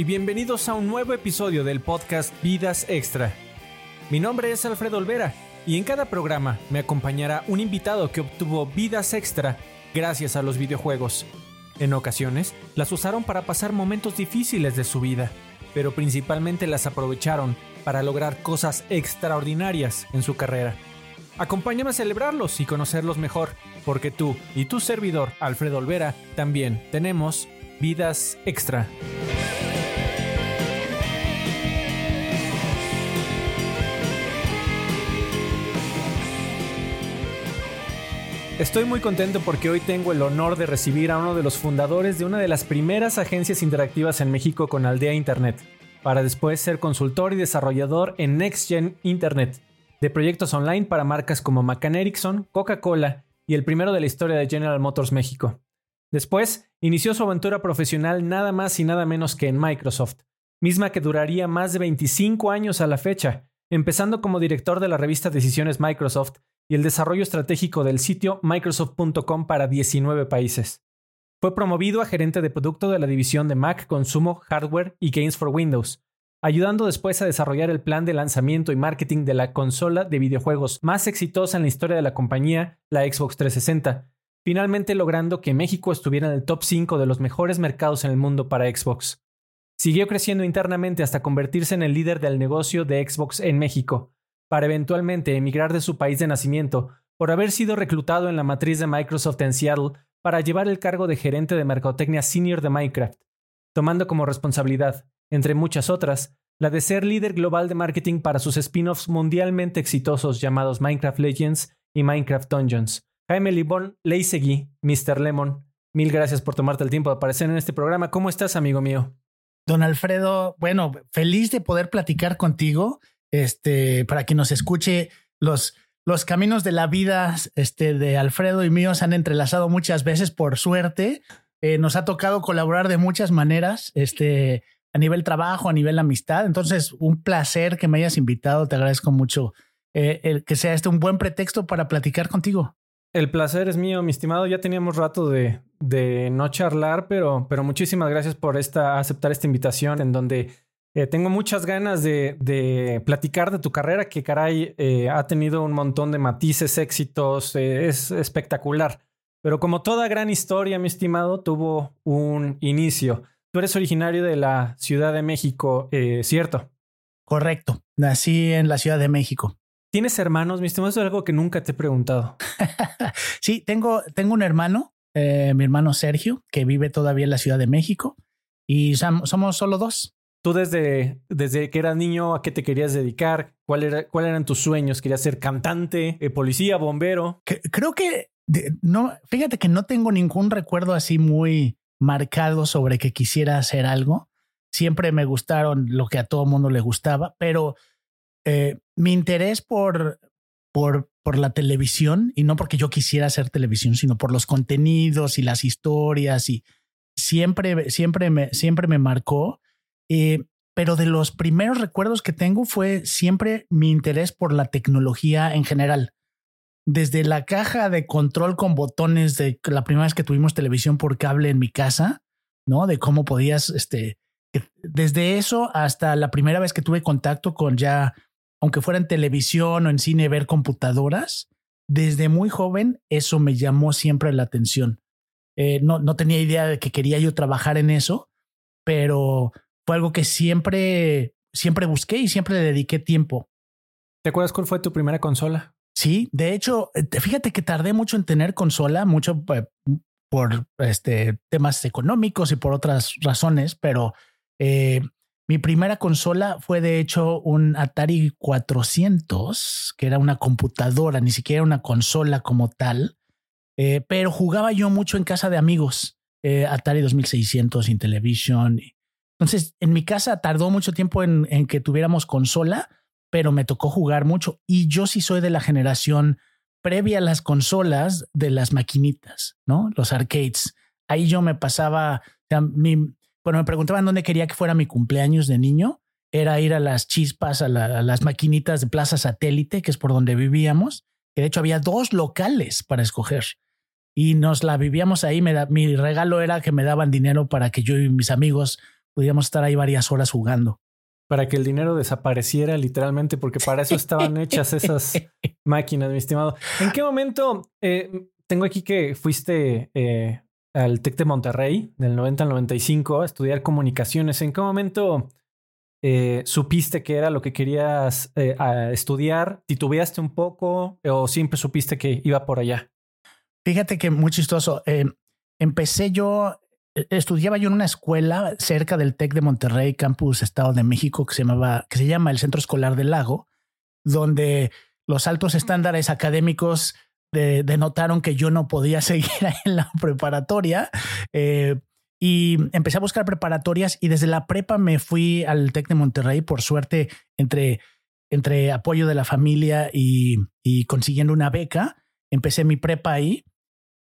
y bienvenidos a un nuevo episodio del podcast Vidas Extra. Mi nombre es Alfredo Olvera y en cada programa me acompañará un invitado que obtuvo vidas extra gracias a los videojuegos. En ocasiones las usaron para pasar momentos difíciles de su vida, pero principalmente las aprovecharon para lograr cosas extraordinarias en su carrera. Acompáñame a celebrarlos y conocerlos mejor, porque tú y tu servidor, Alfredo Olvera, también tenemos vidas extra. Estoy muy contento porque hoy tengo el honor de recibir a uno de los fundadores de una de las primeras agencias interactivas en México con Aldea Internet, para después ser consultor y desarrollador en NextGen Internet, de proyectos online para marcas como McCann Erickson, Coca-Cola y el primero de la historia de General Motors México. Después, inició su aventura profesional nada más y nada menos que en Microsoft, misma que duraría más de 25 años a la fecha, empezando como director de la revista Decisiones Microsoft y el desarrollo estratégico del sitio Microsoft.com para 19 países. Fue promovido a gerente de producto de la división de Mac, Consumo, Hardware y Games for Windows, ayudando después a desarrollar el plan de lanzamiento y marketing de la consola de videojuegos más exitosa en la historia de la compañía, la Xbox 360, finalmente logrando que México estuviera en el top 5 de los mejores mercados en el mundo para Xbox. Siguió creciendo internamente hasta convertirse en el líder del negocio de Xbox en México, para eventualmente emigrar de su país de nacimiento por haber sido reclutado en la matriz de Microsoft en Seattle para llevar el cargo de gerente de mercadotecnia senior de Minecraft, tomando como responsabilidad, entre muchas otras, la de ser líder global de marketing para sus spin-offs mundialmente exitosos llamados Minecraft Legends y Minecraft Dungeons. Jaime Libón Leisegui, Mr. Lemon, mil gracias por tomarte el tiempo de aparecer en este programa. ¿Cómo estás, amigo mío? Don Alfredo, bueno, feliz de poder platicar contigo este, para que nos escuche los, los caminos de la vida este, de Alfredo y mío se han entrelazado muchas veces, por suerte. Eh, nos ha tocado colaborar de muchas maneras, este, a nivel trabajo, a nivel amistad. Entonces, un placer que me hayas invitado. Te agradezco mucho eh, el que sea este un buen pretexto para platicar contigo. El placer es mío, mi estimado. Ya teníamos rato de, de no charlar, pero, pero muchísimas gracias por esta, aceptar esta invitación en donde eh, tengo muchas ganas de, platicar de tu carrera, que caray, eh, ha tenido un montón de matices, éxitos, eh, es espectacular. Pero como toda gran historia, mi estimado, tuvo un inicio. Tú eres originario de la Ciudad de México, ¿cierto? Correcto, nací en la Ciudad de México. ¿Tienes hermanos, mi estimado? es algo que nunca te he preguntado. sí, tengo, tengo un hermano, mi hermano Sergio, que vive todavía en la Ciudad de México, y somos solo dos. Tú desde, desde que eras niño, ¿a qué te querías dedicar? ¿Cuál era, ¿Cuáles eran tus sueños? ¿Querías ser cantante, eh, policía, bombero? creo que no, fíjate que no tengo ningún recuerdo así muy marcado sobre que quisiera hacer algo. Siempre me gustaron lo que a todo mundo le gustaba, pero eh, mi interés por, por, por la televisión, y no porque yo quisiera hacer televisión, sino por los contenidos y las historias, y siempre, siempre, me, siempre me marcó. Eh, pero de los primeros recuerdos que tengo fue siempre mi interés por la tecnología en general. Desde la caja de control con botones de la primera vez que tuvimos televisión por cable en mi casa, ¿no? De cómo podías, este, desde eso hasta la primera vez que tuve contacto con ya, aunque fuera en televisión o en cine, ver computadoras, desde muy joven eso me llamó siempre la atención. Eh, no, no tenía idea de que quería yo trabajar en eso, pero fue algo que siempre, siempre busqué y siempre le dediqué tiempo. ¿Te acuerdas cuál fue tu primera consola? Sí, de hecho, eh, fíjate que tardé mucho en tener consola, mucho eh, por este, temas económicos y por otras razones, pero eh, mi primera consola fue de hecho un Atari 400, que era una computadora, ni siquiera una consola como tal, pero jugaba yo mucho en casa de amigos. Atari 2600, Intellivision, entonces, en mi casa tardó mucho tiempo en, que tuviéramos consola, pero me tocó jugar mucho. Y yo sí soy de la generación previa a las consolas de las maquinitas, ¿no? Los arcades. Ahí yo me pasaba, bueno, me preguntaban dónde quería que fuera mi cumpleaños de niño. Era ir a las chispas, a, las maquinitas de Plaza Satélite, que es por donde vivíamos. Que de hecho había dos locales para escoger y nos la vivíamos ahí. Mi regalo era que me daban dinero para que yo y mis amigos podíamos estar ahí varias horas jugando. Para que el dinero desapareciera literalmente, porque para eso estaban hechas esas máquinas, mi estimado. ¿En qué momento eh, tengo aquí que fuiste eh, al TEC de Monterrey del 90 al 95 a estudiar comunicaciones? ¿En qué momento eh, supiste que era lo que querías estudiar? ¿Titubeaste un poco o siempre supiste que iba por allá? Fíjate que muy chistoso. empecé yo estudiaba yo en una escuela cerca del TEC de Monterrey, campus Estado de México, que se llamaba, que se llama el Centro Escolar del Lago, donde los altos estándares académicos denotaron que yo no podía seguir en la preparatoria. Eh, y empecé a buscar preparatorias y desde la prepa me fui al TEC de Monterrey, por suerte, entre, entre apoyo de la familia y, y consiguiendo una beca. Empecé mi prepa ahí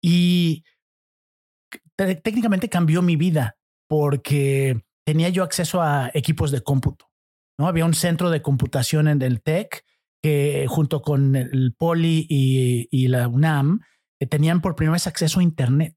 y técnicamente cambió mi vida porque tenía yo acceso a equipos de cómputo. ¿no? Había un centro de computación en el TEC que junto con el Poli y, la UNAM eh, tenían por primera vez acceso a Internet.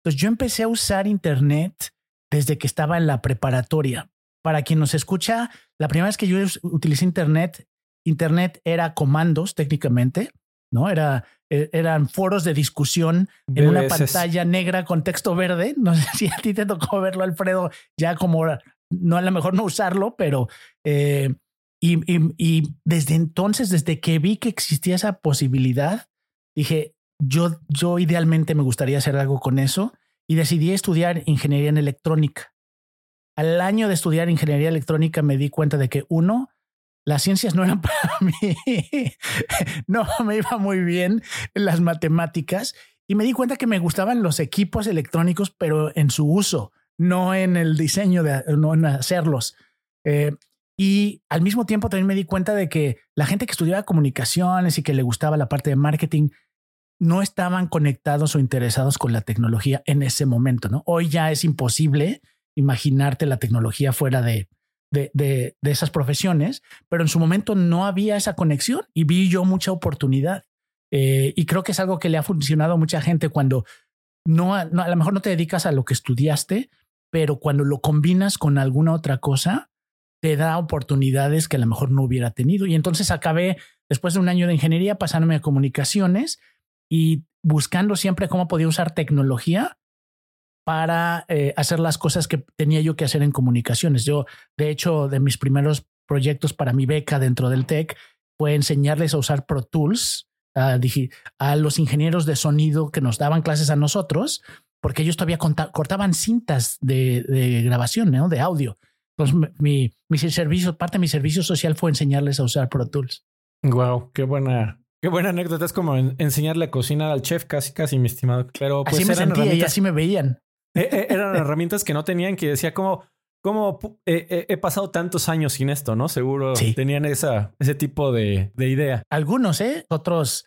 Entonces yo empecé a usar Internet desde que estaba en la preparatoria. Para quien nos escucha, la primera vez que yo utilicé Internet, Internet era comandos técnicamente, ¿no? Era eh, eran foros de discusión en una pantalla negra con texto verde. No sé si a ti te tocó verlo, Alfredo, ya como no a lo mejor no usarlo, pero eh, y, y, desde entonces, desde que vi que existía esa posibilidad, dije, yo, yo idealmente me gustaría hacer algo con eso y decidí estudiar ingeniería en electrónica. Al año de estudiar ingeniería electrónica me di cuenta de que uno, las ciencias no eran para mí. no me iba muy bien en las matemáticas y me di cuenta que me gustaban los equipos electrónicos, pero en su uso, no en el diseño, de, no en hacerlos. Eh, y al mismo tiempo también me di cuenta de que la gente que estudiaba comunicaciones y que le gustaba la parte de marketing no estaban conectados o interesados con la tecnología en ese momento, ¿no? Hoy ya es imposible imaginarte la tecnología fuera de, de, esas profesiones, pero en su momento no había esa conexión y vi yo mucha oportunidad. Eh, y creo que es algo que le ha funcionado a mucha gente cuando no, a lo mejor no te dedicas a lo que estudiaste, pero cuando lo combinas con alguna otra cosa, te da oportunidades que a lo mejor no hubiera tenido. Y entonces acabé, después de un año de ingeniería, pasándome a comunicaciones y buscando siempre cómo podía usar tecnología para eh, hacer las cosas que tenía yo que hacer en comunicaciones. Yo, de hecho, de mis primeros proyectos para mi beca dentro del TEC fue enseñarles a usar Pro Tools a, a los ingenieros de sonido que nos daban clases a nosotros, porque ellos todavía cortaban cintas de, grabación, ¿no? de audio. Entonces, mi, mi servicio, parte de mi servicio social fue enseñarles a usar Pro Tools. Wow, qué buena, qué buena anécdota. Es como enseñarle a cocinar al chef, casi, casi, mi estimado. Pero pues, así me sentía y así me veían. Eh, eh, eran herramientas que no tenían, que decía como, como eh, he pasado tantos años sin esto, ¿no? Seguro tenían esa, ese tipo de, de, idea. Algunos, ¿eh? Otros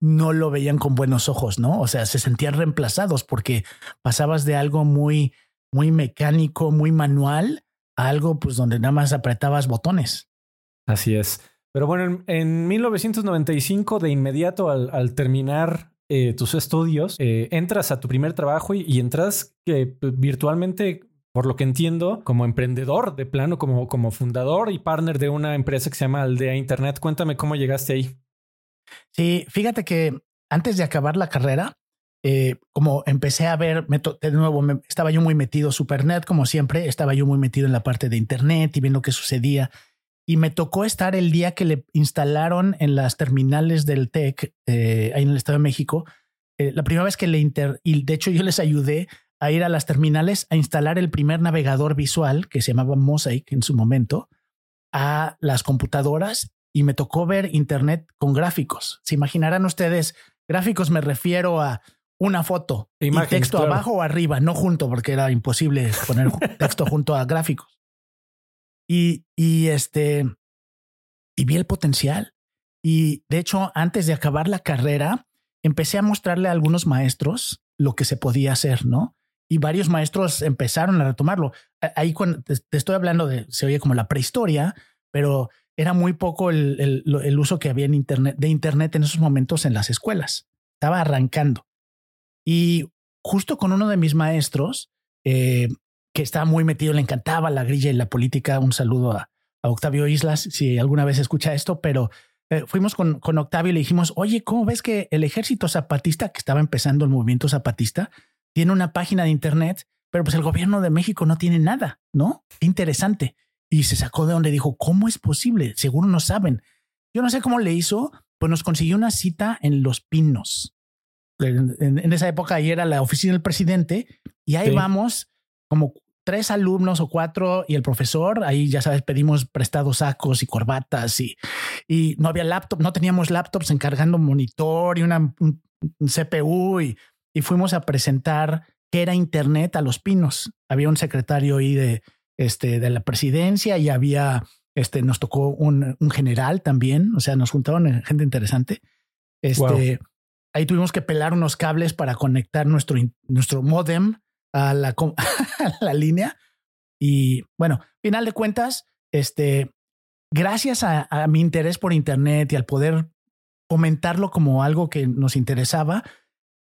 no lo veían con buenos ojos, ¿no? O sea, se sentían reemplazados porque pasabas de algo muy, muy mecánico, muy manual, a algo pues donde nada más apretabas botones. Así es. Pero bueno, en, 1995, de inmediato al, al terminar eh, tus estudios, eh, entras a tu primer trabajo y, entras eh, virtualmente, por lo que entiendo, como emprendedor de plano, como, como fundador y partner de una empresa que se llama Aldea Internet. Cuéntame cómo llegaste ahí. Sí, fíjate que antes de acabar la carrera, como empecé a ver, de nuevo, estaba yo muy metido, Supernet, como siempre, estaba yo muy metido en la parte de Internet y viendo qué sucedía y me tocó estar el día que le instalaron en las terminales del TEC, eh, ahí en el Estado de México, eh, la primera vez que le inter... Y de hecho yo les ayudé a ir a las terminales a instalar el primer navegador visual que se llamaba Mosaic en su momento a las computadoras y me tocó ver Internet con gráficos. Se imaginarán ustedes, gráficos me refiero a una foto y texto abajo o arriba, no junto, porque era imposible poner texto junto a gráficos. Y, este, vi el potencial. Y de hecho, antes de acabar la carrera, empecé a mostrarle a algunos maestros lo que se podía hacer, ¿no? Y varios maestros empezaron a retomarlo. Ahí cuando te, estoy hablando de, se oye como la prehistoria, pero era muy poco el, el, uso que había en internet, de Internet en esos momentos en las escuelas. Estaba arrancando. Y justo con uno de mis maestros, eh, que estaba muy metido, le encantaba la grilla y la política. Un saludo a, Octavio Islas, si alguna vez escucha esto, pero eh, fuimos con, con Octavio y le dijimos, oye, ¿cómo ves que el ejército zapatista, que estaba empezando el movimiento zapatista, tiene una página de internet, pero pues el gobierno de México no tiene nada, ¿no? Interesante. Y se sacó de donde dijo, ¿cómo es posible? Seguro no saben. Yo no sé cómo le hizo, pues nos consiguió una cita en Los Pinos. En, esa época ahí era la oficina del presidente y ahí vamos como tres alumnos o cuatro y el profesor, ahí ya sabes, pedimos prestados sacos y corbatas y, y no había laptop, no teníamos laptops encargando monitor y una un, CPU y, y, fuimos a presentar qué era Internet a los pinos. Había un secretario ahí de, este, de la presidencia y había, este, nos tocó un, un general también, o sea, nos juntaron gente interesante. Este, ahí tuvimos que pelar unos cables para conectar nuestro, nuestro modem a la, la línea. Y bueno, final de cuentas, este, gracias a, mi interés por Internet y al poder comentarlo como algo que nos interesaba,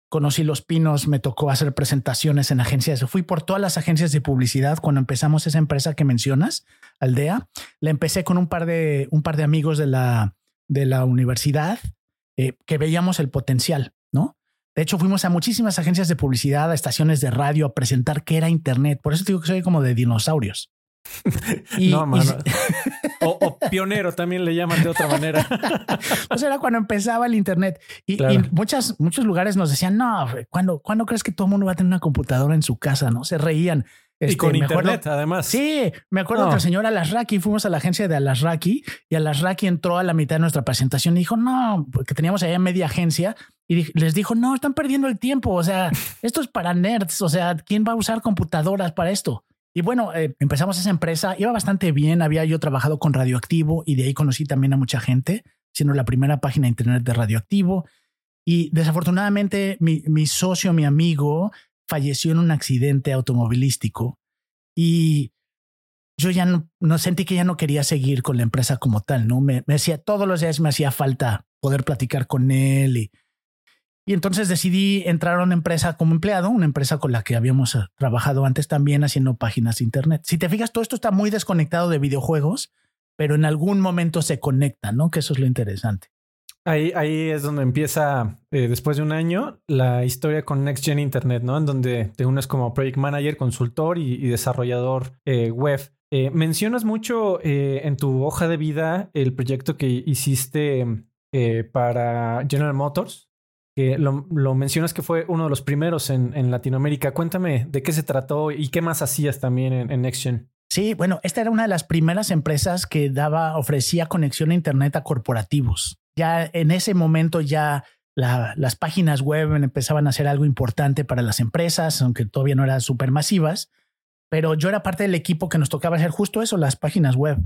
conocí Los Pinos, me tocó hacer presentaciones en agencias. Fui por todas las agencias de publicidad cuando empezamos esa empresa que mencionas, Aldea. La empecé con un par de, un par de amigos de la, de la universidad eh, que veíamos el potencial. De hecho, fuimos a muchísimas agencias de publicidad, a estaciones de radio a presentar qué era Internet. Por eso digo que soy como de dinosaurios. no, mano. o, pionero también le llaman de otra manera. o sea, era cuando empezaba el Internet. Y, muchas, muchos lugares nos decían, no, ¿cuándo, ¿cuándo crees que todo el mundo va a tener una computadora en su casa? No se reían y este, con internet, además. Sí, me acuerdo que el señor Alasraki, fuimos a la agencia de Alasraki y Alasraki entró a la mitad de nuestra presentación y dijo, no, porque teníamos allá media agencia y les dijo, no, están perdiendo el tiempo. O sea, esto es para nerds. O sea, ¿quién va a usar computadoras para esto? Y bueno, eh, empezamos esa empresa, iba bastante bien. Había yo trabajado con Radioactivo y de ahí conocí también a mucha gente, siendo la primera página de internet de Radioactivo. Y desafortunadamente, mi, mi socio, mi amigo, falleció en un accidente automovilístico y yo ya no, sentí que ya no quería seguir con la empresa como tal, ¿no? Me, me hacía todos los días me hacía falta poder platicar con él y, y entonces decidí entrar a una empresa como empleado, una empresa con la que habíamos eh, trabajado antes también haciendo páginas de internet. Si te fijas, todo esto está muy desconectado de videojuegos, pero en algún momento se conecta, ¿no? Que eso es lo interesante. Ahí, ahí es donde empieza, eh, después de un año, la historia con Next Gen Internet, ¿no? En donde te unes como Project Manager, consultor y, desarrollador eh, web. Eh, mencionas mucho en tu hoja de vida el proyecto que hiciste para General Motors, que lo, mencionas que fue uno de los primeros en, Latinoamérica. Cuéntame de qué se trató y qué más hacías también en, en NextGen. Sí, bueno, esta era una de las primeras empresas que daba, ofrecía conexión a Internet a corporativos ya en ese momento ya las páginas web empezaban a ser algo importante para las empresas, aunque todavía no eran súper masivas, pero yo era parte del equipo que nos tocaba hacer justo eso, las páginas web.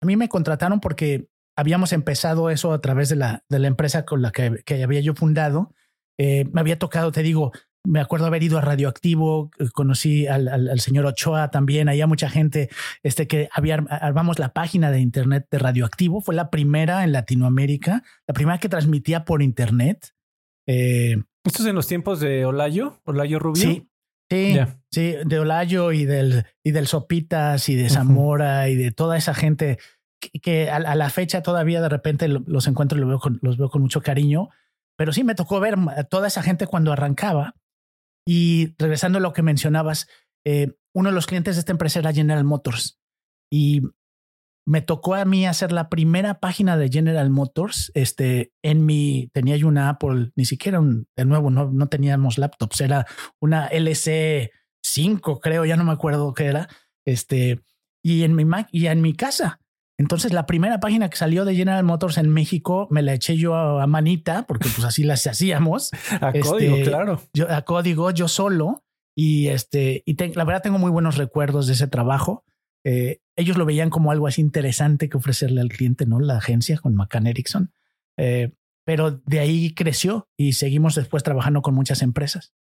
A mí me contrataron porque habíamos empezado eso a través de la, de la empresa con la que, había yo fundado. Eh, me había tocado, te digo, me acuerdo haber ido a Radioactivo, eh, conocí al, señor Ochoa también, había mucha gente este, que había, armamos la página de internet de Radioactivo, fue la primera en Latinoamérica, la primera que transmitía por internet. Eh, ¿Esto es en los tiempos de Olayo? ¿Olayo Rubio? Sí, sí, sí, de Olayo y del, y del Sopitas y de Zamora y de toda esa gente que, a, la fecha todavía de repente los encuentro y los veo los veo con mucho cariño. Pero sí me tocó ver a toda esa gente cuando arrancaba y regresando a lo que mencionabas, eh, uno de los clientes de esta empresa era General Motors y me tocó a mí hacer la primera página de General Motors. Este, en mi, tenía yo una Apple, ni siquiera un, de nuevo, no, no teníamos laptops, era una LC 5, creo, ya no me acuerdo qué era. Este, y en mi Mac y en mi casa. Entonces, la primera página que salió de General Motors en México me la eché yo a, manita, porque pues así las hacíamos. a código, este, claro. Yo, a código, yo solo. Y este, y la verdad tengo muy buenos recuerdos de ese trabajo. Eh, ellos lo veían como algo así interesante que ofrecerle al cliente, ¿no? La agencia con McCann Erickson. Eh, pero de ahí creció y seguimos después trabajando con muchas empresas.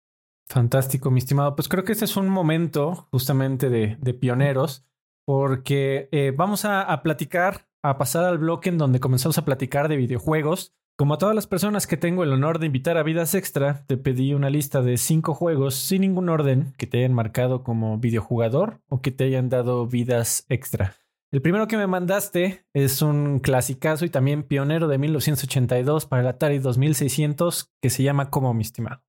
Fantástico, mi estimado. Pues creo que este es un momento justamente de, de pioneros porque eh, vamos a, platicar, a pasar al bloque en donde comenzamos a platicar de videojuegos. Como a todas las personas que tengo el honor de invitar a Vidas Extra, te pedí una lista de cinco juegos sin ningún orden que te hayan marcado como videojugador o que te hayan dado vidas extra. El primero que me mandaste es un clasicazo y también pionero de 1982 para el Atari 2600 que se llama como mi estimado.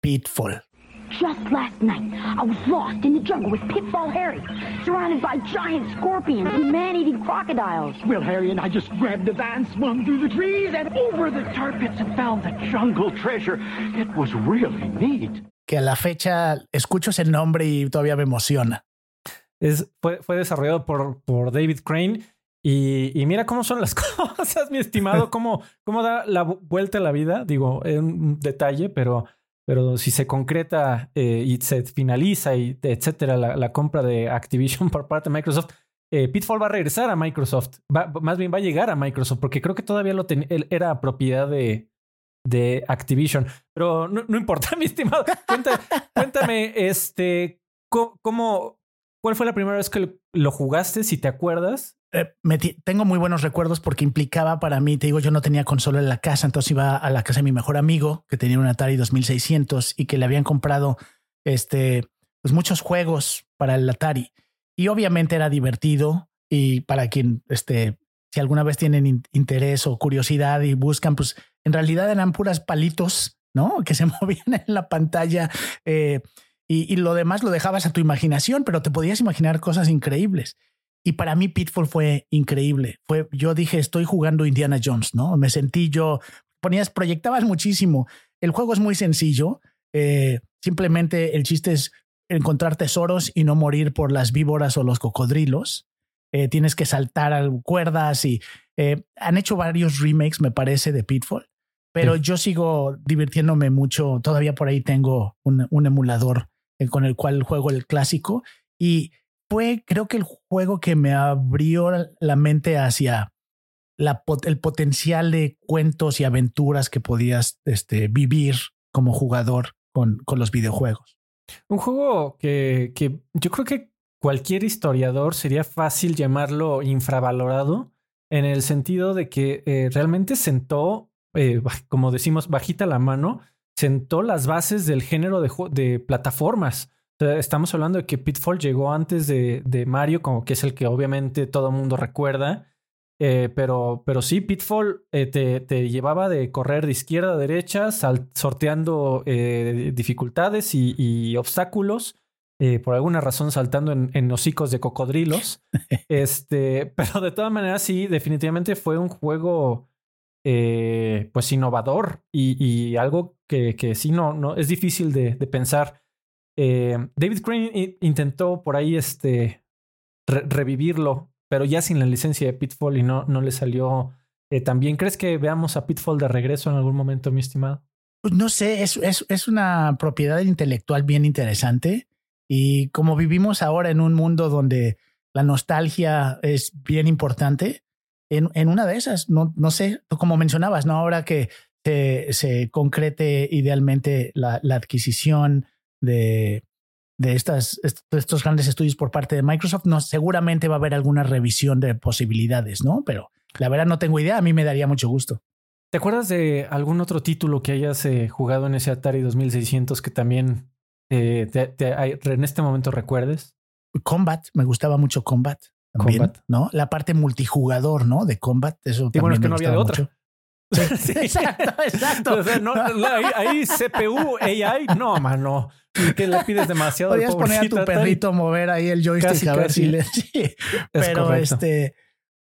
Pitfall. Just last night, I was lost in the jungle with Pitfall Harry, surrounded by giant scorpions and man-eating crocodiles. Well, Harry and I just grabbed the van, swung through the trees, and over the tar pits and found the jungle treasure. It was really neat. Que a la fecha escucho ese nombre y todavía me emociona. Es, fue, fue desarrollado por, por David Crane y, y, mira cómo son las cosas, mi estimado, cómo, cómo da la vuelta a la vida. Digo, es un detalle, pero pero si se concreta eh, y se finaliza y etcétera la, compra de Activision por parte de Microsoft, eh, Pitfall va a regresar a Microsoft. Más bien va a llegar a Microsoft porque creo que todavía lo era propiedad de, de Activision. Pero no, no importa, mi estimado. Cuéntame, cuéntame este, ¿cómo, ¿cuál fue la primera vez que lo jugaste, si te acuerdas? Eh, tengo muy buenos recuerdos porque implicaba para mí, te digo, yo no tenía consola en la casa, entonces iba a la casa de mi mejor amigo que tenía un Atari 2600 y que le habían comprado este, pues muchos juegos para el Atari. Y obviamente era divertido y para quien, este, si alguna vez tienen interés o curiosidad y buscan, pues en realidad eran puras palitos, ¿no? Que se movían en la pantalla. Eh, y lo demás lo dejabas a tu imaginación, pero te podías imaginar cosas increíbles. Y para mí Pitfall fue increíble. Fue, yo dije, estoy jugando Indiana Jones, ¿no? Me sentí yo, ponías, proyectabas muchísimo. El juego es muy sencillo. Eh, simplemente el chiste es encontrar tesoros y no morir por las víboras o los cocodrilos. Eh, tienes que saltar a cuerdas y eh, han hecho varios remakes, me parece, de Pitfall. Pero sí. yo sigo divirtiéndome mucho. Todavía por ahí tengo un, un emulador con el cual juego el clásico. Y fue, creo que el juego que me abrió la mente hacia el potencial de cuentos y aventuras que podías este, vivir como jugador con, los videojuegos. Un juego que, que yo creo que cualquier historiador sería fácil llamarlo infravalorado en el sentido de que eh, realmente sentó, eh, como decimos, bajita la mano, sentó las bases del género de, de plataformas. Estamos hablando de que Pitfall llegó antes de, de Mario, como que es el que obviamente todo el mundo recuerda. Eh, pero, pero sí, Pitfall eh, te, te, llevaba de correr de izquierda a derecha, sal, sorteando eh, dificultades y, y obstáculos. Por alguna razón saltando en, en hocicos de cocodrilos. este, pero de todas maneras, sí, definitivamente fue un juego pues innovador y, y algo que, que, sí no, no es difícil de, de pensar. Eh, David Crane intentó por ahí este, re revivirlo, pero ya sin la licencia de Pitfall y no, no le salió eh, tan bien. ¿Crees que veamos a Pitfall de regreso en algún momento, mi estimado? Pues no sé, es, es, es una propiedad intelectual bien interesante y como vivimos ahora en un mundo donde la nostalgia es bien importante, en, en una de esas, no, no sé, como mencionabas, ¿no? Ahora que se, se concrete idealmente la, la adquisición de, de, estas, estos grandes estudios por parte de Microsoft, no, seguramente va a haber alguna revisión de posibilidades, ¿no? Pero la verdad no tengo idea, a mí me daría mucho gusto. ¿Te acuerdas de algún otro título que hayas eh, jugado en ese Atari 2600 que también eh, te, te, en este momento recuerdes? Combat, me gustaba mucho Combat. También, Combat. ¿no? La parte multijugador, ¿no? De Combat, eso sí, bueno, es que no había de otra. Mucho. Sí, sí, exacto, exacto. O sea, no, ahí, ahí, CPU, AI, no, mano. Que le pides demasiado. Podrías poner a tu perrito a mover ahí el joystick casi, a ver casi. si le. Sí. Pero correcto. este.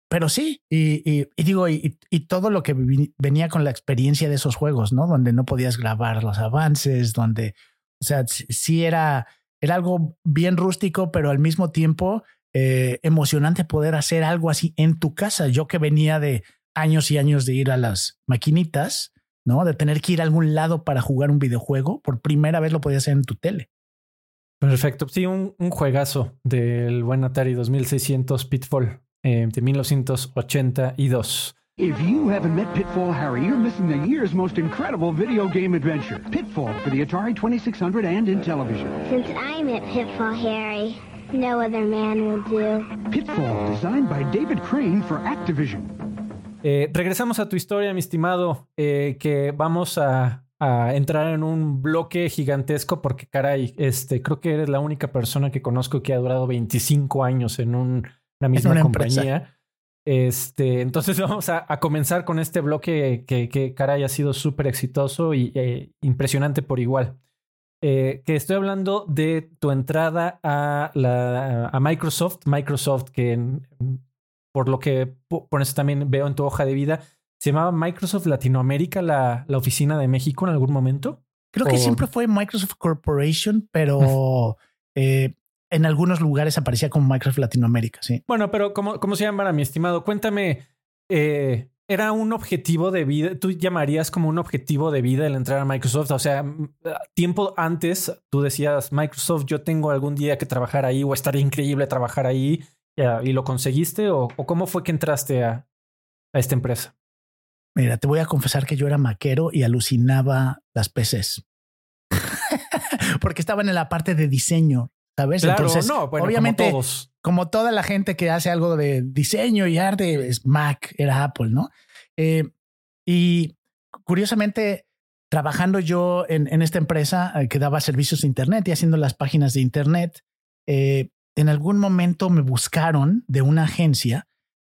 Pero sí, y, y, y digo, y, y, todo lo que venía con la experiencia de esos juegos, ¿no? Donde no podías grabar los avances, donde, o sea, sí era, era algo bien rústico, pero al mismo tiempo eh, emocionante poder hacer algo así en tu casa. Yo que venía de años y años de ir a las maquinitas, ¿no? De tener que ir a algún lado para jugar un videojuego, por primera vez lo podías hacer en tu tele. Perfecto. Sí, un, un juegazo del buen Atari 2600 Pitfall eh, de 1982. If you haven't met Pitfall Harry, you're missing the year's most incredible video game adventure. Pitfall for the Atari 2600 and in television. Since I met Pitfall Harry, no other man will do. Pitfall, designed by David Crane for Activision. Eh, regresamos a tu historia, mi estimado, eh, que vamos a, a, entrar en un bloque gigantesco porque, caray, este, creo que eres la única persona que conozco que ha durado 25 años en un, una misma una compañía. Empresa. Este, entonces vamos a, a, comenzar con este bloque que, que caray, ha sido súper exitoso y eh, impresionante por igual. Eh, que estoy hablando de tu entrada a, la, a Microsoft, Microsoft que por lo que por eso también veo en tu hoja de vida, se llamaba Microsoft Latinoamérica la, la oficina de México en algún momento. Creo que siempre fue Microsoft Corporation, pero eh, en algunos lugares aparecía como Microsoft Latinoamérica, sí. Bueno, pero ¿cómo, cómo se llama, mi estimado? Cuéntame, eh, ¿era un objetivo de vida? ¿Tú llamarías como un objetivo de vida el entrar a Microsoft? O sea, tiempo antes tú decías, Microsoft, yo tengo algún día que trabajar ahí o estaría increíble trabajar ahí y lo conseguiste o, o cómo fue que entraste a, a esta empresa? Mira, te voy a confesar que yo era maquero y alucinaba las PCs. Porque estaban en la parte de diseño, ¿sabes? Claro, Entonces, no, bueno, obviamente, como, todos. como, toda la gente que hace algo de diseño y arte, es Mac, era Apple, ¿no? Eh, y curiosamente, trabajando yo en, en esta empresa eh, que daba servicios de Internet y haciendo las páginas de Internet, eh, en algún momento me buscaron de una agencia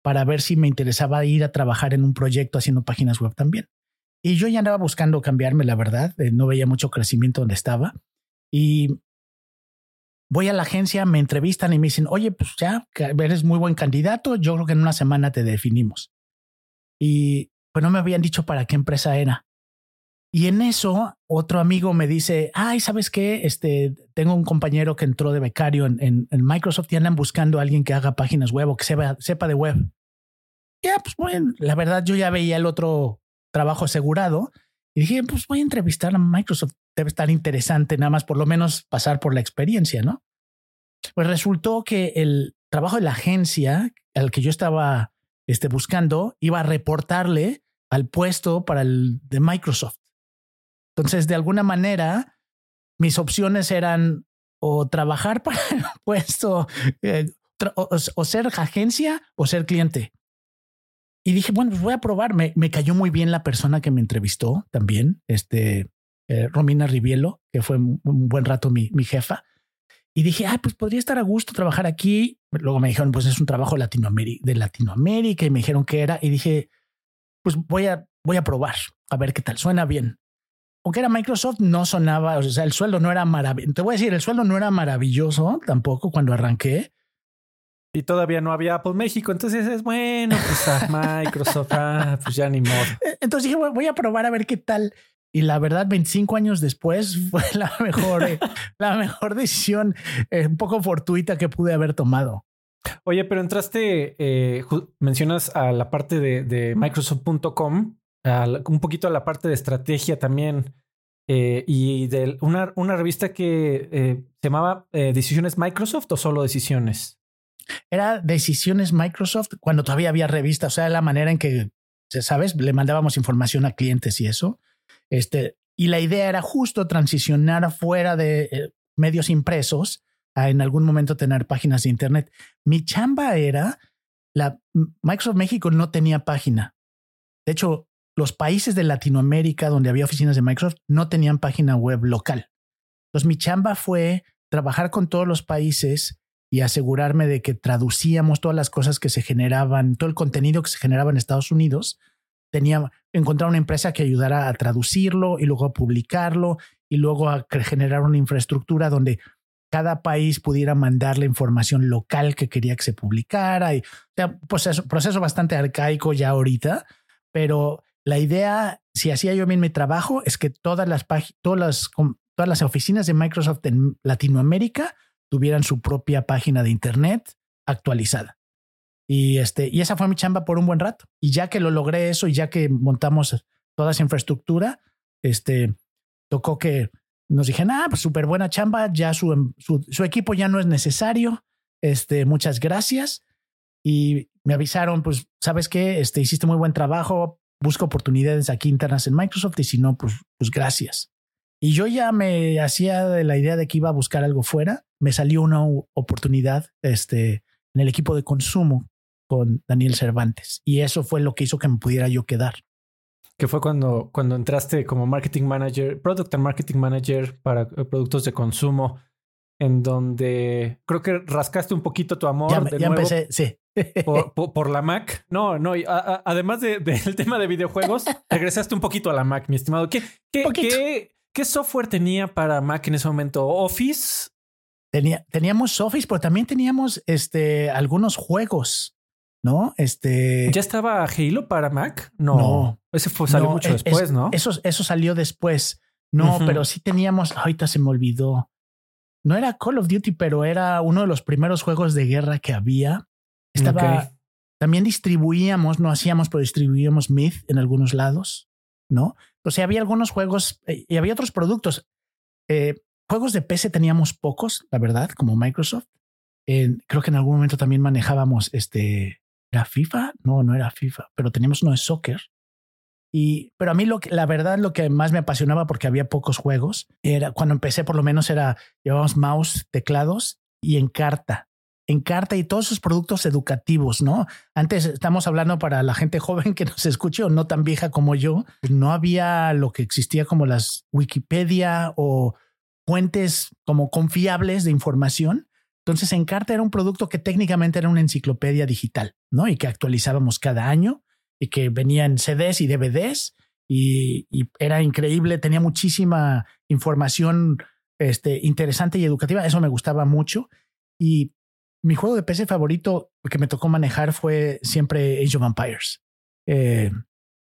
para ver si me interesaba ir a trabajar en un proyecto haciendo páginas web también. Y yo ya andaba buscando cambiarme, la verdad, eh, no veía mucho crecimiento donde estaba. Y voy a la agencia, me entrevistan y me dicen, oye, pues ya, eres muy buen candidato, yo creo que en una semana te definimos. Y pues no me habían dicho para qué empresa era. Y en eso, otro amigo me dice, ay, ¿sabes qué? Este, tengo un compañero que entró de becario en, Microsoft y andan buscando a alguien que haga páginas web o que sepa, sepa de web. Ya, pues bueno, la verdad yo ya veía el otro trabajo asegurado y dije, pues voy a entrevistar a Microsoft. Debe estar interesante nada más por lo menos pasar por la experiencia, ¿no? Pues resultó que el trabajo de la agencia al que yo estaba este, buscando iba a reportarle al puesto para el de Microsoft. Entonces, de alguna manera, mis opciones eran o trabajar para el puesto, eh, o, ser agencia o ser cliente. Y dije, bueno, pues voy a probar. Me, cayó muy bien la persona que me entrevistó también, este, eh, Romina Rivielo, que fue un, buen rato mi, mi jefa. Y dije, ah, pues podría estar a gusto trabajar aquí. Luego me dijeron, pues es un trabajo de Latinoamérica y me dijeron que era. Y dije, pues voy a, voy a probar, a ver qué tal. Suena bien aunque era Microsoft, no sonaba, o sea, el sueldo no era maravilloso. Te voy a decir, el sueldo no era maravilloso tampoco cuando arranqué. Y todavía no había Apple México, entonces es bueno, pues a Microsoft, ah, pues ya ni modo. Eh, entonces dije, voy a probar a ver qué tal. Y la verdad, 25 años después fue la mejor, eh, la mejor decisión, eh, un poco fortuita que pude haber tomado. Oye, pero entraste, mencionas a la parte de, de Microsoft.com un poquito a la parte de estrategia también. Eh, y de una, una revista que eh, se llamaba eh, Decisiones Microsoft o solo Decisiones. Era Decisiones Microsoft cuando todavía había revistas, o sea, la manera en que, sabes, le mandábamos información a clientes y eso. Este, y la idea era justo transicionar fuera de medios impresos a en algún momento tener páginas de Internet. Mi chamba era, la Microsoft México no tenía página. De hecho, los países de Latinoamérica donde había oficinas de Microsoft no tenían página web local. Entonces mi chamba fue trabajar con todos los países y asegurarme de que traducíamos todas las cosas que se generaban, todo el contenido que se generaba en Estados Unidos. Tenía encontrar una empresa que ayudara a traducirlo y luego a publicarlo y luego a generar una infraestructura donde cada país pudiera mandar la información local que quería que se publicara. Y, o sea, proceso, proceso bastante arcaico ya ahorita, pero la idea, si hacía yo bien mi trabajo, es que todas las, todas todas las oficinas de Microsoft en Latinoamérica tuvieran su propia página de Internet actualizada. Y, este, y esa fue mi chamba por un buen rato. Y ya que lo logré eso y ya que montamos toda esa infraestructura, este, tocó que nos dijeron, ah, pues súper buena chamba, ya su, su, su, equipo ya no es necesario, este, muchas gracias. Y me avisaron, pues, ¿sabes qué? Este, hiciste muy buen trabajo, busca oportunidades aquí internas en Microsoft y si no, pues, pues gracias. Y yo ya me hacía de la idea de que iba a buscar algo fuera. Me salió una oportunidad este, en el equipo de consumo con Daniel Cervantes. Y eso fue lo que hizo que me pudiera yo quedar. Que fue cuando, cuando entraste como marketing manager, product and marketing manager para eh, productos de consumo, en donde creo que rascaste un poquito tu amor. Ya, de ya nuevo empecé, sí. Por, por- por la Mac. No, no, y a- a- además de- del tema de videojuegos, regresaste un poquito a la Mac, mi estimado. ¿Qué, qué, qué, qué software tenía para Mac en ese momento? ¿Office? Tenía, teníamos Office, pero también teníamos este, algunos juegos, ¿no? Este, ¿Ya estaba Halo para Mac? No. No. Ese fue, salió no, mucho es- después, es- ¿no? Eso, eso salió después. No, pero sí teníamos, ahorita se me olvidó. No era Call of Duty, pero era uno de los primeros juegos de guerra que había. Estaba, Ok. también distribuíamos, no hacíamos, pero distribuíamos Myth en algunos lados, ¿no? O sea, había algunos juegos eh, y había otros productos. Eh, juegos de PC teníamos pocos, la verdad, como Microsoft. Creo que en algún momento también manejábamos este. ¿Era FIFA? No, no era FIFA, pero teníamos uno de soccer. Y, pero a mí lo que, la verdad, lo que más me apasionaba porque había pocos juegos era cuando empecé, por lo menos era llevábamos mouse, teclados y en carta. En carta y todos esos productos educativos, ¿no? Antes estamos hablando para la gente joven que nos escuche o no tan vieja como yo, pues no había lo que existía como las Wikipedia o fuentes como confiables de información. Entonces, Encarta era un producto que técnicamente era una enciclopedia digital, ¿no? Y que actualizábamos cada año y que venía en CDs y DVDs y, y era increíble, tenía muchísima información este, interesante y educativa, eso me gustaba mucho. Y mi juego de PC favorito que me tocó manejar fue siempre Age of Empires. Eh,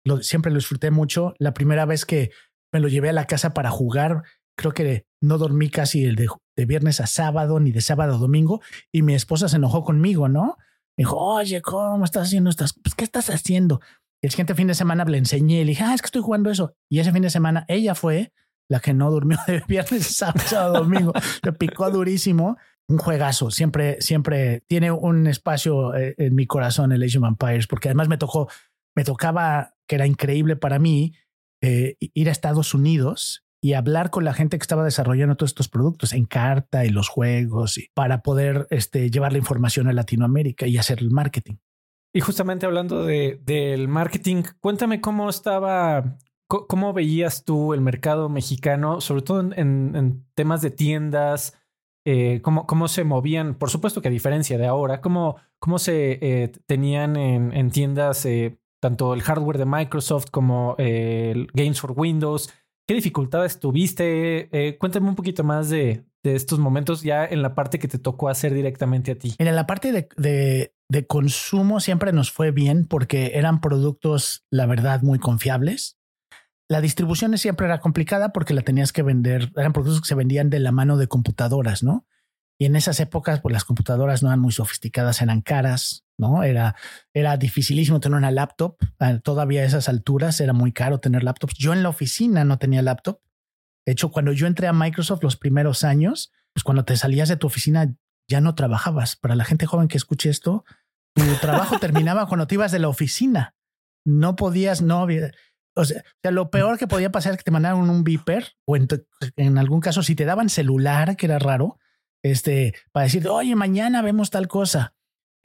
lo, siempre lo disfruté mucho. La primera vez que me lo llevé a la casa para jugar, creo que no dormí casi el de, viernes a sábado ni de sábado a domingo y mi esposa se enojó conmigo, ¿no? Me dijo, oye, ¿cómo estás haciendo estas? Pues, ¿qué estás haciendo? Y el siguiente fin de semana le enseñé y le dije, ah, es que estoy jugando eso. Y ese fin de semana ella fue la que no durmió de viernes, sábado, sábado, domingo. Le picó durísimo. Un juegazo. Siempre, siempre tiene un espacio eh, en mi corazón el Age of Empires, porque además me tocó, me tocaba, que era increíble para mí, eh, ir a Estados Unidos y hablar con la gente que estaba desarrollando todos estos productos en carta y los juegos y para poder este, llevar la información a Latinoamérica y hacer el marketing. Y justamente hablando de, del marketing, cuéntame cómo estaba, cómo veías tú el mercado mexicano, sobre todo en temas de tiendas, eh, cómo, cómo se movían, por supuesto que a diferencia de ahora, cómo, cómo se eh, tenían en, en tiendas eh, tanto el hardware de Microsoft como el Games for Windows. ¿Qué dificultades tuviste? Eh, cuéntame un poquito más de, de estos momentos ya en la parte que te tocó hacer directamente a ti. Mira, la parte de, de consumo siempre nos fue bien porque eran productos, la verdad, muy confiables. La distribución siempre era complicada porque la tenías que vender, eran productos que se vendían de la mano de computadoras, ¿no? Y en esas épocas, pues las computadoras no eran muy sofisticadas, eran caras, ¿no? Era, era dificilísimo tener una laptop. Ah, Todavía a esas alturas era muy caro tener laptops. Yo en la oficina no tenía laptop. De hecho, cuando yo entré a Microsoft los primeros años, pues cuando te salías de tu oficina ya no trabajabas. Para la gente joven que escuche esto, tu trabajo terminaba cuando te ibas de la oficina. No podías, no había. O sea, lo peor que podía pasar es que te mandaran un beeper o en, algún caso, si te daban celular, que era raro, este, para decir, oye, mañana vemos tal cosa.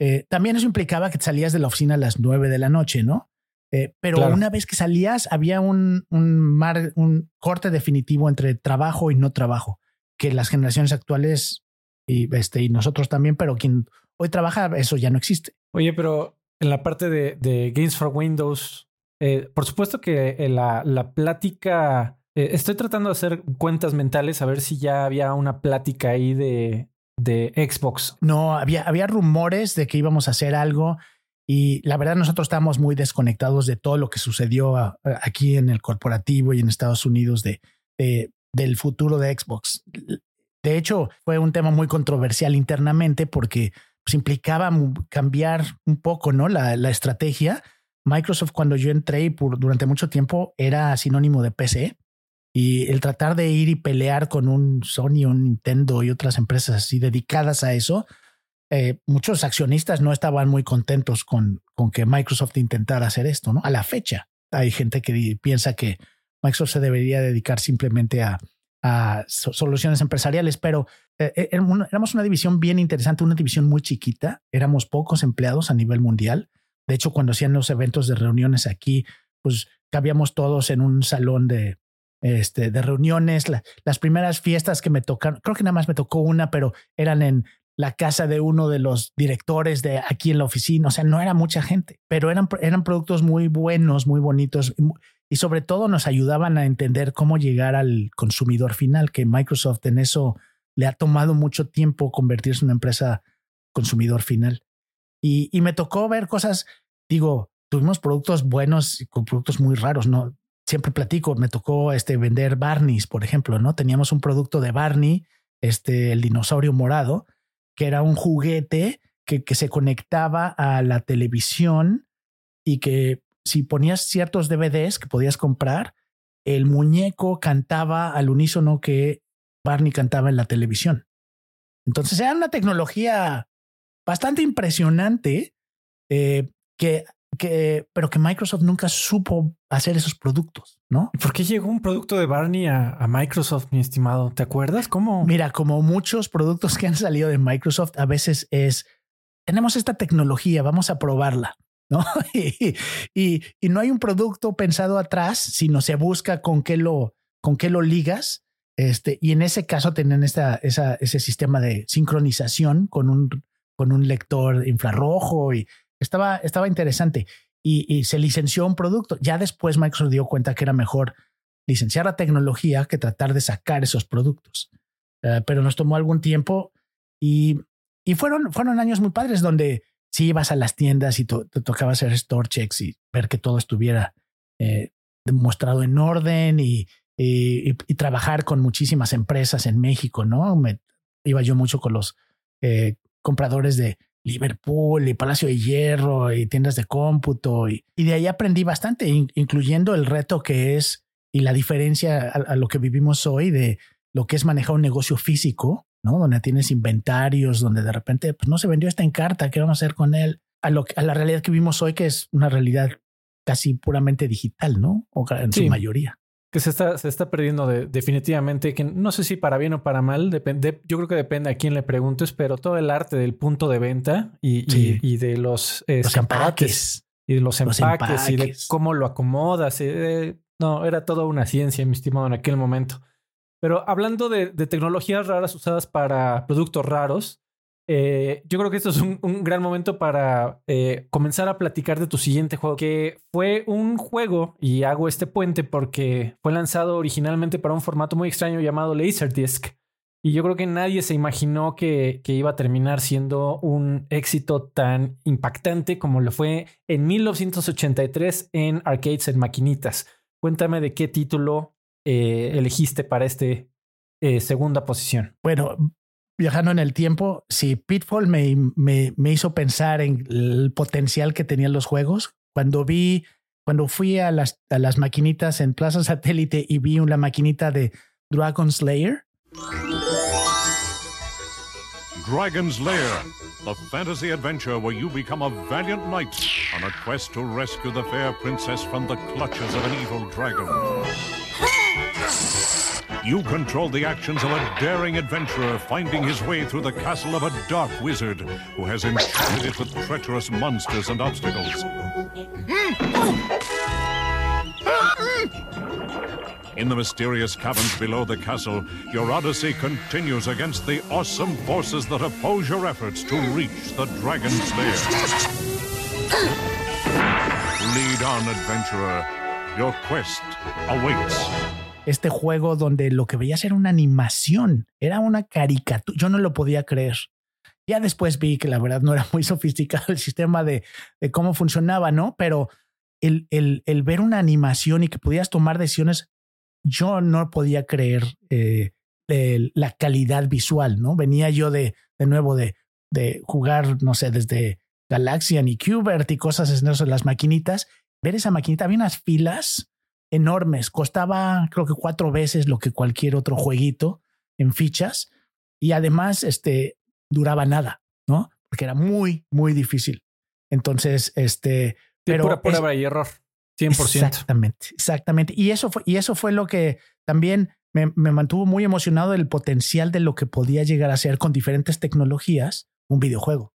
Eh, también eso implicaba que te salías de la oficina a las nueve de la noche, ¿no? Eh, pero Claro. una vez que salías, había un, un, mar- un corte definitivo entre trabajo y no trabajo, que las generaciones actuales y, este, y nosotros también, pero quien hoy trabaja, eso ya no existe. Oye, pero en la parte de, de Games for Windows, eh, por supuesto que eh, la, la plática, eh, estoy tratando de hacer cuentas mentales a ver si ya había una plática ahí de, de Xbox. No, había, había rumores de que íbamos a hacer algo y la verdad nosotros estábamos muy desconectados de todo lo que sucedió aquí en el corporativo y en Estados Unidos de, de- del futuro de Xbox. De hecho, fue un tema muy controversial internamente porque pues, implicaba cambiar un poco ¿no? la, la estrategia. Microsoft cuando yo entré y durante mucho tiempo era sinónimo de PC y el tratar de ir y pelear con un Sony, un Nintendo y otras empresas así dedicadas a eso, eh, muchos accionistas no estaban muy contentos con, con que Microsoft intentara hacer esto, ¿no? A la fecha hay gente que piensa que Microsoft se debería dedicar simplemente a, a soluciones empresariales, pero eh, eh, éramos una división bien interesante, una división muy chiquita, éramos pocos empleados a nivel mundial. De hecho, cuando hacían los eventos de reuniones aquí, pues cabíamos todos en un salón de, este, de reuniones. las primeras fiestas que me tocaron, creo que nada más me tocó una, pero eran en la casa de uno de los directores de aquí en la oficina. O sea, no era mucha gente, pero eran, eran productos muy buenos, muy bonitos y sobre todo nos ayudaban a entender cómo llegar al consumidor final, que Microsoft en eso le ha tomado mucho tiempo convertirse en una empresa consumidor final. Y, me tocó ver cosas, digo, tuvimos productos buenos con productos muy raros, ¿no? Siempre platico, me tocó este, vender Barneys, por ejemplo, ¿no? Teníamos un producto de Barney, este, el dinosaurio morado, que era un juguete que, que se conectaba a la televisión y que si ponías ciertos DVDs que podías comprar, el muñeco cantaba al unísono que Barney cantaba en la televisión. Entonces era una tecnología bastante impresionante eh, que, que, pero que Microsoft nunca supo hacer esos productos, ¿no? ¿Por qué llegó un producto de Barney a, a, Microsoft, mi estimado? ¿Te acuerdas cómo? Mira, como muchos productos que han salido de Microsoft, a veces es tenemos esta tecnología, vamos a probarla. ¿no? y, y, no hay un producto pensado atrás, sino se busca con qué lo, con qué lo ligas. Este, y en ese caso tenían esta, esa, ese sistema de sincronización con un, con un lector infrarrojo y estaba, estaba interesante. Y, se licenció un producto. Ya después Microsoft dio cuenta que era mejor licenciar la tecnología que tratar de sacar esos productos. Uh, pero nos tomó algún tiempo y, y fueron, fueron años muy padres donde si ibas a las tiendas y te tocaba hacer store checks y ver que todo estuviera eh, mostrado en orden y, y, y, trabajar con muchísimas empresas en México, ¿no? Me, iba yo mucho con los eh, compradores de Liverpool y Palacio de Hierro y tiendas de cómputo y, y de ahí aprendí bastante, in, incluyendo el reto que es y la diferencia a, a, lo que vivimos hoy de lo que es manejar un negocio físico ¿no? Donde tienes inventarios, donde de repente pues, no se vendió esta encarta, ¿qué vamos a hacer con él? A, lo, a la realidad que vimos hoy, que es una realidad casi puramente digital, ¿no? O en sí, su mayoría. Que se está, se está perdiendo de, definitivamente, que no sé si para bien o para mal, depende, yo creo que depende a quién le preguntes, pero todo el arte del punto de venta y, sí. y, y de los, eh, los empaques y de los empaques, los empaques, y de cómo lo acomodas. Eh, no, era toda una ciencia, mi estimado, en aquel momento. Pero hablando de, de, tecnologías raras usadas para productos raros, eh, yo creo que esto es un, gran momento para eh, comenzar a platicar de tu siguiente juego, que fue un juego, y hago este puente porque fue lanzado originalmente para un formato muy extraño llamado Laserdisc. Y yo creo que nadie se imaginó que, iba a terminar siendo un éxito tan impactante como lo fue en 1983 en arcades en maquinitas. Cuéntame de qué título eh, elegiste para este segunda posición? Bueno, viajando en el tiempo, si Pitfall me, me, me, hizo pensar en el potencial que tenían los juegos. Cuando vi, cuando fui a las, a las maquinitas en Plaza Satélite y vi una maquinita de Dragon Slayer. Dragon's Lair, the fantasy adventure where you become a valiant knight on a quest to rescue the fair princess from the clutches of an evil dragon. You control the actions of a daring adventurer finding his way through the castle of a dark wizard who has enchanted it with treacherous monsters and obstacles. In the mysterious caverns below the castle, your odyssey continues against the awesome forces that oppose your efforts to reach the dragon's lair. Lead on, adventurer. Your quest awaits. Este juego donde lo que veías era una animación, era una caricatura. Yo no lo podía creer. Ya después vi que la verdad no era muy sofisticado el sistema de, cómo funcionaba, ¿no? Pero el, el, ver una animación y que podías tomar decisiones, yo no podía creer eh, la calidad visual, ¿no? Venía yo de, de nuevo de, de jugar, no sé, desde Galaxian y Qbert y cosas en las maquinitas. Ver esa maquinita, había unas filas enormes, costaba creo que cuatro veces lo que cualquier otro jueguito en fichas y además este duraba nada, ¿no? Porque era muy, muy difícil. Entonces, este, pero pura prueba y error. 100%. Exactamente, exactamente. Y eso fue, y eso fue lo que también me, me mantuvo muy emocionado del potencial de lo que podía llegar a ser con diferentes tecnologías un videojuego.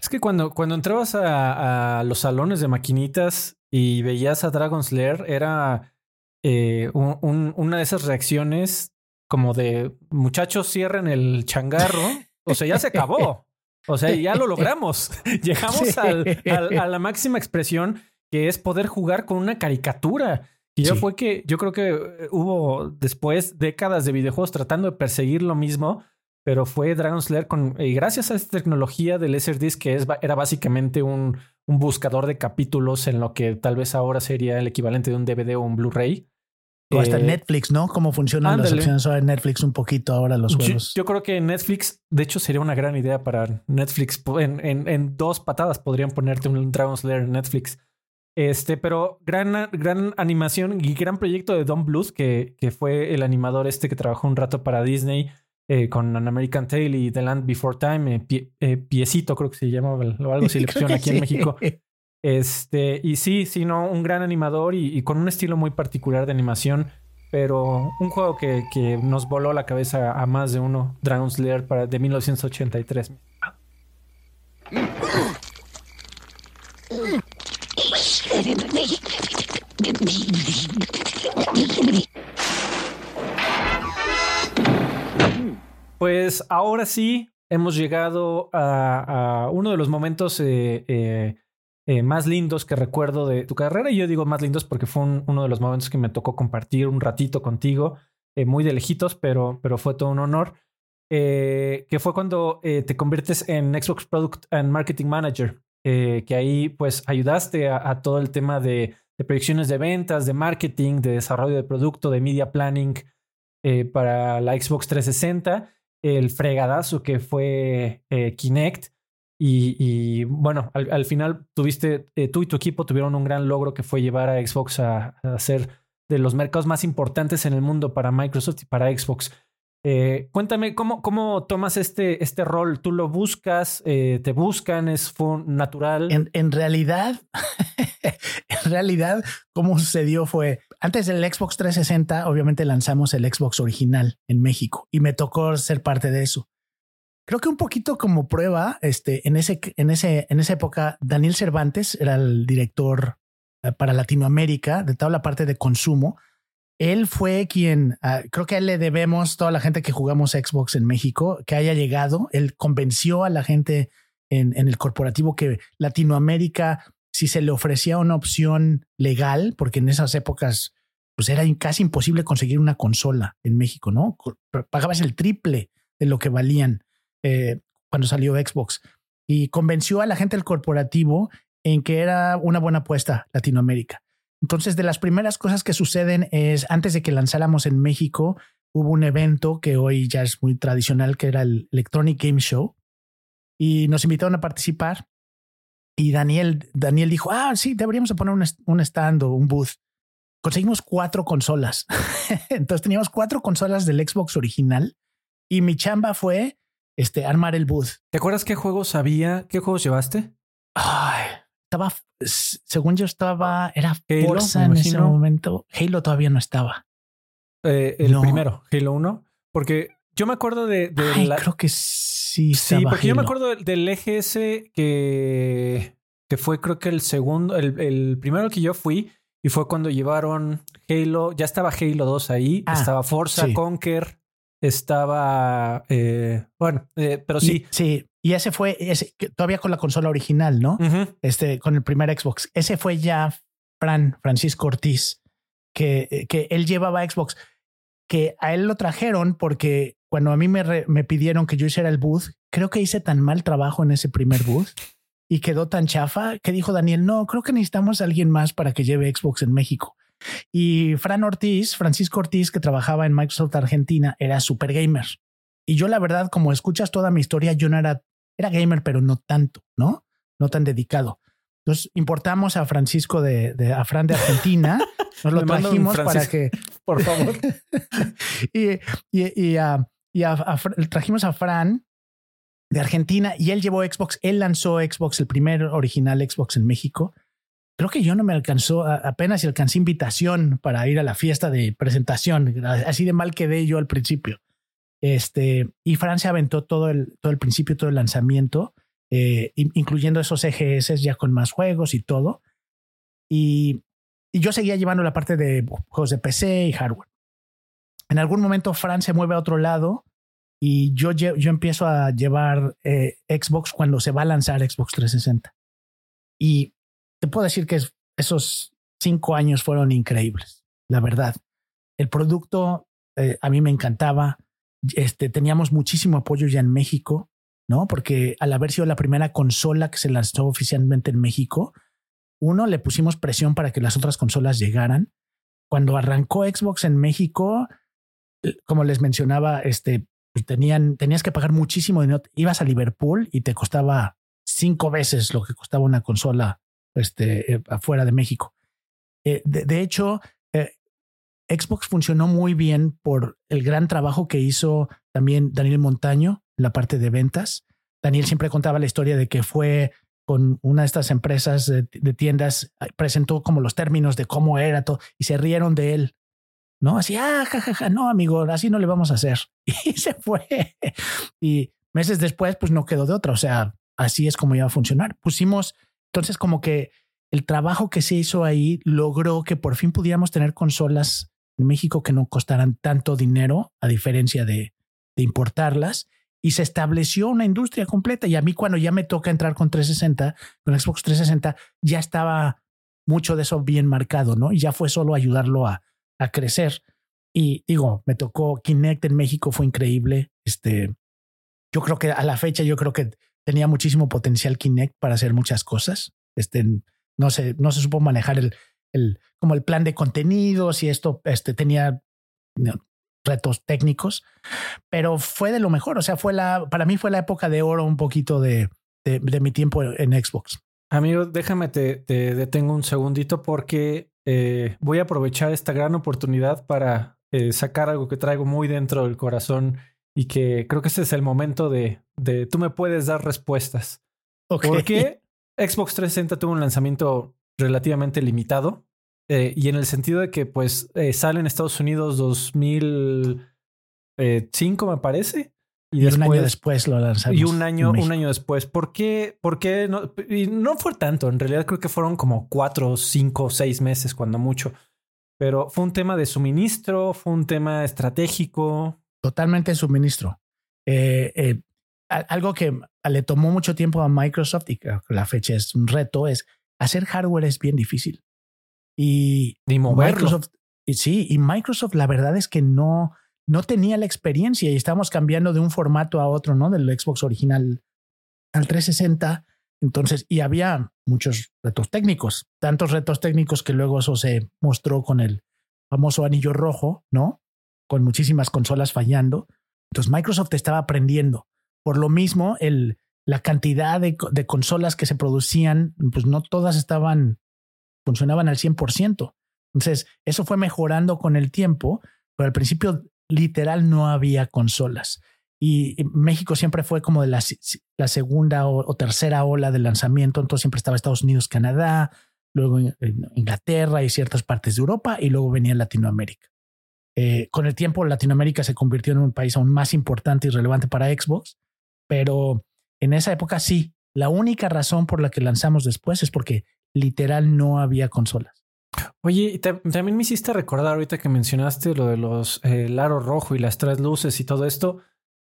Es que cuando, cuando entrabas a, a los salones de maquinitas y veías a Dragon's Lair, era eh, un- un- una de esas reacciones como de muchachos cierren el changarro. O sea, ya se acabó. O sea, ya lo logramos. Llegamos al- a la máxima expresión que es poder jugar con una caricatura. Y ya Sí. fue que yo creo que eh, hubo después décadas de videojuegos tratando de perseguir lo mismo, pero fue Dragon's Lair con, y gracias a esta tecnología del Laserdisc que es, era básicamente un, un buscador de capítulos en lo que tal vez ahora sería el equivalente de un DVD o un Blu-ray. O hasta Eh, Netflix, ¿no? Cómo funcionan las opciones ahora en Netflix un poquito ahora los juegos. yo creo que Netflix, de hecho, sería una gran idea para Netflix. En, en- en dos patadas podrían ponerte un Dragon's Lair en Netflix. Este, pero gran, gran animación y gran proyecto de Don Bluth, que, que fue el animador este que trabajó un rato para Disney eh, con An American Tale y The Land Before Time, eh, Pie- eh, Piecito creo que se llama, o algo así le Creo pusieron que aquí en. México. Este, y sí, sí, no, un gran animador y, y con un estilo muy particular de animación, pero un juego que, que nos voló la cabeza a más de uno, Dragon's Lair para, de 1983. Pues ahora sí, hemos llegado a, uno de los momentos eh, eh, eh, más lindos que recuerdo de tu carrera. Y yo digo más lindos porque fue un- uno de los momentos que me tocó compartir un ratito contigo, muy de lejitos, pero, pero fue todo un honor. que fue cuando te conviertes en Xbox Product and Marketing Manager, que ahí pues ayudaste a, todo el tema de, de proyecciones de ventas, de marketing, de desarrollo de producto, de media planning para la Xbox 360, el fregadazo que fue eh, Kinect. Y, bueno, al, al final tuviste, eh, tú y tu equipo tuvieron un gran logro que fue llevar a Xbox a, a ser de los mercados más importantes en el mundo para Microsoft y para Xbox. Eh, cuéntame, ¿cómo, ¿cómo tomas este, este rol? ¿Tú lo buscas? Eh, ¿Te buscan? ¿Es natural? En, en realidad, en realidad, cómo sucedió fue antes del Xbox 360, obviamente lanzamos el Xbox original en México y me tocó ser parte de eso. Creo que un poquito como prueba, este, en ese, en ese, en esa época, Daniel Cervantes era el director eh, para Latinoamérica de toda la parte de consumo. Él fue quien, ah, creo que a él le debemos toda la gente que jugamos Xbox en México, que haya llegado. Él convenció a la gente en, en el corporativo que Latinoamérica, si se le ofrecía una opción legal, porque en esas épocas pues era casi imposible conseguir una consola en México, ¿no? Pagabas el triple de lo que valían eh, cuando salió Xbox y convenció a la gente del corporativo en que era una buena apuesta Latinoamérica. Entonces, de las primeras cosas que suceden es, antes de que lanzáramos en México, hubo un evento que hoy ya es muy tradicional, que era el Electronic Game Show, y nos invitaron a participar. Y Daniel, Daniel dijo, ah, sí, deberíamos de poner un, un stand o un booth. Conseguimos cuatro consolas. Entonces teníamos cuatro consolas del Xbox original y mi chamba fue este, armar el booth. ¿Te acuerdas qué juegos había? ¿Qué juegos llevaste? Ay, estaba, según yo estaba, era Halo, Forza me en ese momento. Halo todavía no estaba. Eh, el No. primero, Halo 1. Porque yo me acuerdo de, de Ay, la- creo que sí. Sí, porque yo me Halo. acuerdo del, del EGS que, que fue creo que el segundo, el, el primero que yo fui y fue cuando llevaron Halo, ya estaba Halo 2 ahí, Ah, estaba Forza, sí. Conquer, estaba, eh, bueno, eh, pero sí. Y- sí. Y ese fue ese, todavía con la consola original, ¿no? Este, con el primer Xbox. Ese fue ya Fran, Francisco Ortiz, que, que él llevaba Xbox, que a él lo trajeron porque cuando a mí me, re- me pidieron que yo hiciera el booth, creo que hice tan mal trabajo en ese primer booth y quedó tan chafa que dijo Daniel, no, creo que necesitamos a alguien más para que lleve Xbox en México. Y Fran Ortiz, Francisco Ortiz, que trabajaba en Microsoft Argentina, era super gamer. Y yo la verdad, como escuchas toda mi historia, yo no era, era gamer, pero no tanto, ¿no? No tan dedicado. Entonces importamos a Francisco de, de a Fran de Argentina, nos lo trajimos para que Por favor. y, y, y, a- y a- trajimos a Fran de Argentina y él llevó Xbox, él lanzó Xbox, el primer original Xbox en México. creo que yo no me alcanzó, apenas alcancé invitación para ir a la fiesta de presentación. Así de mal quedé yo al principio. Este, y Francia aventó todo el, todo el principio, todo el lanzamiento, eh, incluyendo esos EGS ya con más juegos y todo. Y, y, yo seguía llevando la parte de juegos de PC y hardware. En algún momento Francia mueve a otro lado y yo, yo empiezo a llevar eh, Xbox cuando se va a lanzar Xbox 360. Y te puedo decir que esos cinco años fueron increíbles, la verdad. El producto eh, a mí me encantaba. Este, teníamos muchísimo apoyo ya en México, ¿no? Porque al haber sido la primera consola que se lanzó oficialmente en México, uno, le pusimos presión para que las otras consolas llegaran. Cuando arrancó Xbox en México, eh, como les mencionaba, este, pues tenían, tenías que pagar muchísimo dinero. Ibas a Liverpool y te costaba cinco veces lo que costaba una consola este, eh, afuera de México. Eh, de, hecho, Xbox funcionó muy bien por el gran trabajo que hizo también Daniel Montaño, la parte de ventas. Daniel siempre contaba la historia de que fue con una de estas empresas de, tiendas, presentó como los términos de cómo era todo y se rieron de él. ¿No? Así, ah, jajaja, no, amigo, así no le vamos a hacer. Y se fue. Y meses después, pues no quedó de otra. O sea, así es como iba a funcionar. Pusimos entonces, como que el trabajo que se hizo ahí logró que por fin pudiéramos tener consolas en México que no costaran tanto dinero, a diferencia de, importarlas, y se estableció una industria completa. Y a mí cuando ya me toca entrar con 360, con Xbox 360, ya estaba mucho de eso bien marcado, ¿no? Y ya fue solo ayudarlo a, a crecer. Y digo, me tocó Kinect en México, fue increíble. Este, yo creo que a la fecha, yo creo que tenía muchísimo potencial Kinect para hacer muchas cosas. Este, no se, no se supo manejar el, el, como el plan de contenidos y esto este, tenía retos técnicos, pero fue de lo mejor. O sea, fue la, para mí fue la época de oro un poquito de, de, mi tiempo en Xbox. Amigo, déjame te, te detengo un segundito porque eh, voy a aprovechar esta gran oportunidad para eh, sacar algo que traigo muy dentro del corazón y que creo que ese es el momento de, de tú me puedes dar respuestas. Porque Xbox 360 tuvo un lanzamiento relativamente limitado eh, y en el sentido de que pues eh, sale en Estados Unidos 2005 me parece. Y, un año después lo lanzamos. Y un año, un año después. ¿Por qué? ¿Por qué no? Y no fue tanto. En realidad creo que fueron como cuatro, cinco, seis meses, cuando mucho. Pero fue un tema de suministro, fue un tema estratégico totalmente suministro. Eh, eh, algo que le tomó mucho tiempo a Microsoft y que la fecha es un reto es hacer hardware es bien difícil. Y, Microsoft, y sí, y Microsoft la verdad es que no, no tenía la experiencia y estamos cambiando de un formato a otro, ¿no? Del Xbox original al 360. Entonces, y había muchos retos técnicos, tantos retos técnicos que luego eso se mostró con el famoso anillo rojo, ¿no? con muchísimas consolas fallando. Entonces Microsoft estaba aprendiendo. Por lo mismo, el, la cantidad de, consolas que se producían, pues no todas estaban, funcionaban al 100%. Entonces, eso fue mejorando con el tiempo, pero al principio literal no había consolas. Y México siempre fue como de la, segunda o, tercera ola de lanzamiento, entonces siempre estaba Estados Unidos, Canadá, luego Inglaterra y ciertas partes de Europa, y luego venía Latinoamérica. Eh, con el tiempo, Latinoamérica se convirtió en un país aún más importante y relevante para Xbox, pero en esa época sí, la única razón por la que lanzamos después es porque literal no había consolas. Oye, también me hiciste recordar ahorita que mencionaste lo de los eh, el rojo y las tres luces y todo esto.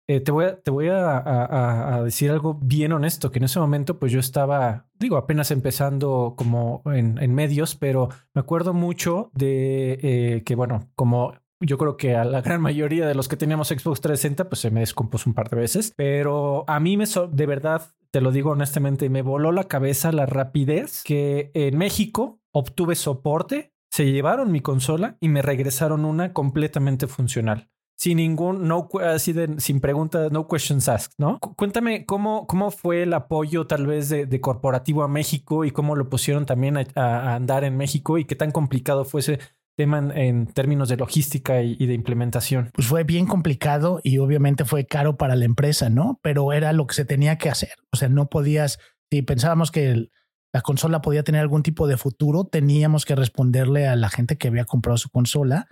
Eh, te voy, a, te decir algo bien honesto, que en ese momento pues yo estaba, digo, apenas empezando como en, en medios, pero me acuerdo mucho de que, bueno, como yo creo que a la gran mayoría de los que teníamos Xbox 360, pues se me descompuso un par de veces. Pero a mí me, de verdad, te lo digo honestamente, me voló la cabeza la rapidez que en México obtuve soporte, se llevaron mi consola y me regresaron una completamente funcional. Sin ningún, no, así de, sin preguntas, no questions asked, ¿no? Cuéntame cómo, cómo fue el apoyo tal vez de, corporativo a México y cómo lo pusieron también a, a andar en México y qué tan complicado fuese tema en, términos de logística y, de implementación? Pues fue bien complicado y obviamente fue caro para la empresa, ¿no? Pero era lo que se tenía que hacer. O sea, no podías, si pensábamos que la consola podía tener algún tipo de futuro, teníamos que responderle a la gente que había comprado su consola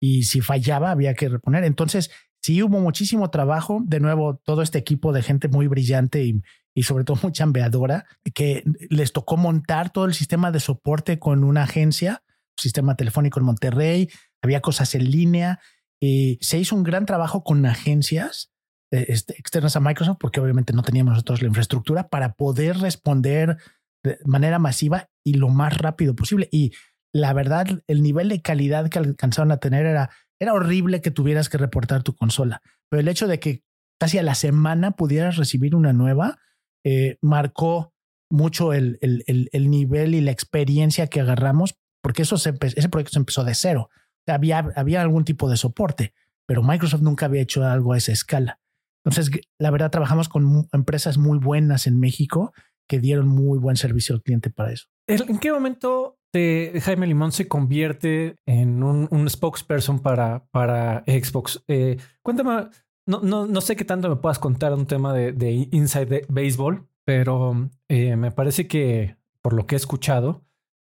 y si fallaba había que reponer. Entonces, sí hubo muchísimo trabajo. De nuevo, todo este equipo de gente muy brillante y, y sobre todo muy chambeadora, que les tocó montar todo el sistema de soporte con una agencia, sistema telefónico en Monterrey, había cosas en línea. Y se hizo un gran trabajo con agencias eh, este, externas a Microsoft, porque obviamente no teníamos nosotros la infraestructura para poder responder de manera masiva y lo más rápido posible. Y la verdad, el nivel de calidad que alcanzaron a tener era, era horrible que tuvieras que reportar tu consola. Pero el hecho de que casi a la semana pudieras recibir una nueva, eh, marcó mucho el, el, el, nivel y la experiencia que agarramos, porque eso ese proyecto se empezó de cero. Había, había algún tipo de soporte, pero Microsoft nunca había hecho algo a esa escala. Entonces, la verdad, trabajamos con empresas muy buenas en México que dieron muy buen servicio al cliente para eso. ¿En qué momento Jaime Limón se convierte en un, spokesperson para, para Xbox? Eh, cuéntame, no, no, no, sé qué tanto me puedas contar un tema de, de Inside Baseball, pero eh, me parece que, por lo que he escuchado,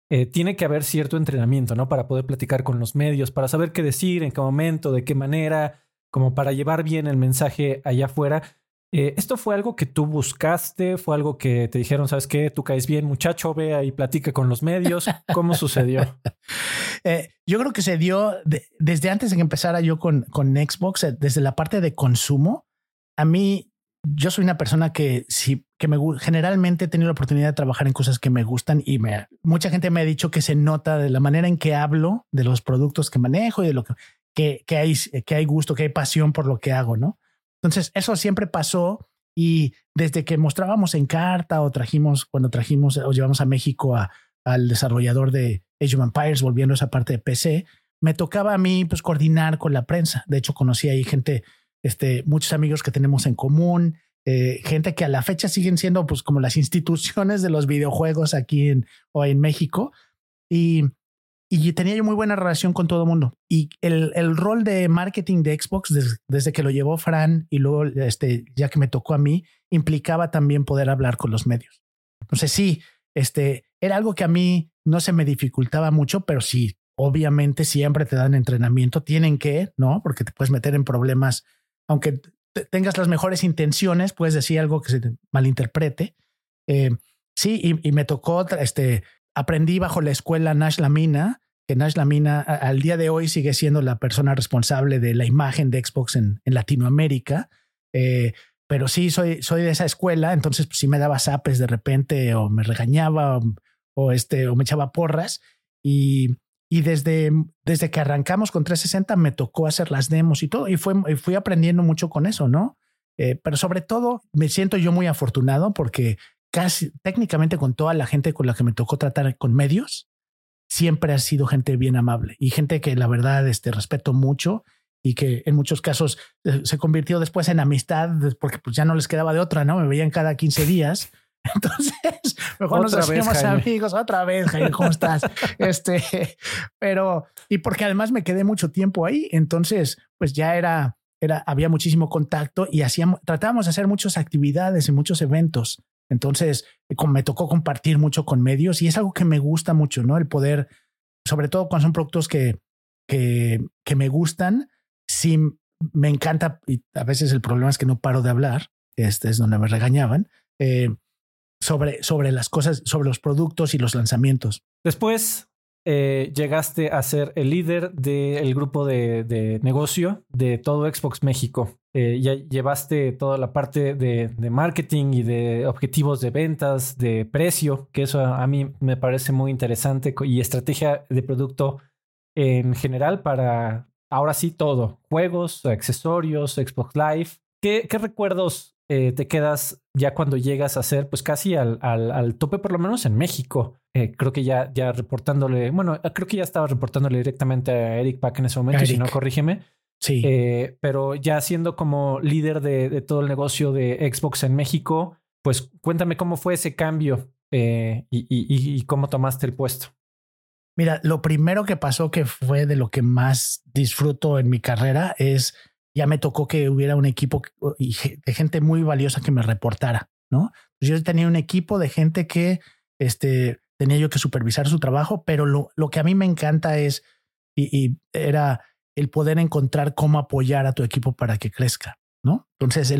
eh, tiene que haber cierto entrenamiento, ¿no? Para poder platicar con los medios, para saber qué decir, en qué momento, de qué manera, como para llevar bien el mensaje allá afuera. Eh, ¿Esto fue algo que tú buscaste? ¿Fue algo que te dijeron, sabes qué, tú caes bien, muchacho, ve y platica con los medios? ¿Cómo sucedió? Eh, yo creo que se dio desde antes de que empezara yo con, con Xbox, desde la parte de consumo. A mí, yo soy una persona que sí, que me generalmente he tenido la oportunidad de trabajar en cosas que me gustan y me, mucha gente me ha dicho que se nota de la manera en que hablo, de los productos que manejo y de lo que, que, que hay, que hay gusto, que hay pasión por lo que hago, ¿no? Entonces, eso siempre pasó y desde que mostrábamos en carta o trajimos, cuando trajimos o llevamos a México a, al desarrollador de Age of Empires, volviendo a esa parte de PC, me tocaba a mí pues coordinar con la prensa. De hecho, conocí ahí gente, este, muchos amigos que tenemos en común, eh, gente que a la fecha siguen siendo pues como las instituciones de los videojuegos aquí en, o en México. Y y tenía yo muy buena relación con todo el mundo. Y el, el, rol de marketing de Xbox, desde, que lo llevó Fran y luego, este, ya que me tocó a mí, implicaba también poder hablar con los medios. Entonces, sí, este, era algo que a mí no se me dificultaba mucho, pero sí, obviamente siempre te dan entrenamiento, tienen que, ¿no? Porque te puedes meter en problemas, aunque tengas las mejores intenciones, puedes decir algo que se malinterprete. Eh, sí, y, me tocó este, aprendí bajo la escuela Nash Lamina, que Nash Lamina al día de hoy sigue siendo la persona responsable de la imagen de Xbox en, en Latinoamérica. Eh, pero sí, soy, soy de esa escuela, entonces pues, sí me daba zapes de repente o me regañaba o, este, o me echaba porras. Y, y desde, desde que arrancamos con 360 me tocó hacer las demos y todo, y, fue, fui aprendiendo mucho con eso, ¿no? Eh, pero sobre todo me siento yo muy afortunado porque casi técnicamente con toda la gente con la que me tocó tratar con medios, siempre ha sido gente bien amable y gente que la verdad este, respeto mucho y que en muchos casos eh, se convirtió después en amistad porque pues ya no les quedaba de otra, ¿no? Me veían cada 15 días. Entonces, mejor nos hacíamos amigos otra vez, Jaime, ¿cómo estás? este, pero, y porque además me quedé mucho tiempo ahí, entonces, pues ya era, era, había muchísimo contacto y hacíamos, tratábamos de hacer muchas actividades y muchos eventos entonces, me tocó compartir mucho con medios y es algo que me gusta mucho, ¿no? El poder, sobre todo cuando son productos que, que, que me gustan, sí me encanta y a veces el problema es que no paro de hablar, este es donde me regañaban, eh, sobre, sobre las cosas, sobre los productos y los lanzamientos. Después eh, llegaste a ser el líder del grupo de, negocio de todo Xbox México. Eh, ya llevaste toda la parte de, marketing y de objetivos de ventas, de precio, que eso a, mí me parece muy interesante, y estrategia de producto en general para ahora sí todo, juegos, accesorios, Xbox Live. ¿Qué, qué recuerdos eh, te quedas ya cuando llegas a ser pues casi al, al, al tope, por lo menos en México. Eh, creo que ya, ya reportándole, bueno, creo que ya estaba reportándole directamente a Eric Pack en ese momento, si no, corrígeme. Sí. Eh, pero ya siendo como líder de, de, todo el negocio de Xbox en México, pues cuéntame cómo fue ese cambio y, y, y cómo tomaste el puesto. Mira, lo primero que pasó que fue de lo que más disfruto en mi carrera es ya me tocó que hubiera un equipo de gente muy valiosa que me reportara, ¿no? Pues yo tenía un equipo de gente que este, tenía yo que supervisar su trabajo, pero lo, que a mí me encanta es, y, era el poder encontrar cómo apoyar a tu equipo para que crezca, ¿no? Entonces,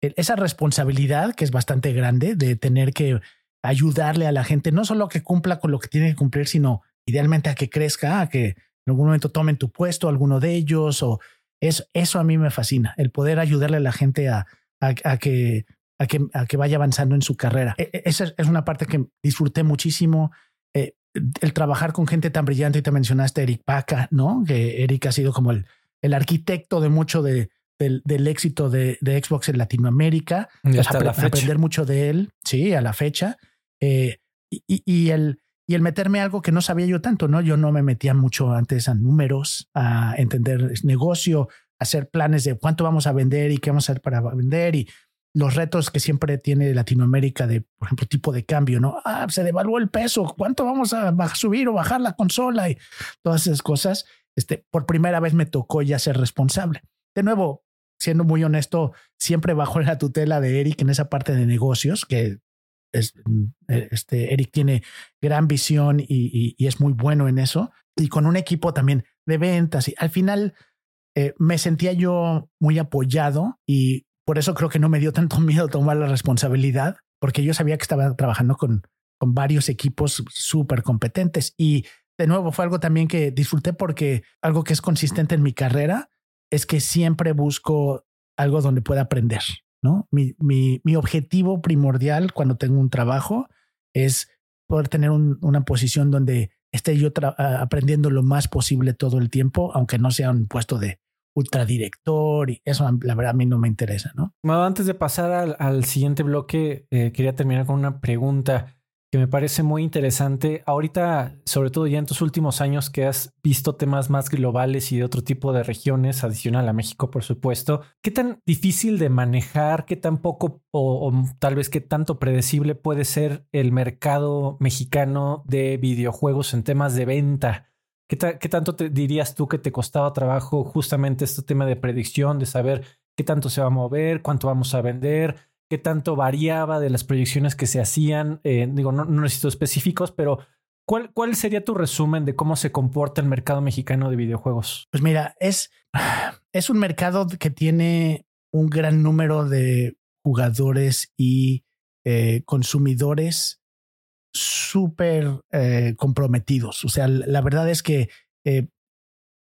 esa responsabilidad que es bastante grande de tener que ayudarle a la gente, no solo a que cumpla con lo que tiene que cumplir, sino idealmente a que crezca, a que en algún momento tomen tu puesto, alguno de ellos, o es, eso a mí me fascina, el poder ayudarle a la gente a, a, a que a que, a que vaya avanzando en su carrera. E, e, esa es una parte que disfruté muchísimo. Eh, el trabajar con gente tan brillante, y te mencionaste Eric Paca, ¿no? Que Eric ha sido como el, el arquitecto de mucho de, del, del éxito de, de, Xbox en Latinoamérica. Y hasta Apre la fecha. Aprender mucho de él, sí, a la fecha. Eh, y, y, el, y el meterme algo que no sabía yo tanto, ¿no? Yo no me metía mucho antes a números, a entender negocio, a hacer planes de cuánto vamos a vender y qué vamos a hacer para vender y los retos que siempre tiene Latinoamérica de, por ejemplo, tipo de cambio, ¿no? Ah, se devaluó el peso, ¿cuánto vamos a subir o bajar la consola? Y todas esas cosas. Este, por primera vez me tocó ya ser responsable. De nuevo, siendo muy honesto, siempre bajo la tutela de Eric en esa parte de negocios, que es, este, Eric tiene gran visión y es muy bueno en eso, y con un equipo también de ventas. Y al final eh, me sentía yo muy apoyado y por eso creo que no me dio tanto miedo tomar la responsabilidad, porque yo sabía que estaba trabajando con, con varios equipos súper competentes. Y de nuevo, fue algo también que disfruté porque algo que es consistente en mi carrera es que siempre busco algo donde pueda aprender. ¿No? Mi, mi, mi objetivo primordial cuando tengo un trabajo es poder tener un, una posición donde esté yo aprendiendo lo más posible todo el tiempo, aunque no sea un puesto de ultradirector y eso la verdad a mí no me interesa, ¿no? Bueno, antes de pasar al, al siguiente bloque, eh, quería terminar con una pregunta que me parece muy interesante. Ahorita, sobre todo ya en tus últimos años que has visto temas más globales y de otro tipo de regiones, adicional a México, por supuesto, ¿qué tan difícil de manejar, qué tan poco o, tal vez qué tanto predecible puede ser el mercado mexicano de videojuegos en temas de venta? ¿Qué, ¿Qué, tanto te dirías tú que te costaba trabajo justamente este tema de predicción, de saber qué tanto se va a mover, cuánto vamos a vender, qué tanto variaba de las proyecciones que se hacían? Eh, digo, no, necesito específicos, pero ¿cuál, ¿cuál sería tu resumen de cómo se comporta el mercado mexicano de videojuegos? Pues mira, es, es un mercado que tiene un gran número de jugadores y eh, consumidores súper eh, comprometidos. O sea, la verdad es que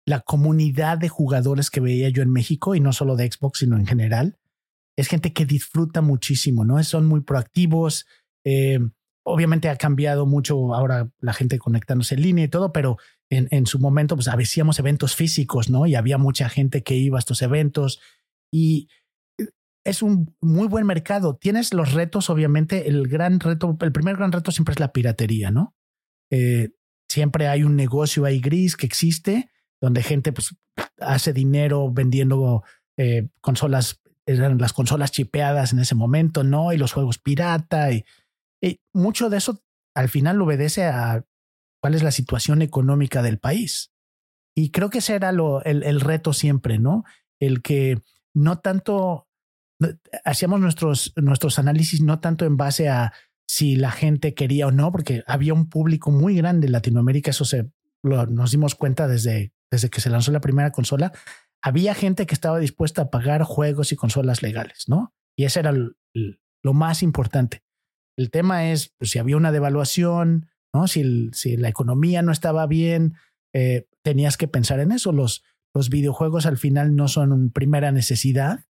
la comunidad de jugadores que veía yo en México, y no solo de Xbox, sino en general, es gente que disfruta muchísimo, ¿no? Son muy proactivos. Eh, obviamente ha cambiado mucho ahora la gente conectándose en línea y todo, pero en, en su momento, pues hacíamos eventos físicos, ¿no? Y había mucha gente que iba a estos eventos y es un muy buen mercado. Tienes los retos, obviamente, el gran reto, el primer gran reto siempre es la piratería, ¿no? Eh, siempre hay un negocio ahí gris que existe, donde gente pues, hace dinero vendiendo eh, consolas, eran las consolas chipeadas en ese momento, ¿no? Y los juegos pirata. Y, mucho de eso al final obedece a cuál es la situación económica del país. Y creo que ese era lo, el, el reto siempre, ¿no? El que no tanto hacíamos nuestros, nuestros análisis no tanto en base a si la gente quería o no, porque había un público muy grande en Latinoamérica, eso se, lo, nos dimos cuenta desde, desde que se lanzó la primera consola, había gente que estaba dispuesta a pagar juegos y consolas legales, ¿no? Y ese era lo más importante. El tema es pues, si había una devaluación, ¿no? Si, la economía no estaba bien, eh, tenías que pensar en eso. Los, videojuegos al final no son una primera necesidad,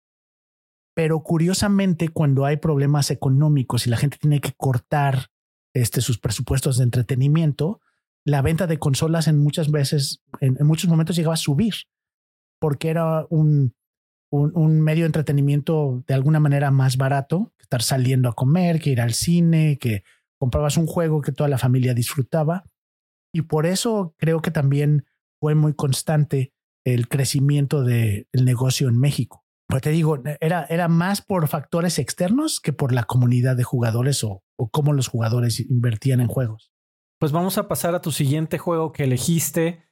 pero curiosamente, cuando hay problemas económicos y la gente tiene que cortar este, sus presupuestos de entretenimiento, la venta de consolas en muchas veces, en muchos momentos llegaba a subir, porque era un, un, medio de entretenimiento de alguna manera más barato, que estar saliendo a comer, que ir al cine, que comprabas un juego que toda la familia disfrutaba. Y por eso creo que también fue muy constante el crecimiento del de negocio en México. Pues te digo, era, era más por factores externos que por la comunidad de jugadores o, o cómo los jugadores invertían en juegos. Pues vamos a pasar a tu siguiente juego que elegiste,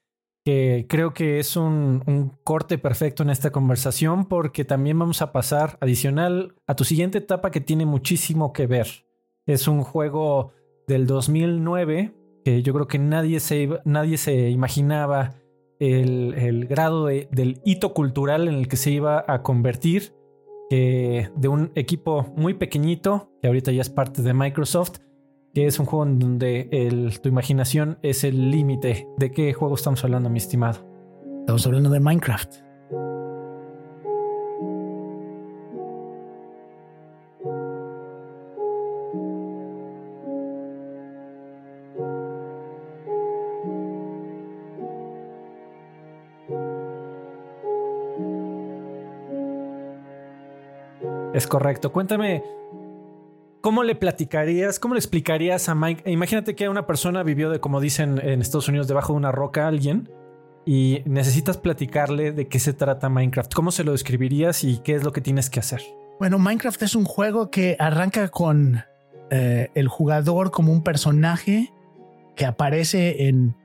que creo que es un, un, corte perfecto en esta conversación porque también vamos a pasar adicional a tu siguiente etapa que tiene muchísimo que ver. Es un juego del 2009, que yo creo que nadie se, nadie se imaginaba el, el grado de- del hito cultural en el que se iba a convertir, que de un equipo muy pequeñito, que ahorita ya es parte de Microsoft, que es un juego en donde el- tu imaginación es el límite. ¿De qué juego estamos hablando, mi estimado? Estamos hablando de Minecraft. Es correcto. Cuéntame, ¿cómo le platicarías, cómo le explicarías a Mike? Imagínate que una persona vivió de, como dicen en Estados Unidos, debajo de una roca alguien y necesitas platicarle de qué se trata Minecraft. ¿Cómo se lo describirías y qué es lo que tienes que hacer? Bueno, Minecraft es un juego que arranca con eh, el jugador como un personaje que aparece en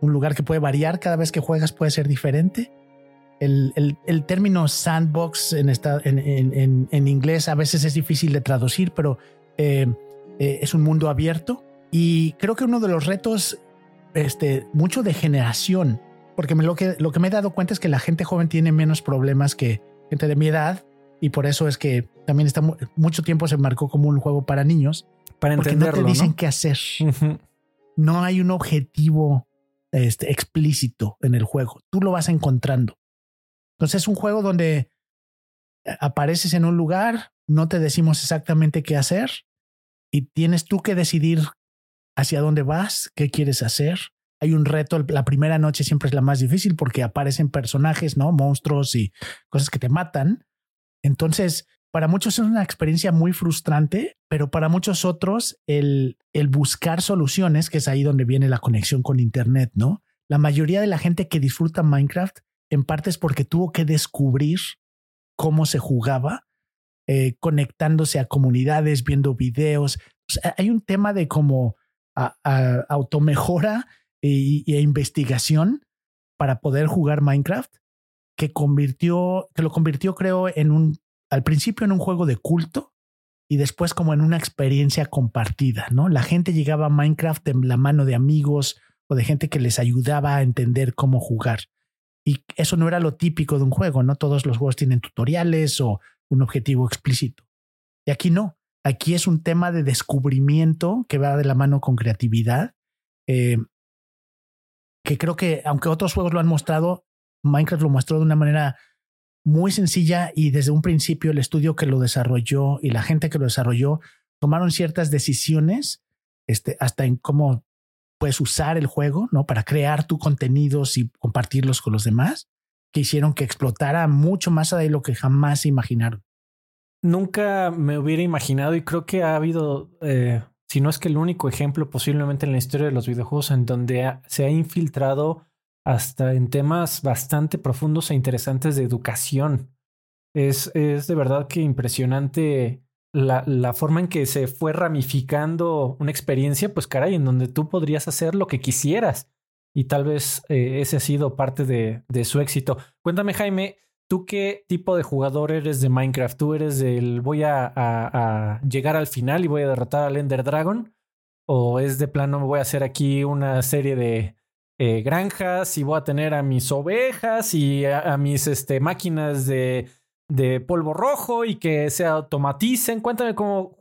un lugar que puede variar cada vez que juegas, puede ser diferente. El, el- el término sandbox en, esta- en- en- en inglés a veces es difícil de traducir, pero eh, eh, es un mundo abierto. Y creo que uno de los retos, este, mucho de generación, porque lo, que, lo que me he dado cuenta es que la gente joven tiene menos problemas que gente de mi edad y por eso es que también está mu- mucho tiempo se marcó como un juego para niños Para porque no entenderlo, te dicen ¿no? qué hacer. No hay un objetivo este, explícito en el juego. Tú lo vas encontrando. Entonces es un juego donde eh, apareces en un lugar, no te decimos exactamente qué hacer y tienes tú que decidir hacia dónde vas, qué quieres hacer. Hay un reto, la primera noche siempre es la más difícil porque aparecen personajes, ¿no? Monstruos y cosas que te matan. Entonces, para muchos es una experiencia muy frustrante, pero para muchos otros el, el buscar soluciones, que es ahí donde viene la conexión con Internet, ¿no? La mayoría de la gente que disfruta Minecraft en parte es porque tuvo que descubrir cómo se jugaba, eh, conectándose a comunidades, viendo videos. Hay un tema de como a- a- automejora y investigación para poder jugar Minecraft que convirtió, que lo convirtió, creo, en un, al principio en un juego de culto y después como en una experiencia compartida, ¿no? La gente llegaba a Minecraft en la mano de amigos o de gente que les ayudaba a entender cómo jugar. Y eso no era lo típico de un juego, ¿no? Todos los juegos tienen tutoriales o un objetivo explícito. Y aquí no. Aquí es un tema de descubrimiento que va de la mano con creatividad. eh, que creo que, aunque otros juegos lo han mostrado, Minecraft lo mostró de una manera muy sencilla y desde un principio el estudio que lo desarrolló y la gente que lo desarrolló tomaron ciertas decisiones este, hasta en cómo puedes usar el juego, ¿no? Para crear tus contenidos y compartirlos con los demás, que hicieron que explotara mucho más allá de lo que jamás imaginaron. Nunca me hubiera imaginado y creo que ha habido, eh, si no es que el único ejemplo posiblemente en la historia de los videojuegos en donde se ha infiltrado hasta en temas bastante profundos e interesantes de educación. Es, es de verdad que impresionante la, la forma en que se fue ramificando una experiencia, pues caray, en donde tú podrías hacer lo que quisieras. Y tal vez eh, ese ha sido parte de, su éxito. Cuéntame, Jaime, ¿tú qué tipo de jugador eres de Minecraft? ¿Tú eres del voy a, llegar al final y voy a derrotar al Ender Dragon? ¿O es de plano voy a hacer aquí una serie de eh, granjas y voy a tener a mis ovejas y a, a mis este, máquinas de, de polvo rojo y que se automaticen? Cuéntame cómo,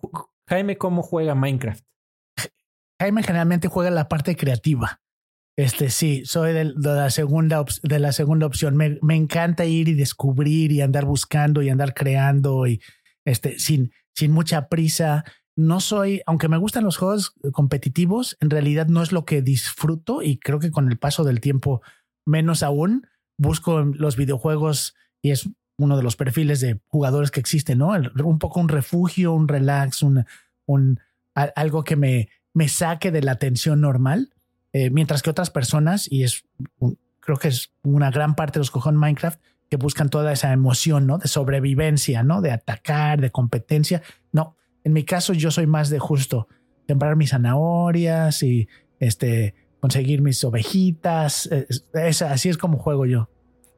Jaime, cómo juega Minecraft. Jaime generalmente juega la parte creativa. Este sí, soy de, la segunda de la segunda opción. Me, me encanta ir y descubrir y andar buscando y andar creando y este sin sin mucha prisa. No soy, aunque me gustan los juegos competitivos, en realidad no es lo que disfruto y creo que con el paso del tiempo menos aún busco los videojuegos y es uno de los perfiles de jugadores que existen, ¿no? Un poco un refugio, un relax, un, un algo que me, me saque de la tensión normal, eh, mientras que otras personas, y es creo que es una gran parte de los juegan Minecraft, que buscan toda esa emoción, ¿no? De sobrevivencia, ¿no? De atacar, de competencia. No, en mi caso yo soy más de justo sembrar mis zanahorias y este conseguir mis ovejitas. es- así es como juego yo.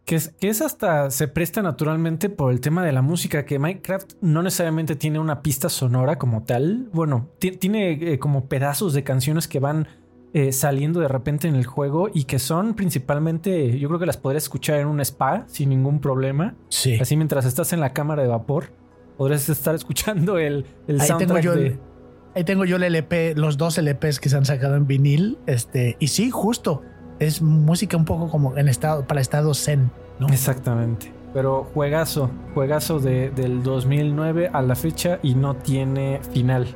Que es, que es hasta se presta naturalmente por el tema de la música, que Minecraft no necesariamente tiene una pista sonora como tal. Bueno, tiene eh, como pedazos de canciones que van eh, saliendo de repente en el juego y que son principalmente, yo creo que las podrías escuchar en un spa sin ningún problema. Sí. Así mientras estás en la cámara de vapor, podrías estar escuchando el, el Ahí tengo soundtrack yo de... el, ahí tengo yo el LP, los dos LPs que se han sacado en vinil. Este, y sí, justo. Es música un poco como en estado, para estado zen, ¿no? Exactamente. Pero juegazo, juegazo de, del 2009 a la fecha y no tiene final.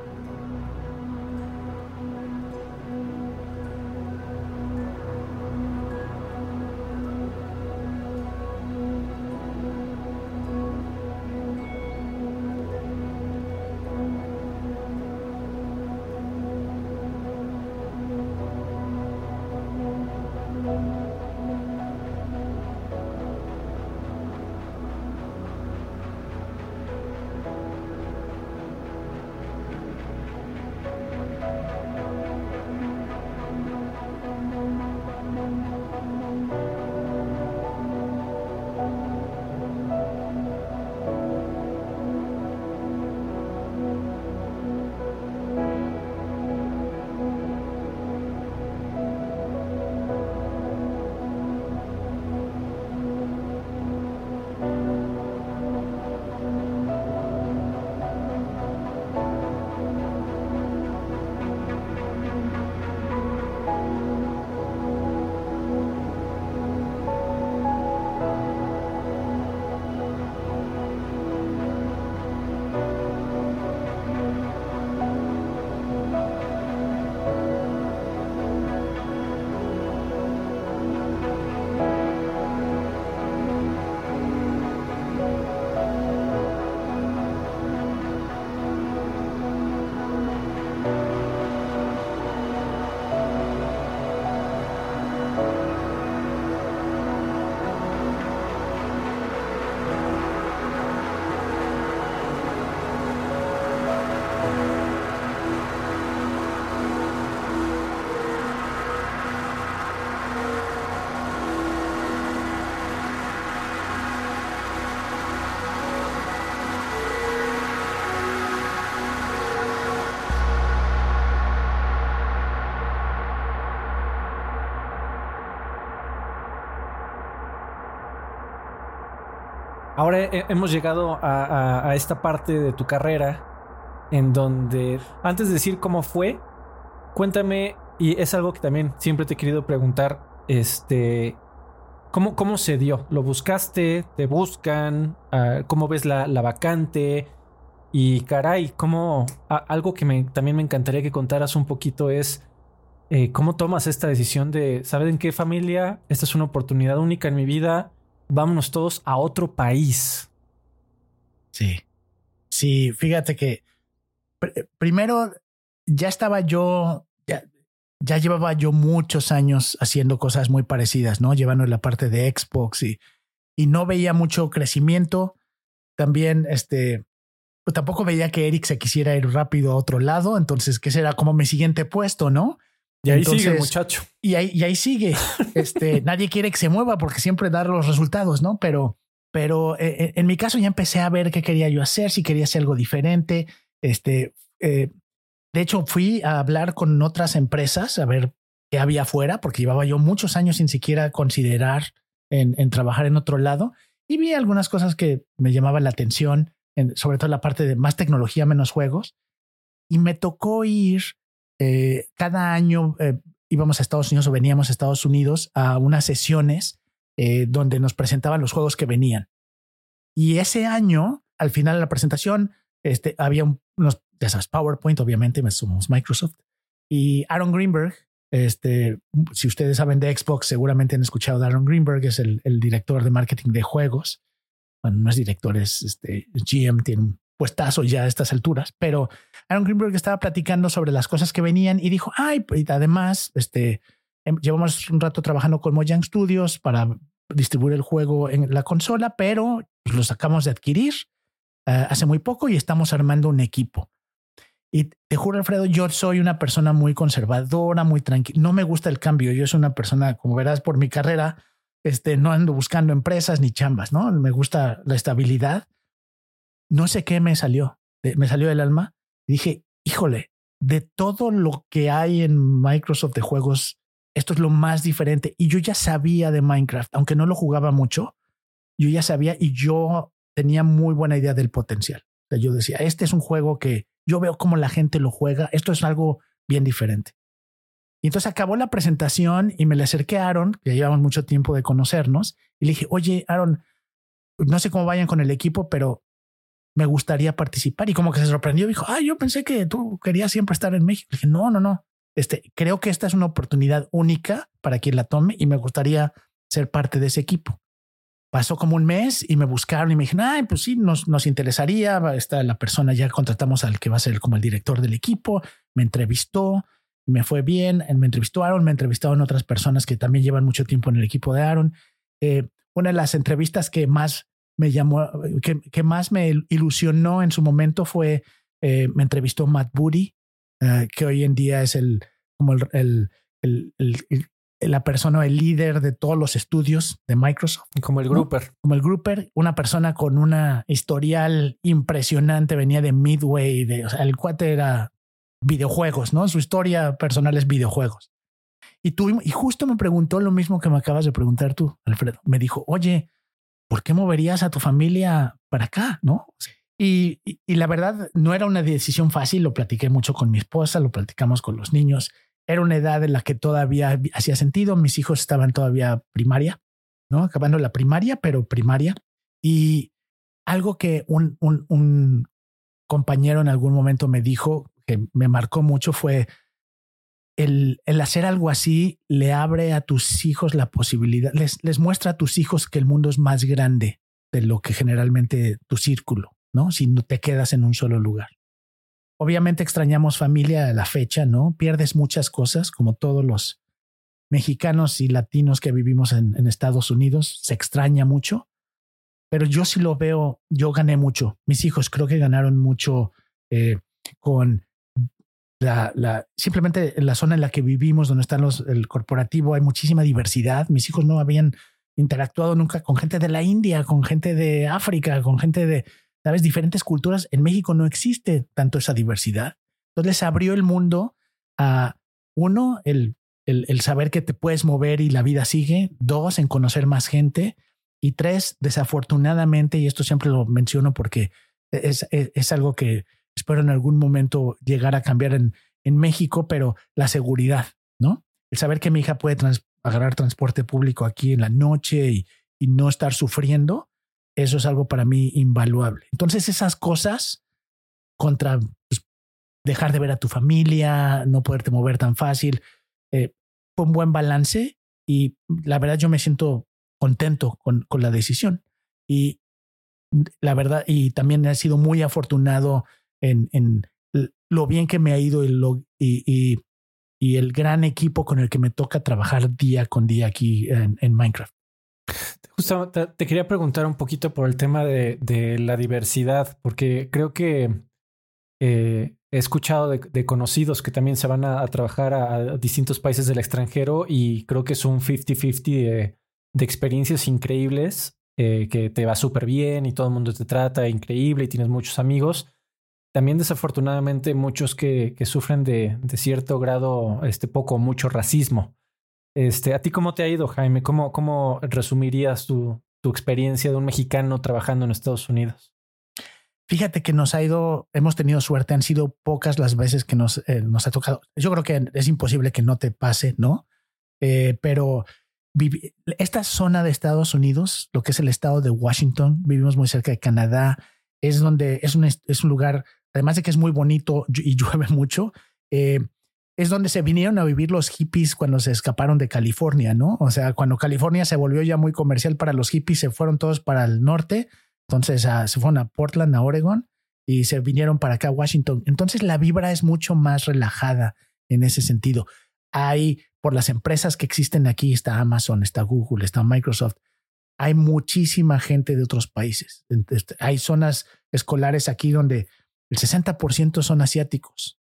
Ahora he- hemos llegado a, esta parte de tu carrera en donde, antes de decir cómo fue, cuéntame, y es algo que también siempre te he querido preguntar, este, ¿cómo, cómo se dio? ¿Lo buscaste? ¿Te buscan? Ah, ¿Cómo ves la, la vacante? Y caray, ¿cómo, a- algo que también me encantaría que contaras un poquito es... eh, ¿Cómo tomas esta decisión de, ¿saben qué familia? Esta es una oportunidad única en mi vida vámonos todos a otro país. Sí. Sí, fíjate que pr- primero ya estaba yo, ya, ya llevaba yo muchos años haciendo cosas muy parecidas, ¿no? Llevando la parte de Xbox y, y no veía mucho crecimiento. También, este, pues tampoco veía que Eric se quisiera ir rápido a otro lado. Entonces, que será como mi siguiente puesto, ¿no? Y ahí sigue muchacho. y ahí, y ahí sigue. Este, nadie quiere que se mueva porque siempre dar los resultados, ¿no? Pero, pero eh, eh, en mi caso ya empecé a ver qué quería yo hacer, si quería hacer algo diferente. Este, eh, de hecho, fui a hablar con otras empresas a ver qué había afuera, porque llevaba yo muchos años sin siquiera considerar en, en trabajar en otro lado y vi algunas cosas que me llamaban la atención, en- sobre todo la parte de más tecnología, menos juegos. Y me tocó ir eh, cada año eh, íbamos a Estados Unidos o veníamos a Estados Unidos a unas sesiones eh, donde nos presentaban los juegos que venían. Y ese año, al final de la presentación, este, había un- unos, ya sabes, PowerPoint, obviamente, somos Microsoft, y Aaron Greenberg, este, si ustedes saben de Xbox, seguramente han escuchado de Aaron Greenberg, es el, director de marketing de juegos. Bueno, no es director, es este, GM, tiene puestazo ya a estas alturas, pero Aaron Greenberg estaba platicando sobre las cosas que venían y dijo, ay, además, este, em- llevamos un rato trabajando con Mojang Studios para distribuir el juego en la consola, pero lo sacamos de adquirir eh, hace muy poco y estamos armando un equipo. Y te juro, Alfredo, yo soy una persona muy conservadora, muy tranquila. No me gusta el cambio. Yo soy una persona, como verás por mi carrera, este, no ando buscando empresas ni chambas, ¿no? Me gusta la estabilidad. No sé qué me salió, me salió del alma. dije, híjole, de todo lo que hay en Microsoft de juegos, esto es lo más diferente. Y yo ya sabía de Minecraft, aunque no lo jugaba mucho, yo ya sabía y yo tenía muy buena idea del potencial. yo decía, este es un juego que yo veo cómo la gente lo juega, esto es algo bien diferente. Y entonces acabó la presentación y me le acerqué a Aaron, que llevamos mucho tiempo de conocernos, y le dije, oye, Aaron, no sé cómo vayan con el equipo, pero me gustaría participar. Y como que se sorprendió, dijo, ah, yo pensé que tú querías siempre estar en México. Dije, no, no, no. Este, creo que esta es una oportunidad única para quien la tome y me gustaría ser parte de ese equipo. Pasó como un mes y me buscaron y me dijeron, ay, pues sí, nos, nos interesaría. Está la persona, ya contratamos al que va a ser como el director del equipo. Me entrevistó, me fue bien, me entrevistó Aaron, me entrevistaron otras personas que también llevan mucho tiempo en el equipo de Aaron. Eh, una de las entrevistas que más me llamó, que, más me ilusionó en su momento fue, eh, me entrevistó Matt Booty, eh, que hoy en día es el, como el, el, la persona, el líder de todos los estudios de Microsoft. Como el Grouper. Como el Grouper, una persona con una historial impresionante, venía de Midway, de, o sea, el cuate era videojuegos, ¿no? Su historia personal es videojuegos. Y, tú, y justo me preguntó lo mismo que me acabas de preguntar tú, Alfredo. Me dijo, oye, ¿por qué moverías a tu familia para acá? ¿No? Y, la verdad no era una decisión fácil, lo platiqué mucho con mi esposa, lo platicamos con los niños. Era una edad en la que todavía hacía sentido, mis hijos estaban todavía primaria, ¿no? Acabando la primaria, pero primaria. Y algo que un compañero en algún momento me dijo que me marcó mucho fue el, el, hacer algo así le abre a tus hijos la posibilidad, les, les muestra a tus hijos que el mundo es más grande de lo que generalmente tu círculo, ¿no? Si no te quedas en un solo lugar. Obviamente extrañamos familia a la fecha, ¿no? Pierdes muchas cosas, como todos los mexicanos y latinos que vivimos en, Estados Unidos, se extraña mucho, pero yo sí lo veo, yo gané mucho, mis hijos creo que ganaron mucho eh, con la, simplemente en la zona en la que vivimos, donde están los, el corporativo, hay muchísima diversidad. Mis hijos no habían interactuado nunca con gente de la India, con gente de África, con gente de, sabes, diferentes culturas. En México no existe tanto esa diversidad. Entonces les abrió el mundo a uno, el, el, saber que te puedes mover y la vida sigue. Dos, en conocer más gente. Y tres, desafortunadamente, y esto siempre lo menciono porque es, es algo que espero en algún momento llegar a cambiar en, en México, pero la seguridad, ¿no? El saber que mi hija puede agarrar transporte público aquí en la noche y, y no estar sufriendo, eso es algo para mí invaluable. Entonces esas cosas contra pues, dejar de ver a tu familia, no poderte mover tan fácil, eh, fue un buen balance y la verdad yo me siento contento con, con la decisión. Y la verdad, y también he sido muy afortunado en, en lo bien que me ha ido y, lo, y, y, el gran equipo con el que me toca trabajar día con día aquí en, Minecraft. Justo te, quería preguntar un poquito por el tema de, de la diversidad, porque creo que eh, he escuchado de, conocidos que también se van a, trabajar a, a, distintos países del extranjero y creo que es un 50-50 de, de, experiencias increíbles, eh, que te va súper bien y todo el mundo te trata increíble y tienes muchos amigos también desafortunadamente muchos que, sufren de, cierto grado, este poco mucho racismo. Este, ¿A ti cómo te ha ido, Jaime? ¿Cómo, cómo resumirías tu, experiencia de un mexicano trabajando en Estados Unidos? Fíjate que nos ha ido, hemos tenido suerte, han sido pocas las veces que nos, eh, ha tocado. Yo creo que es imposible que no te pase, ¿no? Eh, pero esta zona de Estados Unidos, lo que es el estado de Washington, vivimos muy cerca de Canadá, es donde es un, es un lugar además de que es muy bonito y llueve mucho, eh, es donde se vinieron a vivir los hippies cuando se escaparon de California, ¿no? O sea, cuando California se volvió ya muy comercial para los hippies, se fueron todos para el norte, entonces se fueron a Portland, a Oregon, y se vinieron para acá a Washington. Entonces la vibra es mucho más relajada en ese sentido. Hay, por las empresas que existen aquí, está Amazon, está Google, está Microsoft, hay muchísima gente de otros países. Este, hay zonas escolares aquí donde el 60% son asiáticos.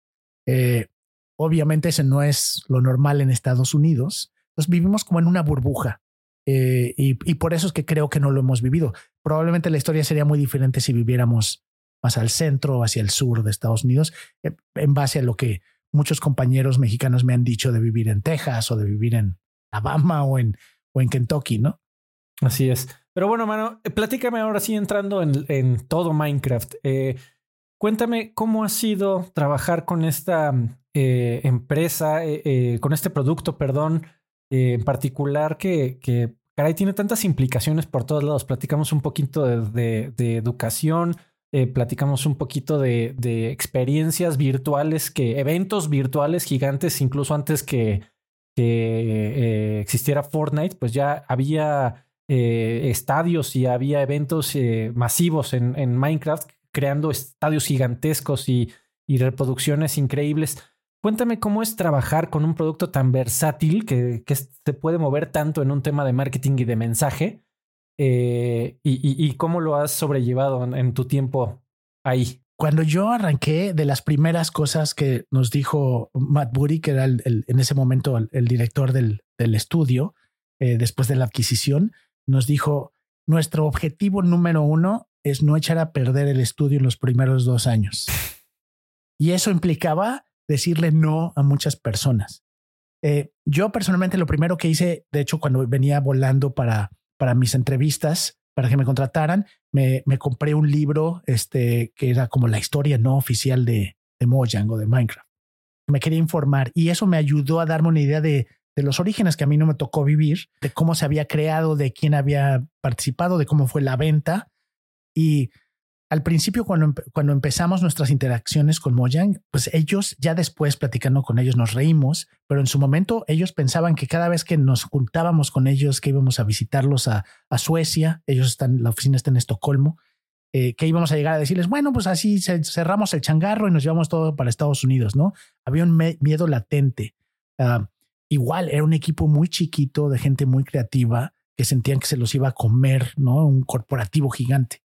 Eh, obviamente ese no es lo normal en Estados Unidos. Entonces vivimos como en una burbuja. Eh, y, por eso es que creo que no lo hemos vivido. Probablemente la historia sería muy diferente si viviéramos más al centro o hacia el sur de Estados Unidos, eh, en base a lo que muchos compañeros mexicanos me han dicho de vivir en Texas o de vivir en Alabama o en, o en Kentucky, ¿no? Así es. Pero bueno, mano, platícame ahora sí entrando en, todo Minecraft. Cuéntame cómo ha sido trabajar con esta eh, empresa, eh, con este producto, perdón, en particular que, que, caray, tiene tantas implicaciones por todos lados. Platicamos un poquito de, educación, eh, platicamos un poquito de, experiencias virtuales, que eventos virtuales gigantes, incluso antes que, eh, existiera Fortnite, pues ya había eh, estadios y había eventos eh, masivos en, Minecraft, creando estadios gigantescos y, reproducciones increíbles. Cuéntame cómo es trabajar con un producto tan versátil que, se puede mover tanto en un tema de marketing y de mensaje eh, y, cómo lo has sobrellevado en, en, tu tiempo ahí. Cuando yo arranqué, de las primeras cosas que nos dijo Matt Booty, que era el, el, en ese momento el, el director del, del estudio, eh, después de la adquisición, nos dijo, nuestro objetivo número uno es no echar a perder el estudio en los primeros dos años. Y eso implicaba decirle no a muchas personas. Eh, yo personalmente lo primero que hice, de hecho, cuando venía volando para para mis entrevistas, para que me contrataran, me, me, compré un libro este, que era como la historia no oficial de, de Mojang o de Minecraft. Me quería informar y eso me ayudó a darme una idea de, de los orígenes que a mí no me tocó vivir, de cómo se había creado, de quién había participado, de cómo fue la venta. Y al principio, cuando, cuando empezamos nuestras interacciones con Mojang, pues ellos, ya después platicando con ellos, nos reímos, pero en su momento ellos pensaban que cada vez que nos juntábamos con ellos, que íbamos a visitarlos a, a Suecia, ellos están, la oficina está en Estocolmo, eh, que íbamos a llegar a decirles, bueno, pues así cerramos el changarro y nos llevamos todo para Estados Unidos, ¿no? Había un miedo latente. Uh, igual, era un equipo muy chiquito de gente muy creativa que sentían que se los iba a comer, ¿no? Un corporativo gigante.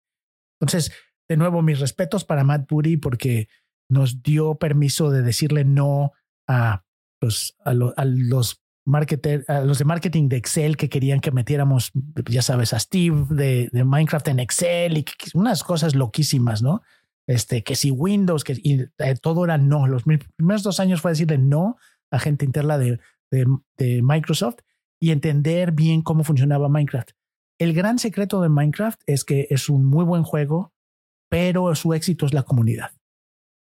Entonces, de nuevo, mis respetos para Matt Booty porque nos dio permiso de decirle no a los, a, lo, a los marketer, a los de marketing de Excel que querían que metiéramos, ya sabes, a Steve de, Minecraft en Excel y que, unas cosas loquísimas, ¿no? Este, que si Windows, que y, eh, todo era no. Los primeros dos años fue decirle no a gente interna de, de Microsoft y entender bien cómo funcionaba Minecraft. El gran secreto de Minecraft es que es un muy buen juego, pero su éxito es la comunidad.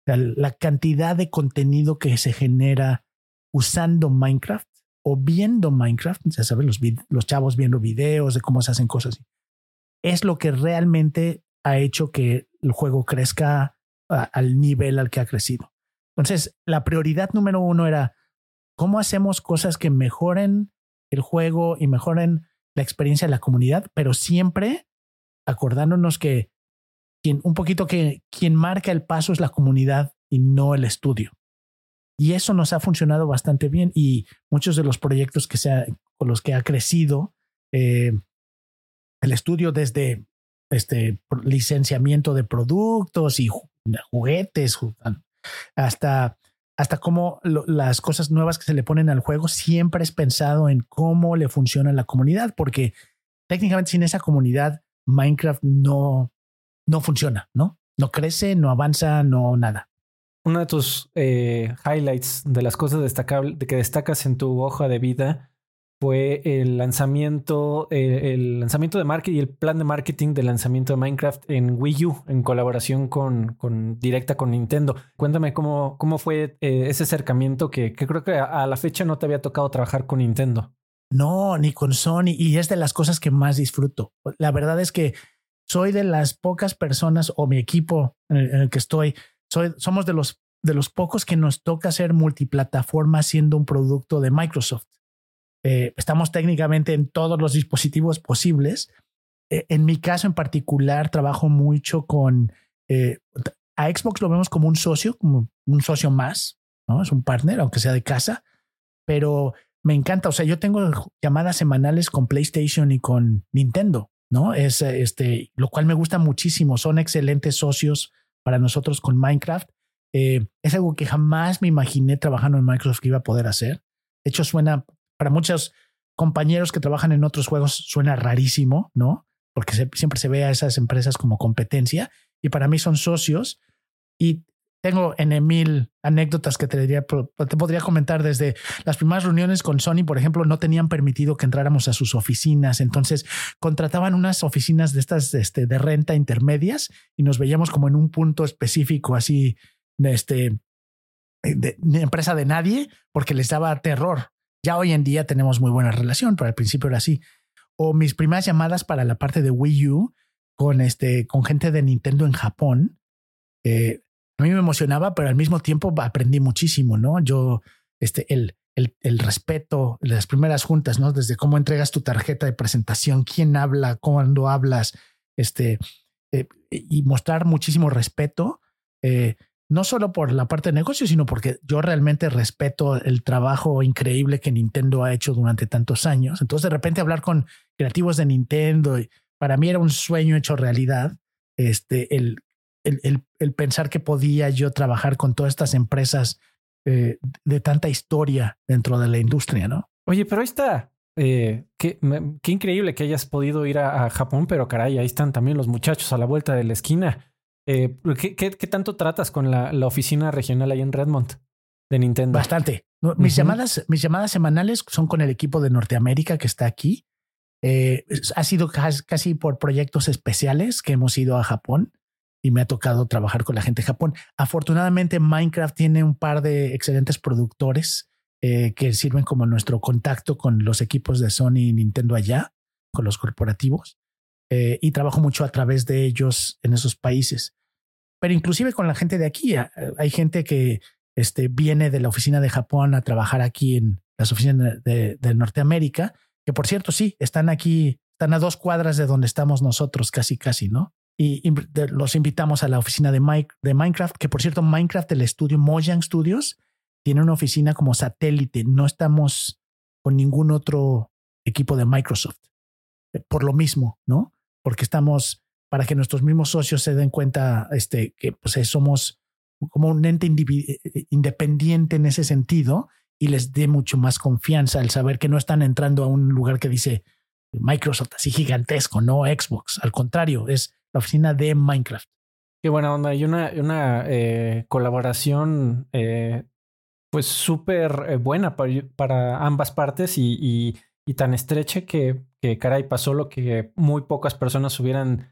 La, cantidad de contenido que se genera usando Minecraft o viendo Minecraft, ya saben, los, chavos viendo videos de cómo se hacen cosas, es lo que realmente ha hecho que el juego crezca al nivel al que ha crecido. Entonces, la prioridad número uno era cómo hacemos cosas que mejoren el juego y mejoren la experiencia de la comunidad, pero siempre acordándonos que quien, un poquito que quien marca el paso es la comunidad y no el estudio. Y eso nos ha funcionado bastante bien y muchos de los proyectos que se ha, con los que ha crecido eh, el estudio desde este licenciamiento de productos y juguetes hasta hasta cómo las cosas nuevas que se le ponen al juego siempre es pensado en cómo le funciona la comunidad porque técnicamente sin esa comunidad Minecraft no no funciona, ¿no? No crece, no avanza, no nada. Uno de tus eh, highlights de las cosas destacables que destacas en tu hoja de vida fue el lanzamiento, eh, el lanzamiento de marketing y el plan de marketing del lanzamiento de Minecraft en Wii U en colaboración con, directa con Nintendo. Cuéntame cómo, cómo fue eh, ese acercamiento que, creo que a, a, la fecha no te había tocado trabajar con Nintendo. No, ni con Sony y es de las cosas que más disfruto. La verdad es que soy de las pocas personas o mi equipo en el, en el que estoy, soy, somos de los, de los pocos que nos toca ser multiplataforma siendo un producto de Microsoft. Eh, estamos técnicamente en todos los dispositivos posibles. Eh, en mi caso en particular, trabajo mucho con... Eh, a Xbox lo vemos como un socio, como un socio más, ¿no? Es un partner, aunque sea de casa, pero me encanta. O sea, yo tengo llamadas semanales con PlayStation y con Nintendo. ¿no? Es este, lo cual me gusta muchísimo. Son excelentes socios para nosotros con Minecraft. Eh, es algo que jamás me imaginé trabajando en Microsoft que iba a poder hacer. De hecho, suena para muchos, compañeros que trabajan en otros juegos suena rarísimo, ¿no? Porque se- siempre se ve a esas empresas como competencia y para mí son socios y tengo en mil anécdotas que te, diría, podría comentar desde las primeras reuniones con Sony, por ejemplo, no tenían permitido que entráramos a sus oficinas, entonces contrataban unas oficinas de estas este, de renta intermedias y nos veíamos como en un punto específico así de este de, de empresa de nadie porque les daba terror. Ya hoy en día tenemos muy buena relación, pero al principio era así. O mis primeras llamadas para la parte de Wii U con este con gente de Nintendo en Japón. Eh, a mí me emocionaba, pero al mismo tiempo aprendí muchísimo, ¿no? Yo, este, el, el, el respeto, las primeras juntas, ¿no? Desde cómo entregas tu tarjeta de presentación, quién habla, cuándo hablas, este, eh, y mostrar muchísimo respeto, eh, no solo por la parte de negocio, sino porque yo realmente respeto el trabajo increíble que Nintendo ha hecho durante tantos años. Entonces, de repente hablar con creativos de Nintendo, para mí era un sueño hecho realidad. Este, el, el, el, pensar que podía yo trabajar con todas estas empresas eh, de tanta historia dentro de la industria, ¿no? Oye, pero ahí está. Eh, qué, qué increíble que hayas podido ir a Japón, pero caray, ahí están también los muchachos a la vuelta de la esquina. Eh, ¿qué, qué, qué tanto tratas con la, la oficina regional ahí en Redmond de Nintendo? Bastante. No, Mis llamadas, mis llamadas semanales son con el equipo de Norteamérica que está aquí. Eh, ha sido cas- casi por proyectos especiales que hemos ido a Japón y me ha tocado trabajar con la gente de Japón. Afortunadamente, Minecraft tiene un par de excelentes productores eh, que sirven como nuestro contacto con los equipos de Sony y Nintendo allá, con los corporativos. Eh, y trabajo mucho a través de ellos en esos países. Pero inclusive con la gente de aquí, hay gente que este, viene de la oficina de Japón a trabajar aquí en las oficinas de, de- Norteamérica, que por cierto, sí, están aquí, están a dos cuadras de donde estamos nosotros, casi, casi, ¿no? Y, los invitamos a la oficina de, Mike, de Minecraft, que por cierto, Minecraft, el estudio Mojang Studios, tiene una oficina como satélite. No estamos con ningún otro equipo de Microsoft. Eh, Por lo mismo, ¿no? Porque estamos para que nuestros mismos socios se den cuenta este, que pues, eh, somos como un ente indivi- eh, independiente en ese sentido y les dé mucho más confianza al saber que no están entrando a un lugar que dice Microsoft así gigantesco, no Xbox. Al contrario, es la oficina de Minecraft. Qué buena onda. Y una, eh, colaboración eh, pues súper eh, buena para, ambas partes y- y tan estrecha que, que caray pasó lo que muy pocas personas hubieran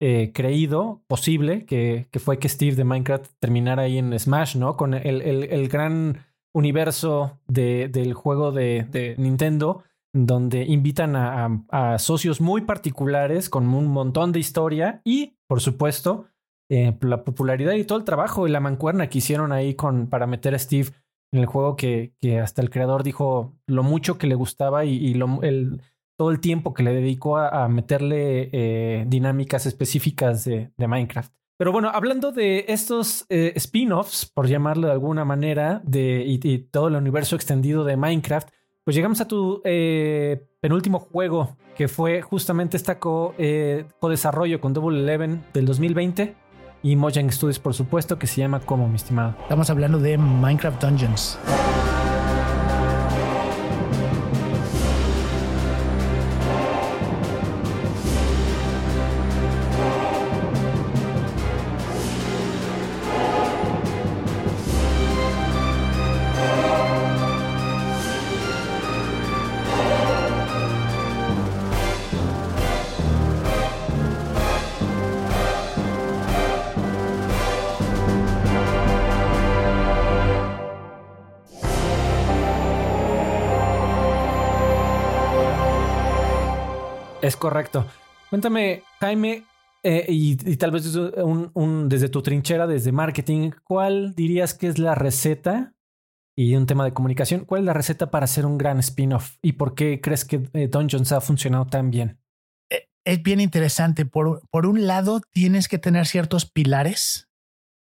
eh, creído posible, que, que fue que Steve de Minecraft terminara ahí en Smash, ¿no? Con el, el- el gran universo de- del juego de, de Nintendo, donde invitan a, socios muy particulares con un montón de historia y, por supuesto, eh, la popularidad y todo el trabajo y la mancuerna que hicieron ahí con, para meter a Steve en el juego que, que hasta el creador dijo lo mucho que le gustaba y, y lo, el, todo el tiempo que le dedicó a, meterle eh, dinámicas específicas de, Minecraft. Pero bueno, hablando de estos eh, spin-offs, por llamarlo de alguna manera, de, y, todo el universo extendido de Minecraft, pues llegamos a tu eh, penúltimo juego, que fue justamente esta co, co-desarrollo con Double Eleven del 2020 y Mojang Studios, por supuesto, que se llama como, mi estimado. Estamos hablando de Minecraft Dungeons. Es correcto. Cuéntame, Jaime, eh, y, tal vez un- desde tu trinchera, desde marketing, ¿cuál dirías que es la receta? Y un tema de comunicación, ¿cuál es la receta para hacer un gran spin-off? ¿Y por qué crees que eh, Dungeons ha funcionado tan bien? es bien interesante. Por, por un lado, tienes que tener ciertos pilares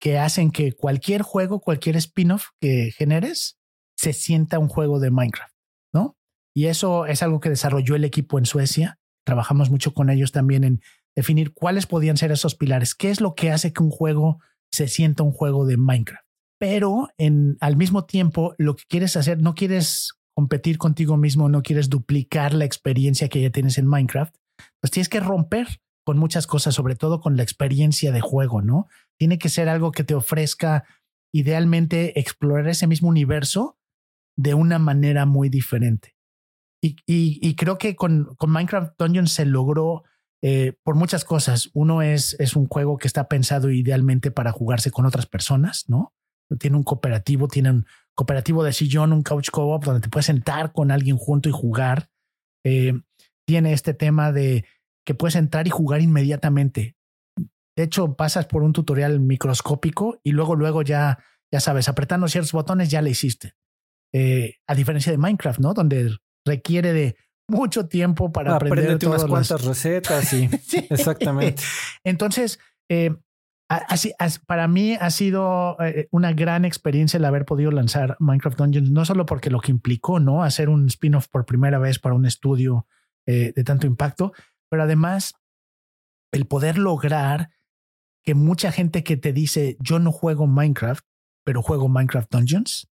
que hacen que cualquier juego, cualquier spin-off que generes, se sienta un juego de Minecraft, ¿no? Y eso es algo que desarrolló el equipo en Suecia. Trabajamos mucho con ellos también en definir cuáles podían ser esos pilares, qué es lo que hace que un juego se sienta un juego de Minecraft. Pero en, al mismo tiempo, lo que quieres hacer, no quieres competir contigo mismo, no quieres duplicar la experiencia que ya tienes en Minecraft, pues tienes que romper con muchas cosas, sobre todo con la experiencia de juego, ¿no? Tiene que ser algo que te ofrezca idealmente explorar ese mismo universo de una manera muy diferente. Y, creo que con, con, Minecraft Dungeons se logró eh, por muchas cosas. Uno es, es un juego que está pensado idealmente para jugarse con otras personas, ¿no? Tiene un cooperativo, tiene un cooperativo de sillón, un couch co-op donde te puedes sentar con alguien junto y jugar. Eh, tiene este tema de que puedes entrar y jugar inmediatamente. De hecho, pasas por un tutorial microscópico y luego, luego ya, ya sabes, apretando ciertos botones ya le hiciste. Eh, a diferencia de Minecraft, ¿no? Donde requiere de mucho tiempo para aprender unas cuantas recetas y exactamente. Entonces, eh, así, para mí ha sido eh, una gran experiencia el haber podido lanzar Minecraft Dungeons, no solo porque lo que implicó, ¿no? Hacer un spin-off por primera vez para un estudio de tanto impacto, pero además el poder lograr que mucha gente que te dice yo no juego Minecraft, pero juego Minecraft Dungeons,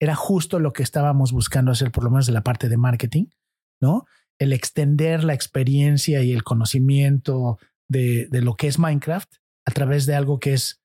era justo lo que estábamos buscando hacer, por lo menos de la parte de marketing, ¿no? El extender la experiencia y el conocimiento de, de lo que es Minecraft a través de algo que es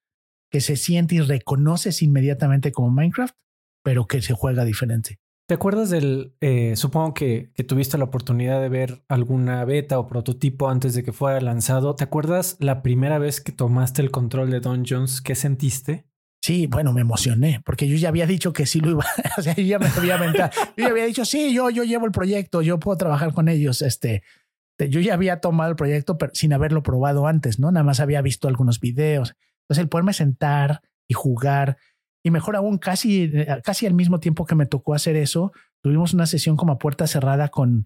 que se siente y reconoces inmediatamente como Minecraft, pero que se juega diferente. ¿Te acuerdas del, eh, supongo que, que, tuviste la oportunidad de ver alguna beta o prototipo antes de que fuera lanzado? ¿Te acuerdas la primera vez que tomaste el control de Dungeons? ¿Qué sentiste? Sí, bueno, me emocioné porque yo ya había dicho que sí lo iba, o sea, yo ya me había. Yo ya había dicho, sí, yo, yo llevo el proyecto, yo puedo trabajar con ellos. Este, yo ya había tomado el proyecto pero sin haberlo probado antes, ¿no? Nada más había visto algunos videos. Entonces, el poderme sentar y jugar y mejor aún, casi, casi al mismo tiempo que me tocó hacer eso, tuvimos una sesión como puerta cerrada con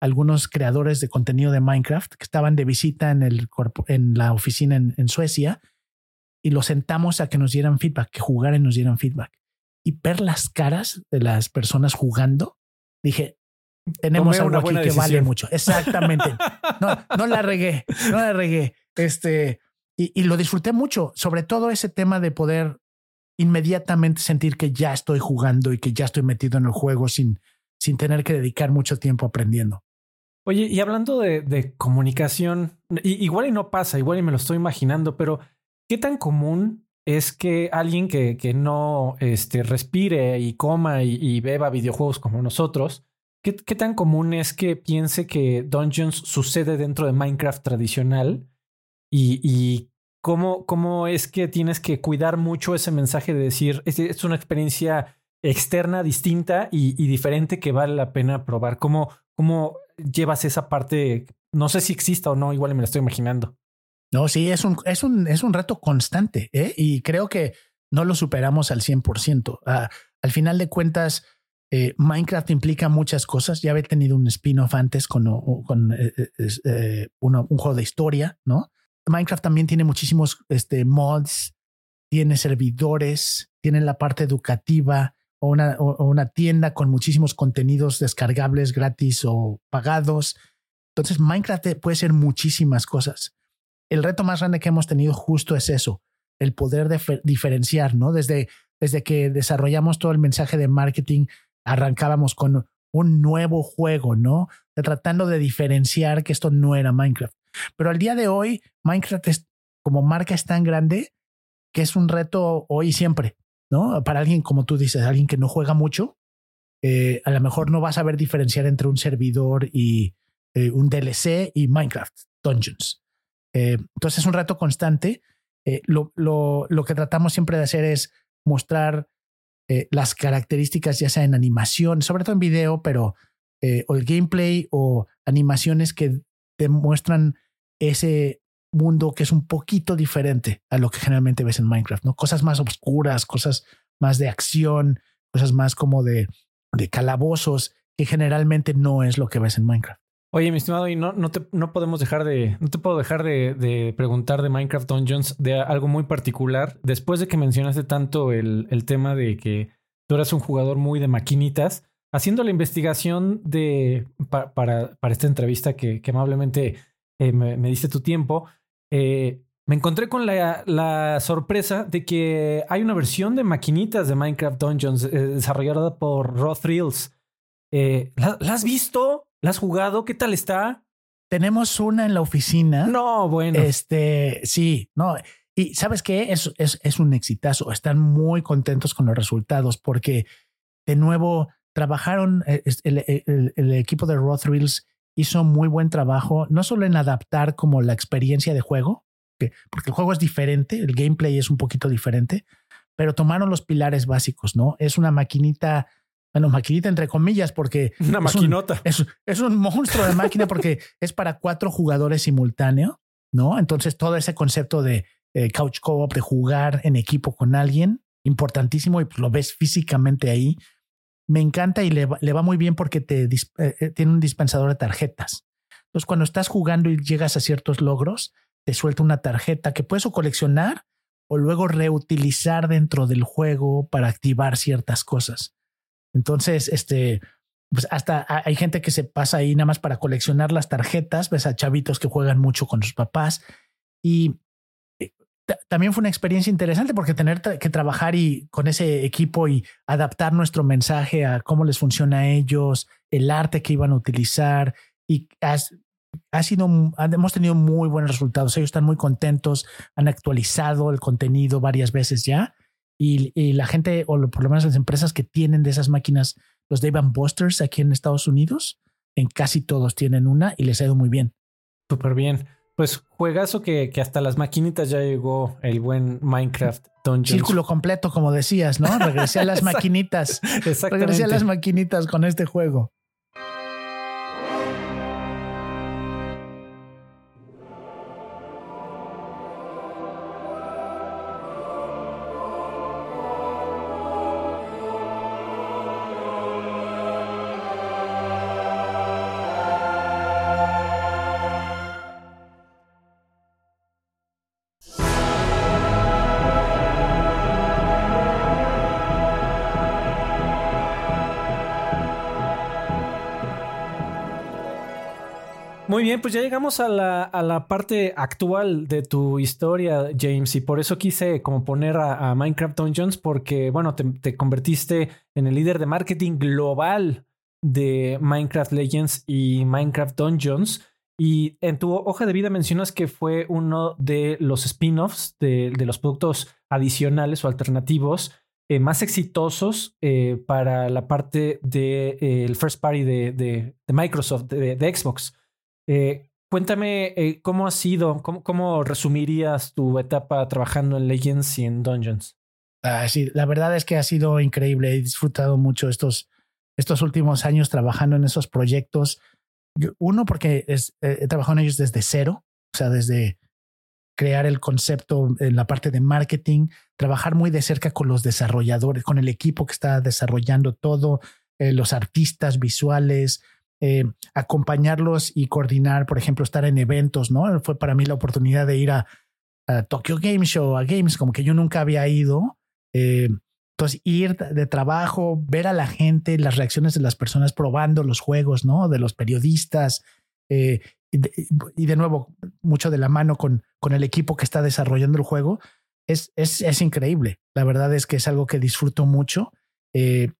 algunos creadores de contenido de Minecraft que estaban de visita en, el, en la oficina en, Suecia y los sentamos a que nos dieran feedback, que jugaran y nos dieran feedback. Y ver las caras de las personas jugando, dije, tenemos algo aquí que vale mucho. Exactamente. No, no la regué, no la regué. Este, y, y, lo disfruté mucho, sobre todo ese tema de poder inmediatamente sentir que ya estoy jugando y que ya estoy metido en el juego sin, sin tener que dedicar mucho tiempo aprendiendo. Oye, y hablando de, comunicación, igual y no pasa, igual y me lo estoy imaginando, pero ¿qué tan común es que alguien que, que no este, respire y coma y, beba videojuegos como nosotros, ¿qué, ¿qué, tan común es que piense que Dungeons sucede dentro de Minecraft tradicional y, y ¿Cómo, ¿Cómo es que tienes que cuidar mucho ese mensaje de decir, es, es una experiencia externa, distinta y, diferente que vale la pena probar? ¿Cómo, ¿Cómo llevas esa parte? No sé si exista o no, igual me la estoy imaginando. No, sí, es un, es un, es un reto constante ¿eh? y creo que no lo superamos al 100%. Ah, al final de cuentas, eh, Minecraft implica muchas cosas. Ya había tenido un spin-off antes con, con eh, eh, un juego de historia, ¿no? Minecraft también tiene muchísimos este, mods, tiene servidores, tiene la parte educativa o una, una tienda con muchísimos contenidos descargables gratis o pagados. Entonces, Minecraft puede ser muchísimas cosas. El reto más grande que hemos tenido justo es eso, el poder diferenciar, ¿no? Desde, desde que desarrollamos todo el mensaje de marketing, arrancábamos con un nuevo juego, ¿no? Tratando de diferenciar que esto no era Minecraft. Pero al día de hoy, Minecraft es, como marca es tan grande que es un reto hoy y siempre, ¿no? Para alguien, como tú dices, alguien que no juega mucho, eh, a lo mejor no va a saber diferenciar entre un servidor y eh, un DLC y Minecraft Dungeons. Eh, entonces es un reto constante. Lo, lo, lo, que tratamos siempre de hacer es mostrar las características, ya sea en animación, sobre todo en video, pero o el gameplay o animaciones que demuestran ese mundo que es un poquito diferente a lo que generalmente ves en Minecraft, ¿no? Cosas más oscuras, cosas más de acción, cosas más como de, de calabozos, que generalmente no es lo que ves en Minecraft. Oye, mi estimado, y no, no, te, no podemos dejar de, no te puedo dejar de, de, preguntar de Minecraft Dungeons de algo muy particular. Después de que mencionaste tanto el, el tema de que tú eras un jugador muy de maquinitas, haciendo la investigación de, para, para, esta entrevista que, amablemente eh, me, diste tu tiempo, eh, me encontré con la, la, sorpresa de que hay una versión de maquinitas de Minecraft Dungeons eh, desarrollada por Raw Thrills. ¿la, la has visto? ¿La has jugado? ¿Qué tal está? Tenemos una en la oficina. No, bueno. Este, sí, no. Y sabes qué? Es, es, es un exitazo. Están muy contentos con los resultados porque, de nuevo, trabajaron, eh, el, el- el equipo de Raw Thrills hizo muy buen trabajo, no solo en adaptar como la experiencia de juego, que- porque el juego es diferente, el gameplay es un poquito diferente, pero tomaron los pilares básicos, ¿no? Es una maquinita, bueno, maquinita entre comillas, porque Una es un- maquinota. es, es un monstruo de máquina porque es para cuatro jugadores simultáneo, ¿no? Entonces todo ese concepto de eh, couch co-op, de jugar en equipo con alguien, importantísimo y pues, lo ves físicamente ahí. Me encanta y le va, le va muy bien porque te eh, eh, tiene un dispensador de tarjetas. Entonces cuando estás jugando y llegas a ciertos logros, te suelta una tarjeta que puedes o coleccionar o luego reutilizar dentro del juego para activar ciertas cosas. Entonces, este, pues hasta ha- hay gente que se pasa ahí nada más para coleccionar las tarjetas, ves a chavitos que juegan mucho con sus papás y eh, ta- también fue una experiencia interesante porque tener que trabajar y con ese equipo y adaptar nuestro mensaje a cómo les funciona a ellos, el arte que iban a utilizar y has- ha sido, hemos tenido muy buenos resultados. Ellos están muy contentos, han actualizado el contenido varias veces ya y, y la gente, o por lo menos las empresas que tienen de esas máquinas, los Dave Busters aquí en Estados Unidos, en casi todos tienen una y les ha ido muy bien. Súper bien. Pues juegazo que, que hasta las maquinitas ya llegó el buen Minecraft Dungeons. Círculo completo, como decías, ¿no? Regresé a las maquinitas. Regresé a las maquinitas con este juego. Muy bien, pues ya llegamos a la, a la parte actual de tu historia, James, y por eso quise como poner a, a Minecraft Dungeons, porque, bueno, te, te convertiste en el líder de marketing global de Minecraft Legends y Minecraft Dungeons. Y en tu hoja de vida mencionas que fue uno de los spin-offs de, de los productos adicionales o alternativos eh, más exitosos eh, para la parte del de, eh, first party de, de- Microsoft, de Xbox. Eh, cuéntame eh, cómo ha sido, cómo, cómo resumirías tu etapa trabajando en Legends y en Dungeons. Ah, sí, la verdad es que ha sido increíble. He disfrutado mucho estos, estos últimos años trabajando en esos proyectos. Uno, porque es, eh, he trabajado en ellos desde cero, o sea, desde crear el concepto en la parte de marketing, trabajar muy de cerca con los desarrolladores, con el equipo que está desarrollando todo, eh, los artistas visuales, eh, acompañarlos y coordinar, por ejemplo, estar en eventos, ¿no? Fue para mí la oportunidad de ir a, a Tokyo Game Show, a Games, como que yo nunca había ido. Eh, entonces, ir de trabajo, ver a la gente, las reacciones de las personas probando los juegos, ¿no? De los periodistas. eh, y, de, y de nuevo, mucho de la mano con, con el equipo que está desarrollando el juego. Es, es, es increíble. La verdad es que es algo que disfruto mucho. Eh,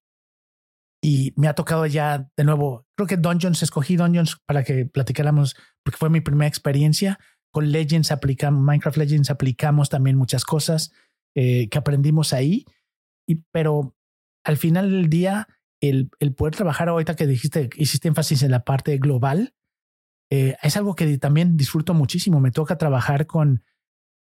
y me ha tocado ya de nuevo, creo que Dungeons, escogí Dungeons para que platicáramos, porque fue mi primera experiencia. Con Legends aplicamos, Minecraft Legends aplicamos también muchas cosas eh, que aprendimos ahí. Y, pero al final del día, el, el poder trabajar ahorita que dijiste, hiciste énfasis en la parte global, eh, es algo que también disfruto muchísimo. Me toca trabajar con,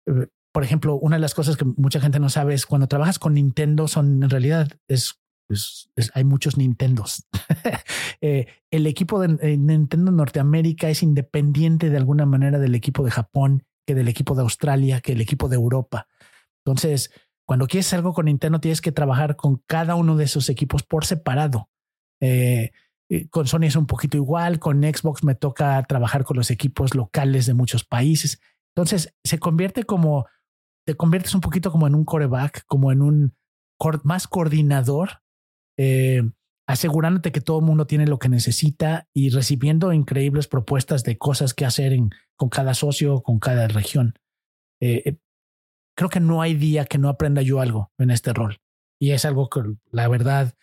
eh, por ejemplo, una de las cosas que mucha gente no sabe es cuando trabajas con Nintendo, son en realidad es, es, es hay muchos Nintendos. eh, el equipo de eh, Nintendo Norteamérica es independiente de alguna manera del equipo de Japón, que del equipo de Australia, que el equipo de Europa. Entonces, cuando quieres algo con Nintendo, tienes que trabajar con cada uno de esos equipos por separado. Eh, con Sony es un poquito igual, con Xbox me toca trabajar con los equipos locales de muchos países. Entonces se convierte como, te conviertes un poquito como en un coreback, como en un más coordinador, eh, asegurándote que todo el mundo tiene lo que necesita y recibiendo increíbles propuestas de cosas que hacer en, con cada socio, con cada región. Eh, creo que no hay día que no aprenda yo algo en este rol. Y es algo que la verdad,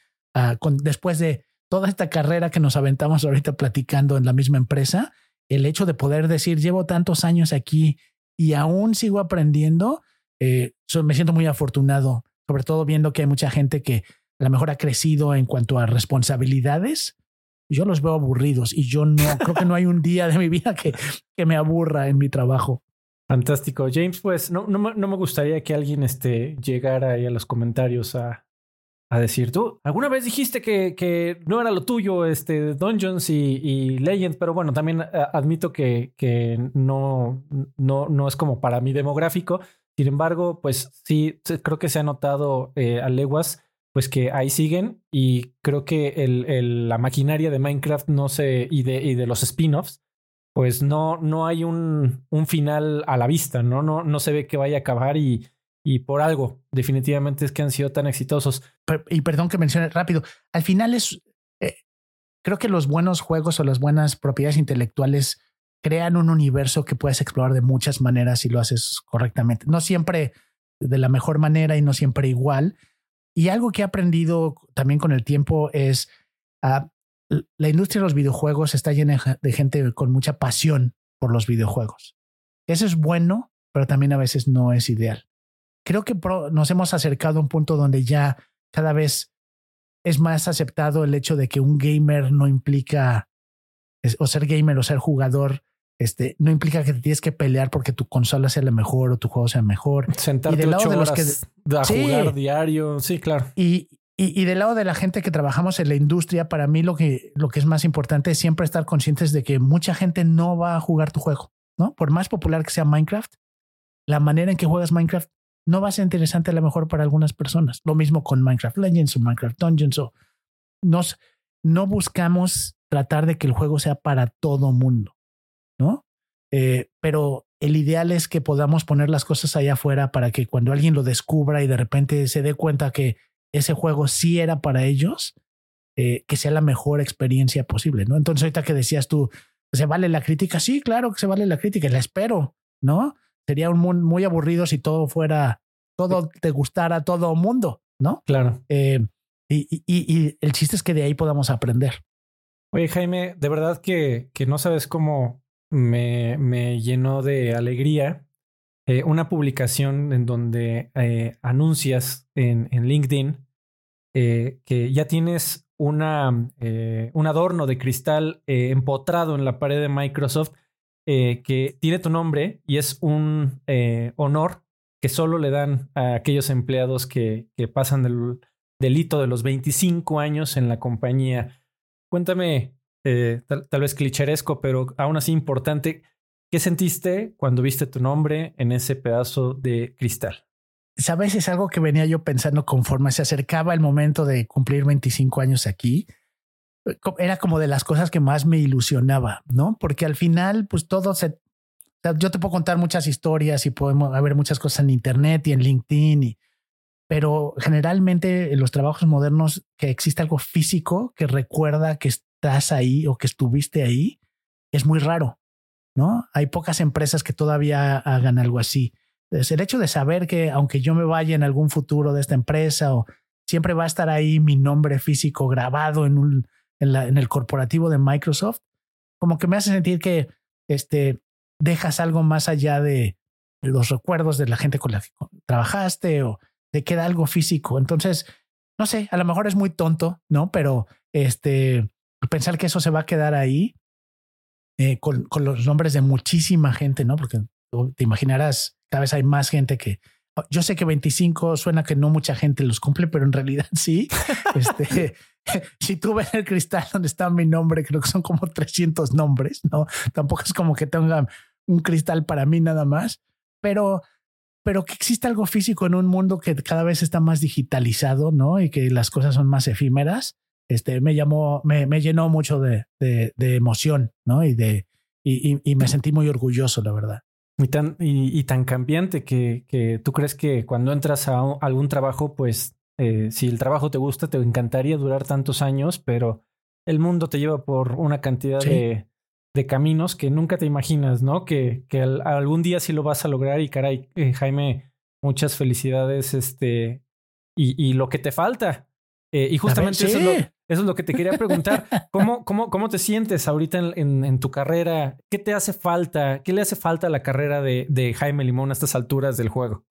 con, después de toda esta carrera que nos aventamos ahorita platicando en la misma empresa, el hecho de poder decir, llevo tantos años aquí y aún sigo aprendiendo, eh, me siento muy afortunado, sobre todo viendo que hay mucha gente que a lo mejor ha crecido en cuanto a responsabilidades. Yo los veo aburridos y yo no creo que no hay un día de mi vida que, que me aburra en mi trabajo. Fantástico. James, pues no, no, no me gustaría que alguien este, llegara ahí a los comentarios a, a decir, tú, alguna vez dijiste que, que no era lo tuyo, este, Dungeons y, y Legends, pero bueno, también eh, admito que, que no, no, no es como para mi demográfico. Sin embargo, pues sí, creo que se ha notado eh, a leguas, pues que ahí siguen y creo que el, el, la maquinaria de Minecraft no se, y de, y de los spin-offs, pues no, no hay un, un final a la vista, ¿no? No, no se ve que vaya a acabar y, y por algo, definitivamente es que han sido tan exitosos. Y perdón que mencione rápido, al final es, eh, creo que los buenos juegos o las buenas propiedades intelectuales crean un universo que puedes explorar de muchas maneras si lo haces correctamente. No siempre de la mejor manera y no siempre igual. Y algo que he aprendido también con el tiempo es uh, la industria de los videojuegos está llena de gente con mucha pasión por los videojuegos. Eso es bueno, pero también a veces no es ideal creo que nos hemos acercado a un punto donde ya cada vez es más aceptado el hecho de que un gamer no implica, o ser gamer o ser jugador, este, no implica que te tienes que pelear porque tu consola sea la mejor o tu juego sea mejor. Sentarte y del lado de los que a jugar diario, sí, claro. Y, y, y, del lado de la gente que trabajamos en la industria, para mí lo que, lo que es más importante es siempre estar conscientes de que mucha gente no va a jugar tu juego, ¿no? Por más popular que sea Minecraft, la manera en que juegas Minecraft no va a ser interesante a lo mejor para algunas personas. Lo mismo con Minecraft Legends o Minecraft Dungeons o nos, no buscamos tratar de que el juego sea para todo mundo. Eh, pero el ideal es que podamos poner las cosas allá afuera para que cuando alguien lo descubra y de repente se dé cuenta que ese juego sí era para ellos, eh, que sea la mejor experiencia posible, ¿no? Entonces ahorita que decías tú, ¿se vale la crítica? Sí, claro que se vale la crítica, la espero, ¿no? sería un mundo muy aburrido si todo fuera, todo te gustara a todo mundo, ¿no? Claro. Eh, y, y, y, el chiste es que de ahí podamos aprender. Oye, Jaime, de verdad que, que no sabes cómo me, llenó de alegría eh, una publicación en donde eh, anuncias en, LinkedIn que ya tienes una, un adorno de cristal empotrado en la pared de Microsoft eh, que tiene tu nombre y es un eh, honor que solo le dan a aquellos empleados que, que pasan del delito de los 25 años en la compañía. Cuéntame, eh, tal, vez clicheresco, pero aún así importante, ¿qué sentiste cuando viste tu nombre en ese pedazo de cristal? Sabes, es algo que venía yo pensando conforme se acercaba el momento de cumplir 25 años aquí era como de las cosas que más me ilusionaba, ¿no? Porque al final, pues todo se... Yo te puedo contar muchas historias y podemos ver muchas cosas en Internet y en LinkedIn, y, pero generalmente en los trabajos modernos que existe algo físico que recuerda que estás ahí o que estuviste ahí, es muy raro, ¿no? Hay pocas empresas que todavía hagan algo así. Entonces, el hecho de saber que aunque yo me vaya en algún futuro de esta empresa o siempre va a estar ahí mi nombre físico grabado en un en, el corporativo de Microsoft, como que me hace sentir que este, dejas algo más allá de los recuerdos de la gente con la que trabajaste o te queda algo físico. Entonces, no sé, a lo mejor es muy tonto, ¿no? Pero este, pensar que eso se va a quedar ahí eh, con, los nombres de muchísima gente, ¿no? Porque te imaginarás, cada vez hay más gente que... Yo sé que 25 suena que no mucha gente los cumple, pero en realidad sí. este, si tú ves el cristal donde está mi nombre, creo que son como 300 nombres, ¿no? Tampoco es como que tenga un cristal para mí nada más, pero, pero que existe algo físico en un mundo que cada vez está más digitalizado, ¿no? Y que las cosas son más efímeras, este, me llamó, me, me llenó mucho de, de, de, emoción, ¿no? Y de, y, y, me sentí muy orgulloso, la verdad. Y tan, y, y tan cambiante que, que tú crees que cuando entras a algún trabajo, pues eh, si el trabajo te gusta, te encantaría durar tantos años, pero el mundo te lleva por una cantidad de, de, caminos que nunca te imaginas, ¿no? Que, que algún día sí lo vas a lograr y caray, eh, Jaime, muchas felicidades, este, y, y, lo que te falta. Eh, y justamente eso, es lo, eso es lo que te quería preguntar. ¿Cómo, cómo, cómo te sientes ahorita en, en- en tu carrera? ¿Qué te hace falta? ¿Qué le hace falta a la carrera de, de Jaime Limón a estas alturas del juego?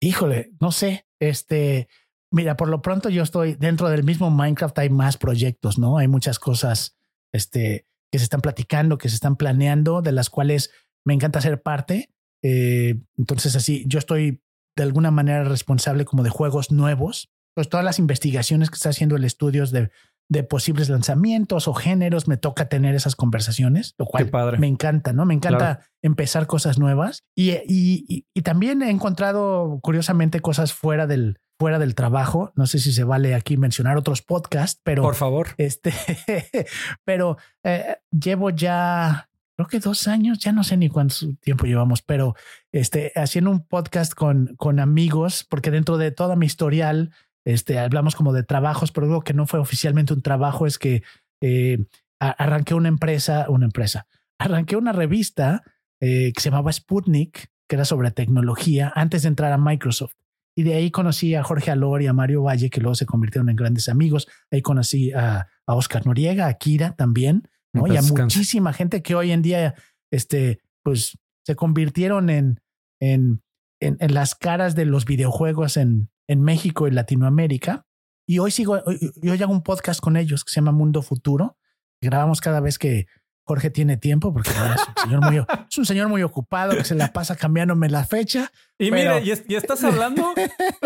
Híjole, no sé. Este, mira, por lo pronto yo estoy dentro del mismo Minecraft. Hay más proyectos, no? Hay muchas cosas, este, que se están platicando, que se están planeando, de las cuales me encanta ser parte. Eh, entonces, así, yo estoy de alguna manera responsable como de juegos nuevos. Pues todas las investigaciones que está haciendo el estudio de, de posibles lanzamientos o géneros, me toca tener esas conversaciones, lo cual padre. me encanta, ¿no? Me encanta Claro. empezar cosas nuevas y, y, y- y también he encontrado curiosamente cosas fuera del, fuera del trabajo. No sé si se vale aquí mencionar otros podcasts, pero Por favor. este, pero eh, llevo ya, creo que dos años, ya no sé ni cuánto tiempo llevamos, pero este, haciendo un podcast con, con amigos, porque dentro de toda mi historial, este, hablamos como de trabajos, pero algo que no fue oficialmente un trabajo es que eh, arranqué una empresa, una empresa, arranqué una revista eh, que se llamaba Sputnik, que era sobre tecnología, antes de entrar a Microsoft. Y de ahí conocí a Jorge Alor y a Mario Valle, que luego se convirtieron en grandes amigos. Ahí conocí a, a Oscar Noriega, a Kira también, ¿no? En Y a muchísima gente que hoy en día, este, pues, se convirtieron en, en, en, en las caras de los videojuegos en, en México y Latinoamérica. Y hoy sigo, hoy, hoy hago un podcast con ellos que se llama Mundo Futuro. Grabamos cada vez que Jorge tiene tiempo, porque bueno, es, un señor muy, es un señor muy ocupado que se la pasa cambiándome la fecha. Y Pero- mira, y, es- y estás hablando,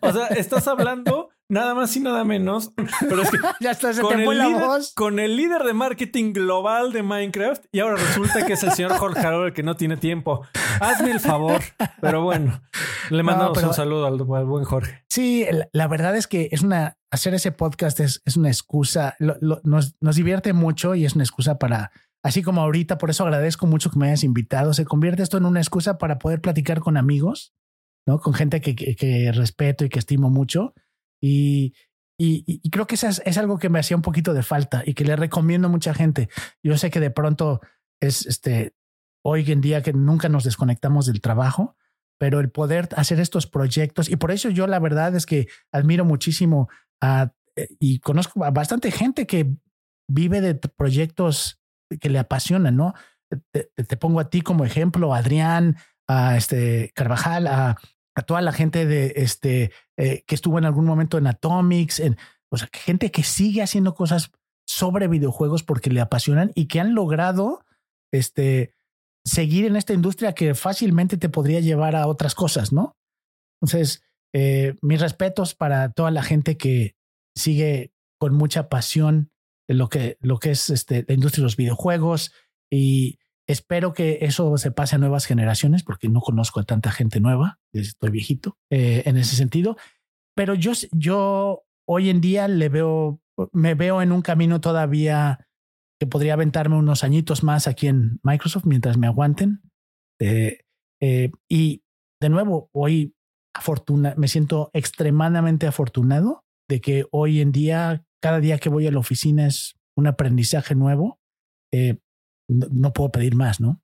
o, o sea, estás hablando nada más y nada menos, pero es que Ya está, se con te el, la líder, voz. con el líder de marketing global de Minecraft y ahora resulta que es el señor Jorge Harold el que no tiene tiempo. Hazme el favor. Pero bueno, le mandamos pero- un saludo al, al buen Jorge. Sí, la, la verdad es que es una hacer ese podcast es, es una excusa, lo- lo- nos, nos divierte mucho y es una excusa para, así como ahorita, por eso agradezco mucho que me hayas invitado, se convierte esto en una excusa para poder platicar con amigos, ¿no? Con gente que, que- que respeto y que estimo mucho. Y, y, creo que es, es algo que me hacía un poquito de falta y que le recomiendo a mucha gente. Yo sé que de pronto es este, hoy en día que nunca nos desconectamos del trabajo, pero el poder hacer estos proyectos y por eso yo la verdad es que admiro muchísimo eh, y conozco a bastante gente que vive de proyectos que le apasionan, ¿no? Te, pongo a ti como ejemplo, Adrián, a este Carvajal, a, a toda la gente de este eh, que estuvo en algún momento en Atomics, en, o sea, gente que sigue haciendo cosas sobre videojuegos porque le apasionan y que han logrado este seguir en esta industria que fácilmente te podría llevar a otras cosas, ¿no? Entonces, eh, mis respetos para toda la gente que sigue con mucha pasión lo que, lo que es este, la industria de los videojuegos y espero que eso se pase a nuevas generaciones porque no conozco a tanta gente nueva, estoy viejito eh, en ese sentido, pero yo, yo hoy en día le veo, me veo en un camino todavía que podría aventarme unos añitos más aquí en Microsoft mientras me aguanten. Eh, eh, y de nuevo, hoy afortuna, me siento extremadamente afortunado de que hoy en día, cada día que voy a la oficina es un aprendizaje nuevo. Eh, no, puedo pedir más, ¿no?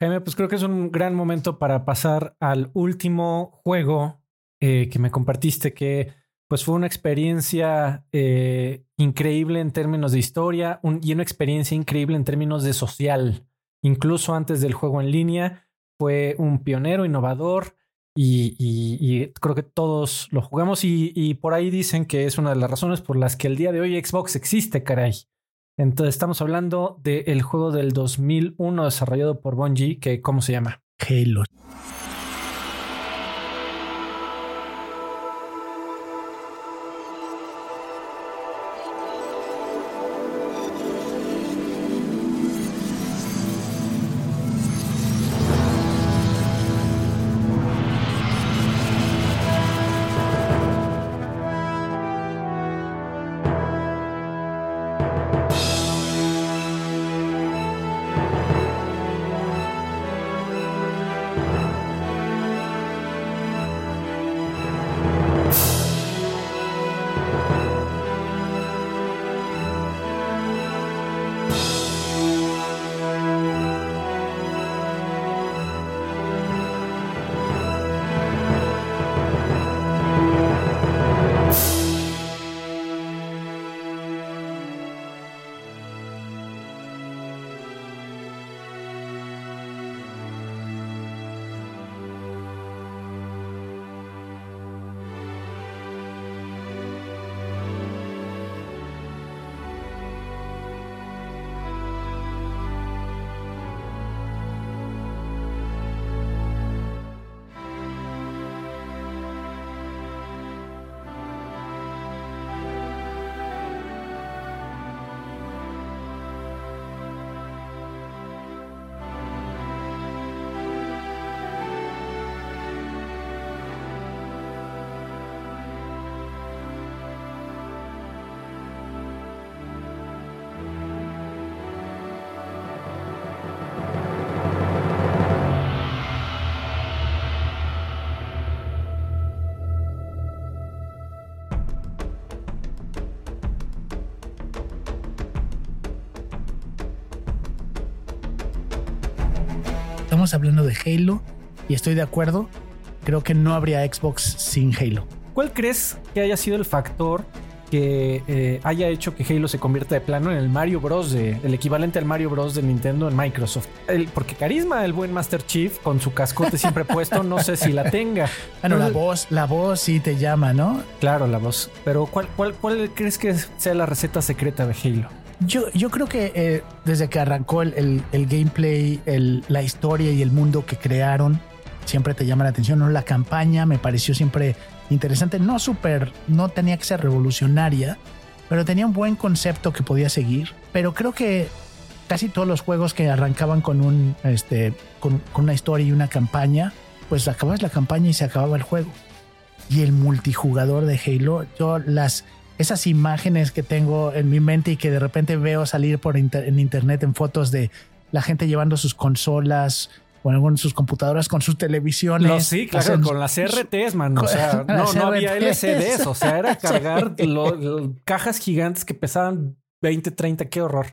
Jaime, pues creo que es un gran momento para pasar al último juego eh, que me compartiste, que pues fue una experiencia eh, increíble en términos de historia un- y una experiencia increíble en términos de social. Incluso antes del juego en línea, fue un pionero, innovador y, creo que todos lo jugamos y por ahí dicen que es una de las razones por las que el día de hoy Xbox existe, caray. Entonces estamos hablando del juego del 2001 desarrollado por Bungie, que ¿cómo se llama? Halo. Estamos hablando de Halo y estoy de acuerdo. Creo que no habría Xbox sin Halo. ¿Cuál crees que haya sido el factor que eh, haya hecho que Halo se convierta de plano en el Mario Bros. De, el equivalente al Mario Bros. de Nintendo en Microsoft. El- porque carisma, el buen Master Chief, con su cascote siempre puesto, no sé si la tenga. Bueno, la voz, la voz sí te llama, ¿no? Claro, la voz. Pero ¿cuál, cuál, cuál crees que sea la receta secreta de Halo? Yo, yo creo que eh, desde que arrancó el, el- el gameplay, la historia y el mundo que crearon, siempre te llama la atención. ¿no? La campaña me pareció siempre interesante. No súper, no tenía que ser revolucionaria, pero tenía un buen concepto que podía seguir. Pero creo que casi todos los juegos que arrancaban con, un, este, con, con una historia y una campaña, pues acababas la campaña y se acababa el juego. Y el multijugador de Halo, yo las esas imágenes que tengo en mi mente y que de repente veo salir por inter- en internet en fotos de la gente llevando sus consolas o en sus computadoras con sus televisiones. No, sí, claro, Hacen- con las RTs, man. O con sea, no, no había. LCDs. O sea, era cargar lo- cajas gigantes que pesaban 20, 30. Qué horror.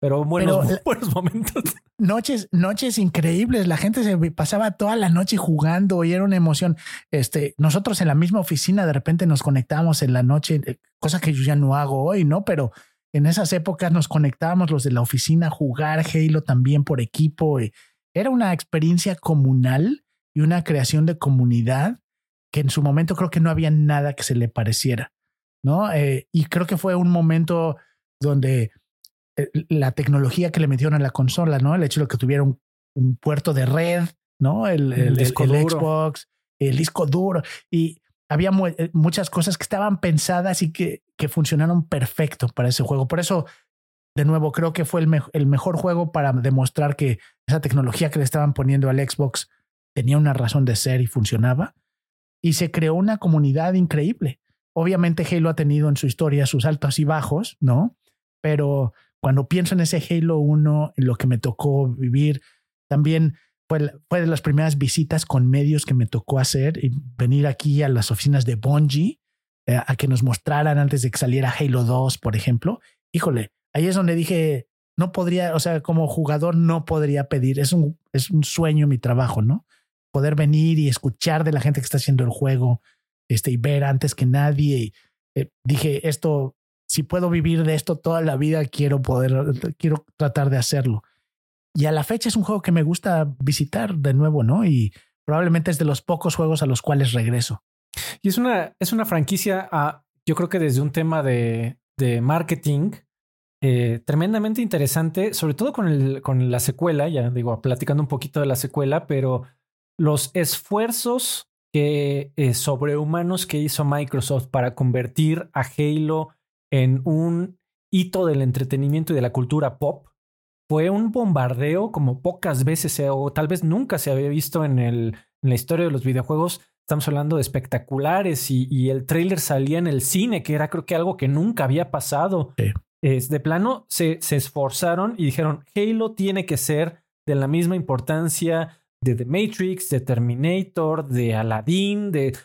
Pero buenos, Pero buenos momentos. noches, noches increíbles. La gente se pasaba toda la noche jugando y era una emoción. Este, nosotros en la misma oficina de repente nos conectábamos en la noche, eh, cosa que yo ya no hago hoy, ¿no? Pero en esas épocas nos conectábamos los de la oficina a jugar Halo también por equipo. y Era una experiencia comunal y una creación de comunidad que en su momento creo que no había nada que se le pareciera, ¿no? Eh, y creo que fue un momento donde eh, la tecnología que le metieron a la consola, ¿no? El hecho de que tuviera un, un puerto de red, ¿no? El, El el- disco el. Xbox, el disco duro. Y había mu- eh, muchas cosas que estaban pensadas y que, que funcionaron perfecto para ese juego. Por eso, de nuevo, creo que fue el, me- el mejor juego para demostrar que esa tecnología que le estaban poniendo al Xbox tenía una razón de ser y funcionaba. Y se creó una comunidad increíble. Obviamente Halo ha tenido en su historia sus altos y bajos, ¿no? Pero cuando pienso en ese Halo 1, en lo que me tocó vivir, también fue, fue de las primeras visitas con medios que me tocó hacer y venir aquí a las oficinas de Bungie eh, a que nos mostraran antes de que saliera Halo 2, por ejemplo. Híjole, ahí es donde dije, no podría, o sea, como jugador no podría pedir, es un, es un sueño mi trabajo, ¿no? Poder venir y escuchar de la gente que está haciendo el juego este, y ver antes que nadie. Eh, dije, esto, si puedo vivir de esto toda la vida, quiero poder, quiero tratar de hacerlo. Y a la fecha es un juego que me gusta visitar de nuevo, ¿no? Y probablemente es de los pocos juegos a los cuales regreso. Y es una, es una franquicia, yo creo que desde un tema de, de marketing eh, tremendamente interesante, sobre todo con, el, con la secuela, ya digo, platicando un poquito de la secuela, pero los esfuerzos que, eh, sobrehumanos que hizo Microsoft para convertir a Halo en un hito del entretenimiento y de la cultura pop fue un bombardeo como pocas veces se- o tal vez nunca se había visto en, el, en la historia de los videojuegos. Estamos hablando de espectaculares y, y el tráiler salía en el cine, que era creo que algo que nunca había pasado. Sí. Es, de plano se, se esforzaron y dijeron, Halo tiene que ser de la misma importancia de The Matrix, de Terminator, de Aladdin, de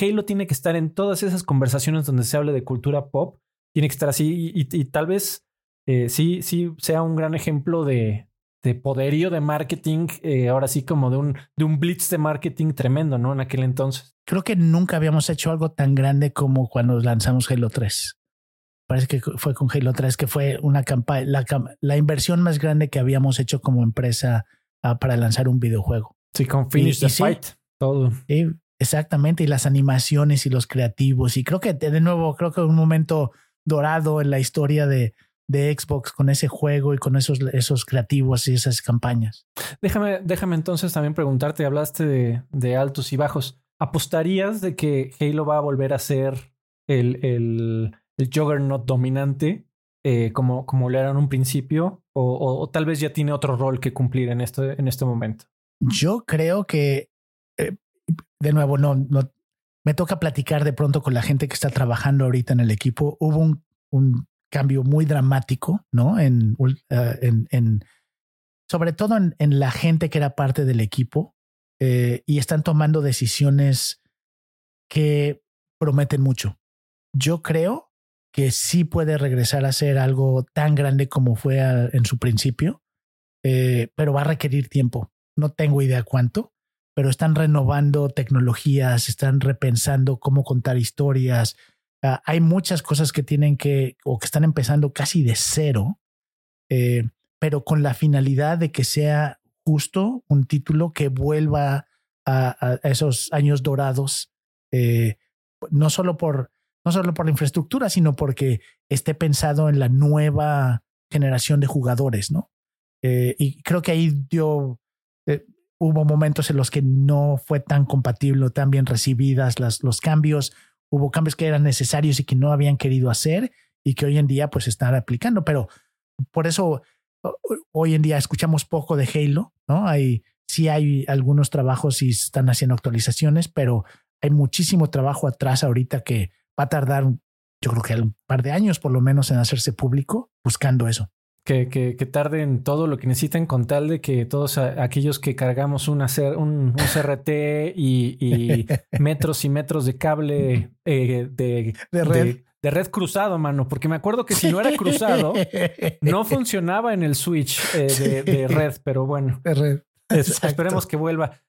Halo tiene que estar en todas esas conversaciones donde se hable de cultura pop, tiene que estar así y, y- y tal vez eh, sí, sí sea un gran ejemplo de, de poderío de marketing, eh, ahora sí como de un, de un blitz de marketing tremendo, ¿no? En aquel entonces. Creo que nunca habíamos hecho algo tan grande como cuando lanzamos Halo 3. Parece que fue con Halo 3 que fue una campaña, la, inversión más grande que habíamos hecho como empresa ah, para lanzar un videojuego. Sí, con Finish Y- the y sí. Fight, todo. Sí, exactamente, y las animaciones y los creativos. Y creo que de nuevo, creo que un momento dorado en la historia de, de Xbox con ese juego y con esos, esos creativos y esas campañas. Déjame, déjame entonces también preguntarte, hablaste de, de altos y bajos. ¿Apostarías de que Halo va a volver a ser el, el, el juggernaut dominante eh, como, como lo era en un principio? O, o- o tal vez ya tiene otro rol que cumplir en este, en este momento. Yo creo que, eh, de nuevo, no, no, me toca platicar de pronto con la gente que está trabajando ahorita en el equipo. Hubo un, cambio muy dramático, ¿no? En, eh, sobre todo en, la gente que era parte del equipo eh, y están tomando decisiones que prometen mucho. Yo creo que sí puede regresar a ser algo tan grande como fue en su principio, eh, pero va a requerir tiempo no tengo idea cuánto, pero están renovando tecnologías, están repensando cómo contar historias. Ah, hay muchas cosas que tienen que o que están empezando casi de cero, eh, pero con la finalidad de que sea justo un título que vuelva a, esos años dorados, eh, no solo por no solo por la infraestructura, sino porque esté pensado en la nueva generación de jugadores, ¿no? Eh, y creo que ahí dio, eh, hubo momentos en los que no fue tan compatible, tan bien recibidas las, los cambios, hubo cambios que eran necesarios y que no habían querido hacer y que hoy en día pues están aplicando, pero por eso hoy en día escuchamos poco de Halo, ¿no? Hay, sí hay algunos trabajos y están haciendo actualizaciones, pero hay muchísimo trabajo atrás ahorita que va a tardar, yo creo que un par de años por lo menos en hacerse público buscando eso. Que, que, que tarden todo lo que necesiten con tal de que todos aquellos que cargamos un, un, CRT y, metros y metros de cable eh, de, red. De, red cruzado, mano, porque me acuerdo que si no era cruzado, no funcionaba en el switch eh, de, red, pero bueno. De esperemos que vuelva.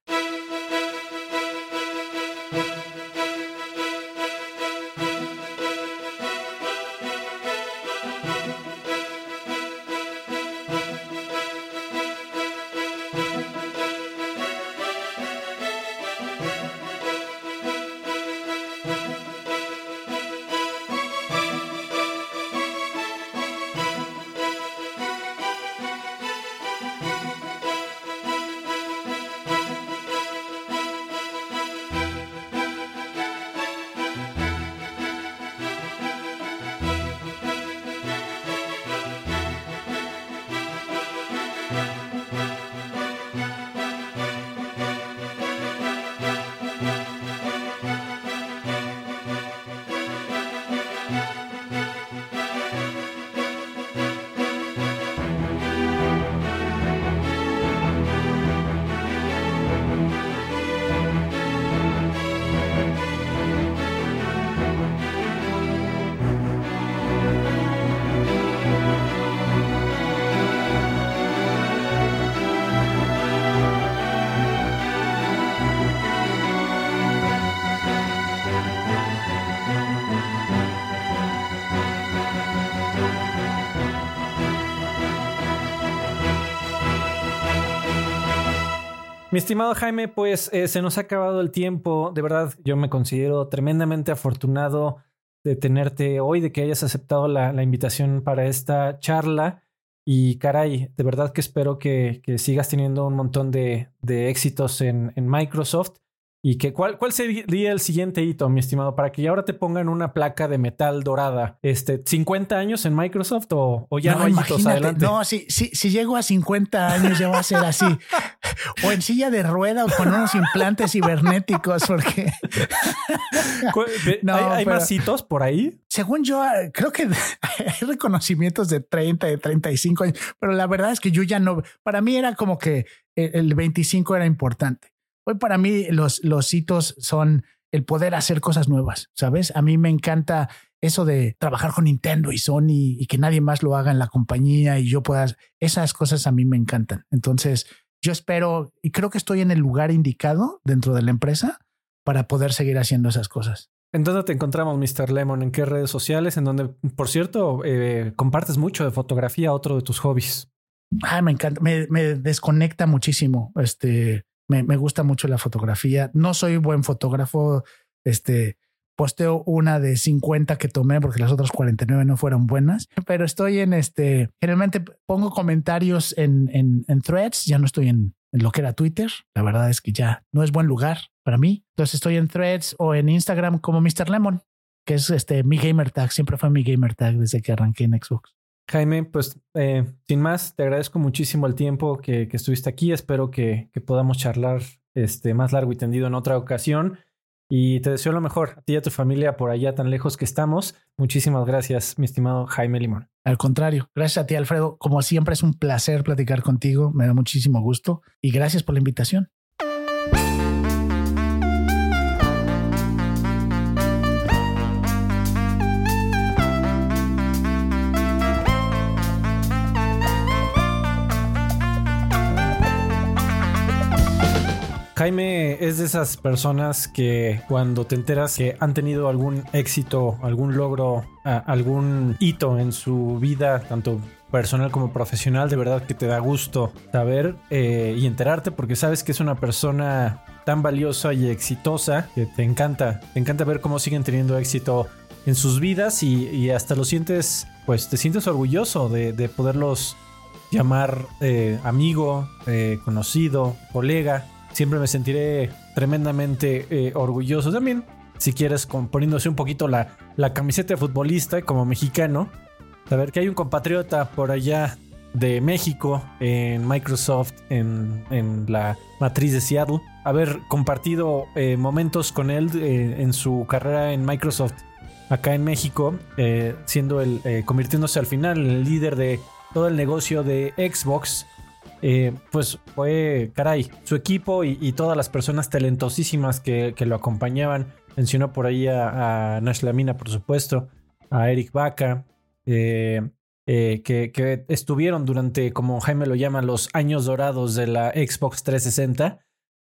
Mi estimado Jaime, pues eh, se nos ha acabado el tiempo. De verdad, yo me considero tremendamente afortunado de tenerte hoy, de que hayas aceptado la, invitación para esta charla. Y caray, de verdad que espero que, sigas teniendo un montón de, éxitos en, en Microsoft ¿Y que, cuál, cuál sería el siguiente hito, mi estimado, para que ahora te pongan una placa de metal dorada? Este, ¿50 años en Microsoft o, ya no, hay hitos adelante? No, si, si, si llego a 50 años ya va a ser así. o en silla de rueda o con unos implantes cibernéticos, porque... no, ¿Hay, más hitos por ahí? Según yo, creo que hay reconocimientos de 30, de 35 años, pero la verdad es que yo ya no... Para mí era como que el 25 era importante. Hoy para mí los, los hitos son el poder hacer cosas nuevas, ¿sabes? A mí me encanta eso de trabajar con Nintendo y Sony y que nadie más lo haga en la compañía y yo pueda, esas cosas a mí me encantan. Entonces, yo espero y creo que estoy en el lugar indicado dentro de la empresa para poder seguir haciendo esas cosas. ¿En dónde te encontramos, Mr. Lemon? ¿En qué redes sociales? En donde, por cierto, eh, compartes mucho de fotografía, otro de tus hobbies. Ah, me encanta, me, me desconecta muchísimo. Este, me, me, gusta mucho la fotografía. No soy buen fotógrafo. Este posteo una de 50 que tomé porque las otras 49 no fueron buenas, pero estoy en este. Generalmente pongo comentarios en, en, en threads. Ya no estoy en, lo que era Twitter. La verdad es que ya no es buen lugar para mí. Entonces estoy en threads o en Instagram como Mr. Lemon, que es este mi gamer tag. Siempre fue mi gamer tag desde que arranqué en Xbox. Jaime, pues eh, sin más, te agradezco muchísimo el tiempo que, estuviste aquí. Espero que, podamos charlar este, más largo y tendido en otra ocasión. Y te deseo lo mejor a ti y a tu familia por allá tan lejos que estamos. Muchísimas gracias, mi estimado Jaime Limón. Al contrario, gracias a ti, Alfredo. Como siempre, es un placer platicar contigo. Me da muchísimo gusto y gracias por la invitación. Jaime es de esas personas que cuando te enteras que han tenido algún éxito, algún logro, algún hito en su vida, tanto personal como profesional, de verdad que te da gusto saber eh, y enterarte porque sabes que es una persona tan valiosa y exitosa que te encanta, te encanta ver cómo siguen teniendo éxito en sus vidas y, hasta lo sientes, pues te sientes orgulloso de, poderlos llamar eh, amigo, eh, conocido, colega. Siempre me sentiré tremendamente orgulloso también. Si quieres, poniéndose un poquito la, la camiseta de futbolista como mexicano, ver que hay un compatriota por allá de México en Microsoft, en, la matriz de Seattle, haber compartido eh, momentos con él eh, en su carrera en Microsoft acá en México, eh, siendo el, convirtiéndose al final en el líder de todo el negocio de Xbox. Pues fue, caray, su equipo y, todas las personas talentosísimas que, lo acompañaban. Mencionó por ahí a, a Nash Lamina, por supuesto, a Eric Baca, eh, eh, que, estuvieron durante, como Jaime lo llama, los años dorados de la Xbox 360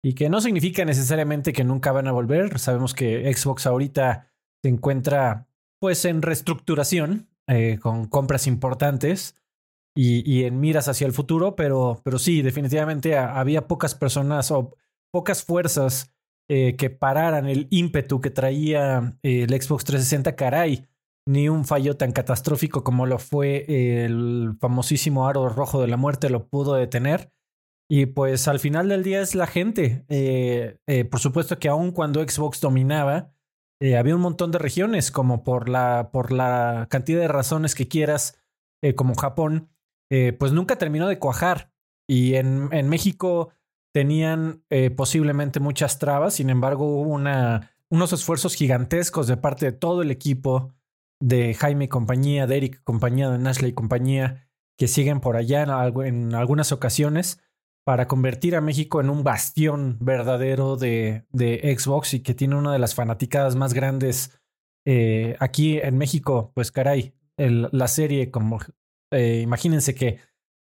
y que no significa necesariamente que nunca van a volver. Sabemos que Xbox ahorita se encuentra pues en reestructuración eh, con compras importantes y, en miras hacia el futuro, pero, pero sí, definitivamente había pocas personas o pocas fuerzas que pararan el ímpetu que traía el Xbox 360. Caray, ni un fallo tan catastrófico como lo fue el famosísimo aro rojo de la muerte lo pudo detener. Y pues al final del día es la gente. Eh, eh, por supuesto que aun cuando Xbox dominaba, eh, había un montón de regiones, como por la, por la cantidad de razones que quieras, como Japón, pues nunca terminó de cuajar. Y en, en México tenían posiblemente muchas trabas, sin embargo hubo una, unos esfuerzos gigantescos de parte de todo el equipo de Jaime y compañía, de Eric y compañía, de Nashley y compañía, que siguen por allá en, algunas ocasiones para convertir a México en un bastión verdadero de, de Xbox y que tiene una de las fanaticadas más grandes eh, aquí en México. Pues caray, la serie, como eh, imagínense que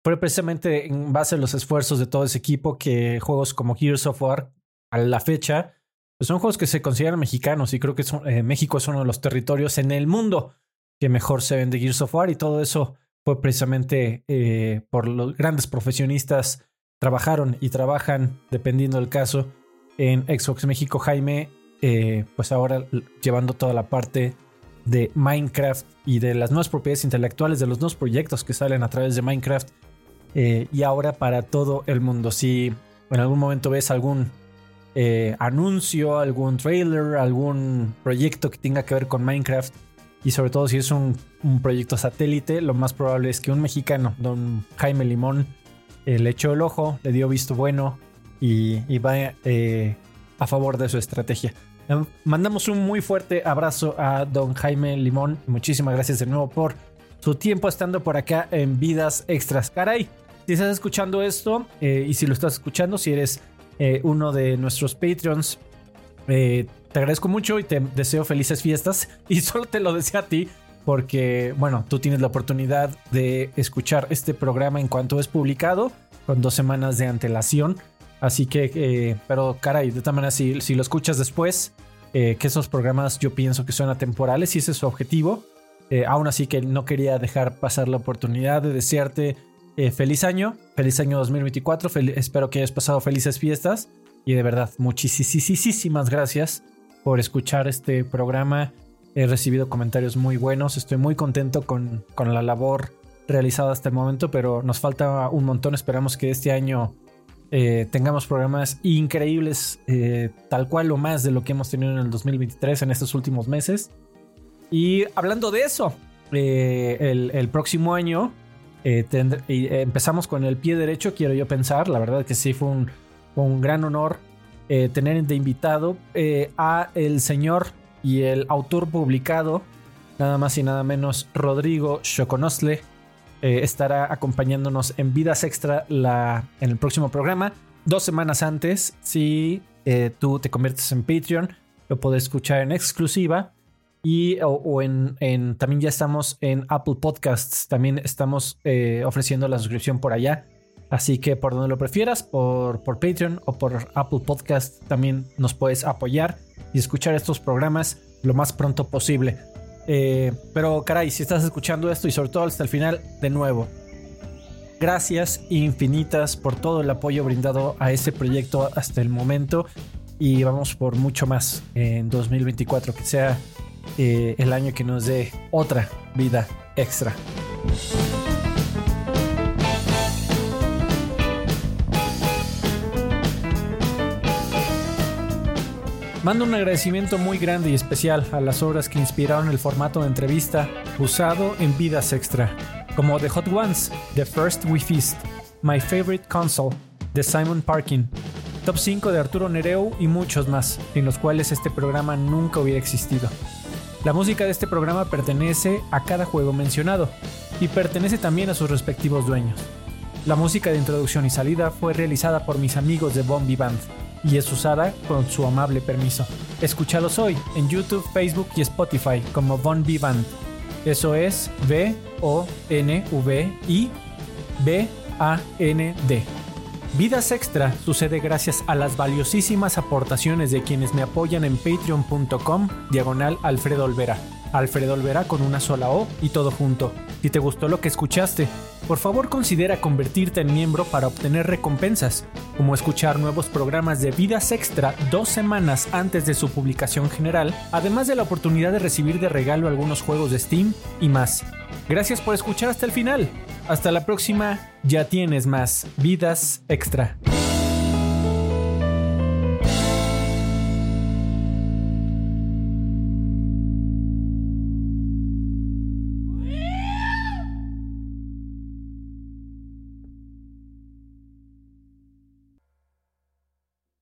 fue precisamente en base a los esfuerzos de todo ese equipo que juegos como Gears of War a la fecha pues son juegos que se consideran mexicanos y creo que eh, México es uno de los territorios en el mundo que mejor se ven de Gears of War y todo eso fue precisamente eh, por los grandes profesionistas trabajaron y trabajan, dependiendo del caso, en Xbox México. Jaime, pues ahora llevando toda la parte de Minecraft y de las nuevas propiedades intelectuales, de los nuevos proyectos que salen a través de Minecraft y ahora para todo el mundo. Si en algún momento ves algún eh, anuncio, algún trailer, algún proyecto que tenga que ver con Minecraft. Y sobre todo si es un, proyecto satélite, lo más probable es que un mexicano, don Jaime Limón, eh, le echó el ojo, le dio visto bueno y, va eh, a favor de su estrategia. Mandamos un muy fuerte abrazo a don Jaime Limón. Muchísimas gracias de nuevo por su tiempo estando por acá en Vidas Extras. Caray, si estás escuchando esto y si lo estás escuchando, si eres eh, uno de nuestros Patreons. Eh, te agradezco mucho y te deseo felices fiestas. Y solo te lo deseo a ti porque, bueno, tú tienes la oportunidad de escuchar este programa en cuanto es publicado, con dos semanas de antelación. Así que, eh, pero caray, de todas maneras, si, si lo escuchas después, que esos programas yo pienso que son atemporales y ese es su objetivo. aún así que no quería dejar pasar la oportunidad de desearte eh, feliz año, feliz año 2024, espero que hayas pasado felices fiestas y de verdad muchísimas gracias por escuchar este programa. He recibido comentarios muy buenos, estoy muy contento con, con la labor realizada hasta el momento, pero nos falta un montón. Esperamos que este año eh, tengamos programas increíbles, eh, tal cual o más de lo que hemos tenido en el 2023 en estos últimos meses. Y hablando de eso, el, el, próximo año eh, eh, empezamos con el pie derecho, quiero yo pensar. La verdad que sí fue un, gran honor eh, tener de invitado a el señor y el autor publicado, nada más y nada menos, Rodrigo Choconosle. Estará acompañándonos en Vidas Extra la, en el próximo programa. Dos semanas antes, si tú te conviertes en Patreon, lo puedes escuchar en exclusiva y o, en, también ya estamos en Apple Podcasts, también estamos eh, ofreciendo la suscripción por allá. Así que por donde lo prefieras, por, por Patreon o por Apple Podcast, también nos puedes apoyar y escuchar estos programas lo más pronto posible. Eh, pero caray, si estás escuchando esto y sobre todo hasta el final, de nuevo, gracias infinitas por todo el apoyo brindado a este proyecto hasta el momento y vamos por mucho más en 2024, que sea eh, el año que nos dé otra vida extra. Mando un agradecimiento muy grande y especial a las obras que inspiraron el formato de entrevista usado en Vidas Extra, como The Hot Ones, The First We Feast, My Favorite Console, de Simon Parkin, Top 5 de Arturo Nereu y muchos más, en los cuales este programa nunca hubiera existido. La música de este programa pertenece a cada juego mencionado y pertenece también a sus respectivos dueños. La música de introducción y salida fue realizada por mis amigos de Bombi Band y es usada con su amable permiso. Escúchalos hoy en YouTube, Facebook y Spotify como Von B Band. Eso es V O N V I B A N D. Vidas Extra sucede gracias a las valiosísimas aportaciones de quienes me apoyan en patreon.com diagonal Alfredo Olvera. Alfredo Olvera con una sola O y todo junto. Si te gustó lo que escuchaste, por favor considera convertirte en miembro para obtener recompensas, como escuchar nuevos programas de Vidas Extra dos semanas antes de su publicación general, además de la oportunidad de recibir de regalo algunos juegos de Steam y más. Gracias por escuchar hasta el final. Hasta la próxima, ya tienes más Vidas Extra.